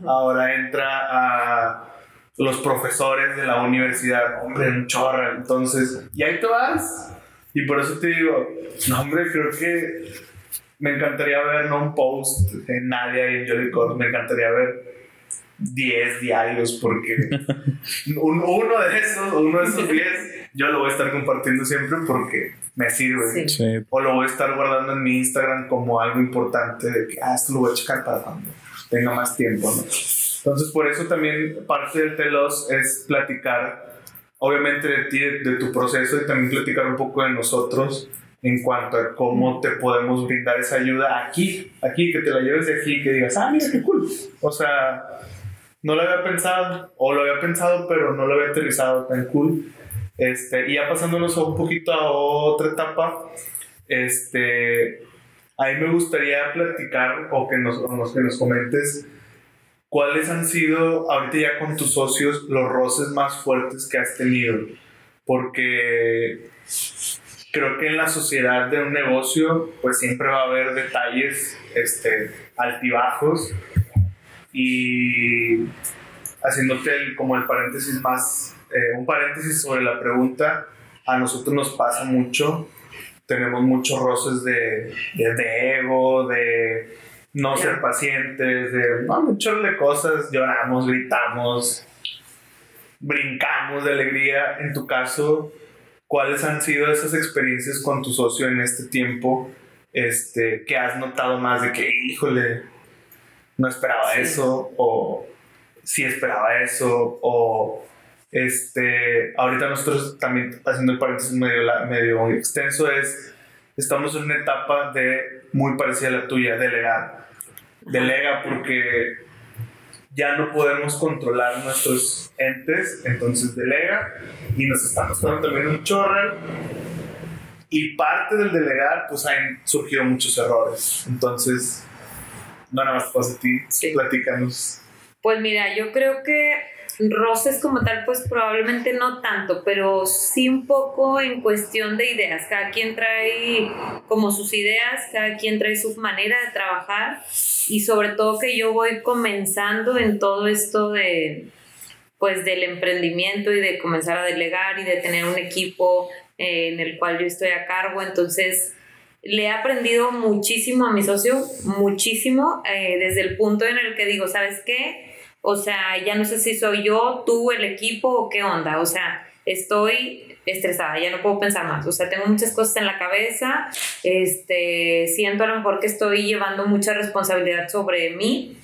Ahora entra a los profesores de la universidad. Hombre, un chorro. Entonces, y ahí te vas. Y por eso te digo, no, hombre, creo que me encantaría ver no un post en Nadia y en Jolly me encantaría ver 10 diarios porque un- uno de esos, uno de esos 10, yo lo voy a estar compartiendo siempre porque me sirve. Sí. Sí, O lo voy a estar guardando en mi Instagram como algo importante de que, ah, esto lo voy a checar para cuando tenga más tiempo, ¿no? Entonces, por eso también parte del telos es platicar, obviamente, de ti, de, de tu proceso y también platicar un poco de nosotros en cuanto a cómo te podemos brindar esa ayuda aquí, aquí, que te la lleves de aquí, que digas, ah, mira qué cool. O sea, no lo había pensado, o lo había pensado, pero no lo había aterrizado tan cool. Este, y ya pasándonos un poquito a otra etapa, este, a mí me gustaría platicar o que nos, o que nos comentes cuáles han sido ahorita ya con tus socios los roces más fuertes que has tenido. Porque creo que en la sociedad de un negocio pues siempre va a haber detalles este, altibajos y haciéndote el- como el paréntesis más, eh, un paréntesis sobre la pregunta, a nosotros nos pasa mucho, tenemos muchos roces de, de, de ego, de no ser pacientes, de no, muchas de cosas, lloramos, gritamos, brincamos de alegría. En tu caso, ¿cuáles han sido esas experiencias con tu socio en este tiempo este, que has notado más de que, híjole, no esperaba Sí. eso, o sí esperaba eso, o este, ahorita nosotros también, haciendo el paréntesis medio, medio extenso, es, estamos en una etapa de muy parecida a la tuya, delegar. Delega porque ya no podemos controlar nuestros entes, entonces delega y nos está costando también un chorro. Y parte del delegar, pues han surgido muchos errores. Entonces, no nada más pasa a ti, Sí. platícanos. Pues mira, yo creo que roces como tal, pues probablemente no tanto, pero sí un poco en cuestión de ideas. Cada quien trae como sus ideas, cada quien trae su manera de trabajar y sobre todo que yo voy comenzando en todo esto de pues del emprendimiento y de comenzar a delegar y de tener un equipo eh, en el cual yo estoy a cargo, entonces le he aprendido muchísimo a mi socio, muchísimo, eh, desde el punto en el que digo, ¿sabes qué? O sea, ya no sé si soy yo, tú, el equipo o qué onda. O sea, estoy estresada, ya no puedo pensar más. O sea, tengo muchas cosas en la cabeza. Este, siento a lo mejor que estoy llevando mucha responsabilidad sobre mí.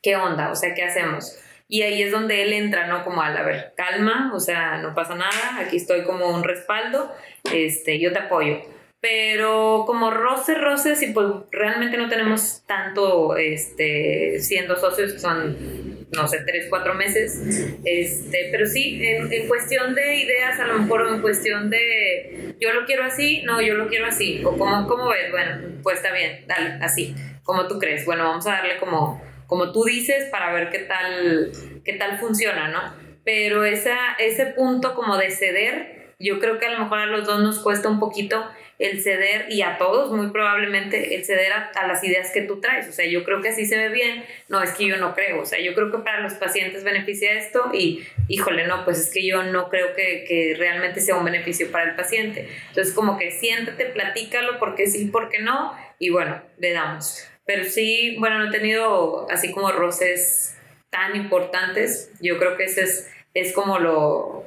¿Qué onda? O sea, ¿qué hacemos? Y ahí es donde él entra, ¿no? Como al, a ver, calma, o sea, no pasa nada, aquí estoy como un respaldo, este, yo te apoyo. Pero como roces, roces, y pues realmente no tenemos tanto, este, siendo socios, son, no sé, tres, cuatro meses, este, pero sí, en, en cuestión de ideas, a lo mejor o en cuestión de, yo lo quiero así, no, yo lo quiero así, o como, ¿cómo ves? Bueno, pues está bien, dale, así, como tú crees, bueno, vamos a darle como, como tú dices para ver qué tal, qué tal funciona, ¿no? Pero esa, ese punto como de ceder, yo creo que a lo mejor a los dos nos cuesta un poquito el ceder y a todos muy probablemente el ceder a, a, las ideas que tú traes. O sea, yo creo que así se ve bien. No, es que yo no creo. O sea, yo creo que para los pacientes beneficia esto y, híjole, no, pues es que yo no creo que, que realmente sea un beneficio para el paciente. Entonces, como que siéntate, platícalo, porque sí, porque no, y bueno, le damos. Pero sí, bueno, no he tenido así como roces tan importantes. Yo creo que ese es, es como lo,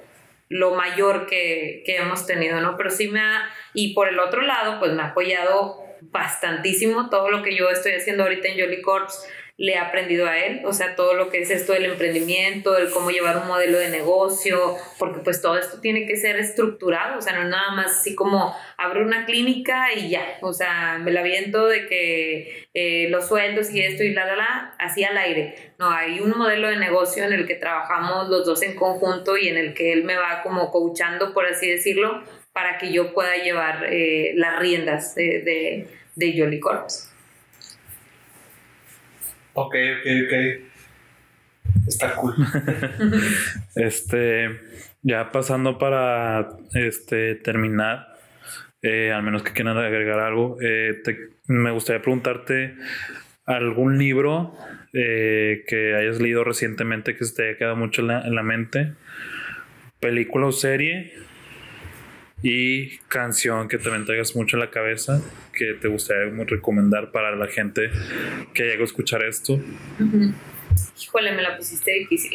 lo mayor que, que, hemos tenido, ¿no? Pero sí me ha, y por el otro lado, pues me ha apoyado bastantísimo todo lo que yo estoy haciendo ahorita en Jolly Corps, le he aprendido a él, o sea, todo lo que es esto del emprendimiento, el cómo llevar un modelo de negocio, porque pues todo esto tiene que ser estructurado, o sea, no nada más así como abrir una clínica y ya, o sea, me la viento de que eh, los sueldos y esto y la, la, la, así al aire. No, hay un modelo de negocio en el que trabajamos los dos en conjunto y en el que él me va como coachando, por así decirlo, para que yo pueda llevar eh, las riendas de, de, de Jolly Corps. Ok, ok, ok. Está cool. este, ya pasando para este terminar, eh, al menos que quieran agregar algo, eh, te, me gustaría preguntarte algún libro eh, que hayas leído recientemente que se te haya quedado mucho en la, en la mente, película o serie y canción que también traigas mucho en la cabeza que te gustaría recomendar para la gente que llegue a escuchar esto. Híjole, me la pusiste difícil.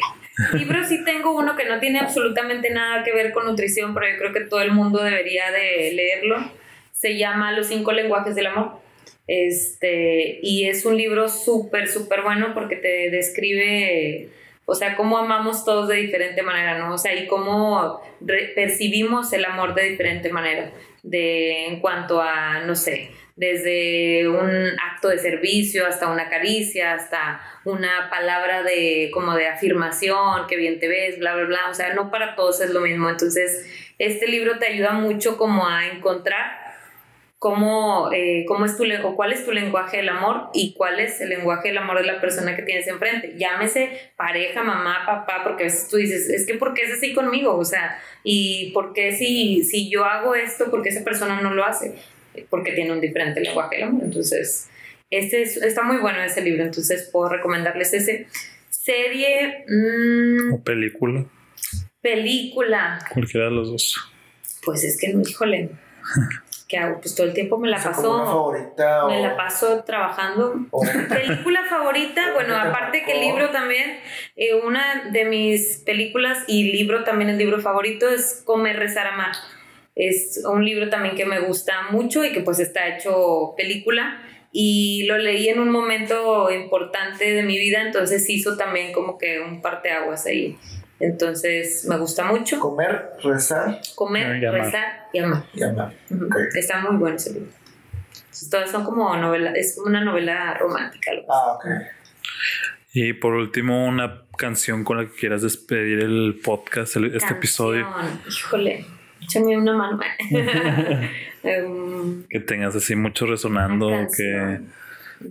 Libro sí tengo uno que no tiene absolutamente nada que ver con nutrición, pero yo creo que todo el mundo debería de leerlo. Se llama Los cinco lenguajes del amor. Este, y es un libro súper, súper bueno porque te describe, o sea, cómo amamos todos de diferente manera, ¿no? O sea, y cómo percibimos el amor de diferente manera, de, en cuanto a, no sé, desde un acto de servicio hasta una caricia, hasta una palabra de como de afirmación, que bien te ves, bla, bla, bla, o sea, no para todos es lo mismo. Entonces, este libro te ayuda mucho como a encontrar cómo, eh, cómo es tu, o cuál es tu lenguaje del amor y cuál es el lenguaje del amor de la persona que tienes enfrente. Llámese pareja, mamá, papá, porque a veces tú dices, es que ¿por qué es así conmigo? O sea, ¿y por qué si, si yo hago esto, por qué esa persona no lo hace? Porque tiene un diferente lenguaje del amor. Entonces, este está muy bueno ese libro, entonces puedo recomendarles ese. Serie... Mm, ¿O película? Película. Cualquiera de los dos. Pues es que, híjole. ¿qué hago? Pues todo el tiempo me la paso. Me la paso trabajando. Película favorita, bueno, aparte que el libro también, eh, una de mis películas y libro también el libro favorito es Comer, Rezar, Amar. Es un libro también que me gusta mucho y que pues está hecho película y lo leí en un momento importante de mi vida, entonces hizo también como que un parteaguas ahí. Entonces me gusta mucho. Comer, rezar. Comer, rezar y amar. Y amar. Está muy bueno ese libro. Todas son como novela, es como una novela romántica. Ah, ok. Y por último, una canción con la que quieras despedir el podcast, este episodio. Híjole, échame una mano. Em, que tengas así mucho resonando, que,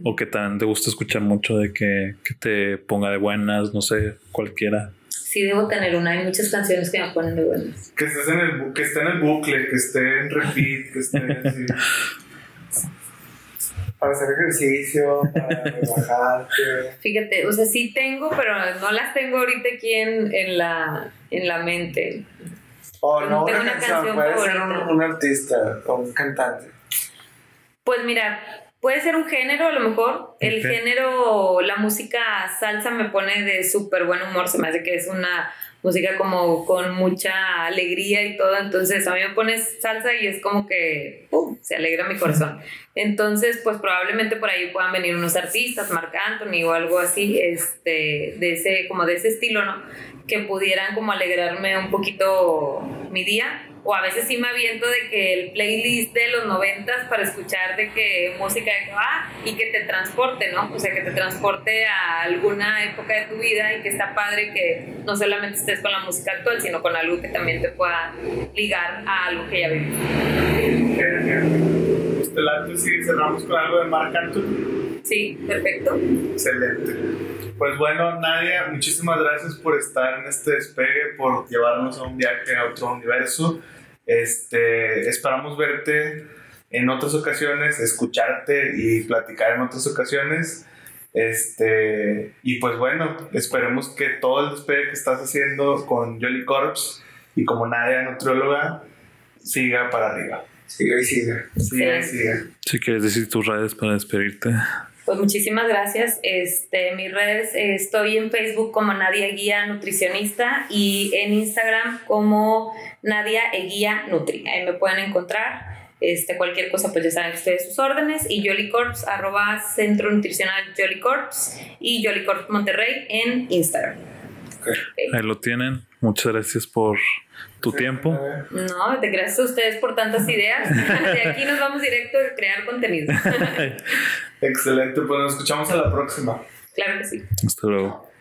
o que también te gusta escuchar mucho de que, que te ponga de buenas, no sé, cualquiera sí debo tener una. Hay muchas canciones que me ponen de buenas. Que, estés en el, que esté en el bucle, que esté en repeat, que esté así. para hacer ejercicio, para relajarte. Fíjate, o sea, sí tengo, pero no las tengo ahorita aquí en, en, la, en la mente. O oh, no, tengo una, canción, puede ser un, un artista o un cantante. Pues mira, Puede ser un género, a lo mejor. El género, la música salsa me pone de súper buen humor. Se me hace que es una música como con mucha alegría y todo. Entonces, a mí me pones salsa y es como que se alegra mi corazón. Entonces, pues probablemente por ahí puedan venir unos artistas, Marc Anthony o algo así, este, de ese, como de ese estilo, ¿no? Que pudieran como alegrarme un poquito mi día o a veces sí me aviento de que el playlist de los noventas para escuchar de que música de ah, y que te transporte, ¿no? O sea, que te transporte a alguna época de tu vida y que está padre que no solamente estés con la música actual, sino con algo que también te pueda ligar a algo que ya viviste. Este sí cerramos con algo de Marc Anthony. Sí, perfecto. Excelente. Pues bueno, Nadia, muchísimas gracias por estar en este despegue, por llevarnos a un viaje a otro universo. Este, esperamos verte en otras ocasiones, escucharte y platicar en otras ocasiones. Este, y pues bueno, esperemos que todo el despegue que estás haciendo con Jolly Corps y como Nadia Nutrióloga siga para arriba. Siga y siga. Siga y siga. Si quieres decir tus redes para despedirte. Pues muchísimas gracias. Este, mis redes, estoy en Facebook como Nadia Guía Nutricionista y en Instagram como Nadia Eguía Nutri. Ahí me pueden encontrar. Este, cualquier cosa, pues ya saben que estoy sus órdenes. Y Jolicorps, arroba Centro Nutricional Jolicorps y Jolicorps Monterrey en Instagram. Ahí lo tienen. Muchas gracias por tu tiempo. No, te gracias a ustedes por tantas ideas. De aquí nos vamos directo a crear contenido. Excelente, pues nos escuchamos a la próxima. Claro que sí. Hasta luego.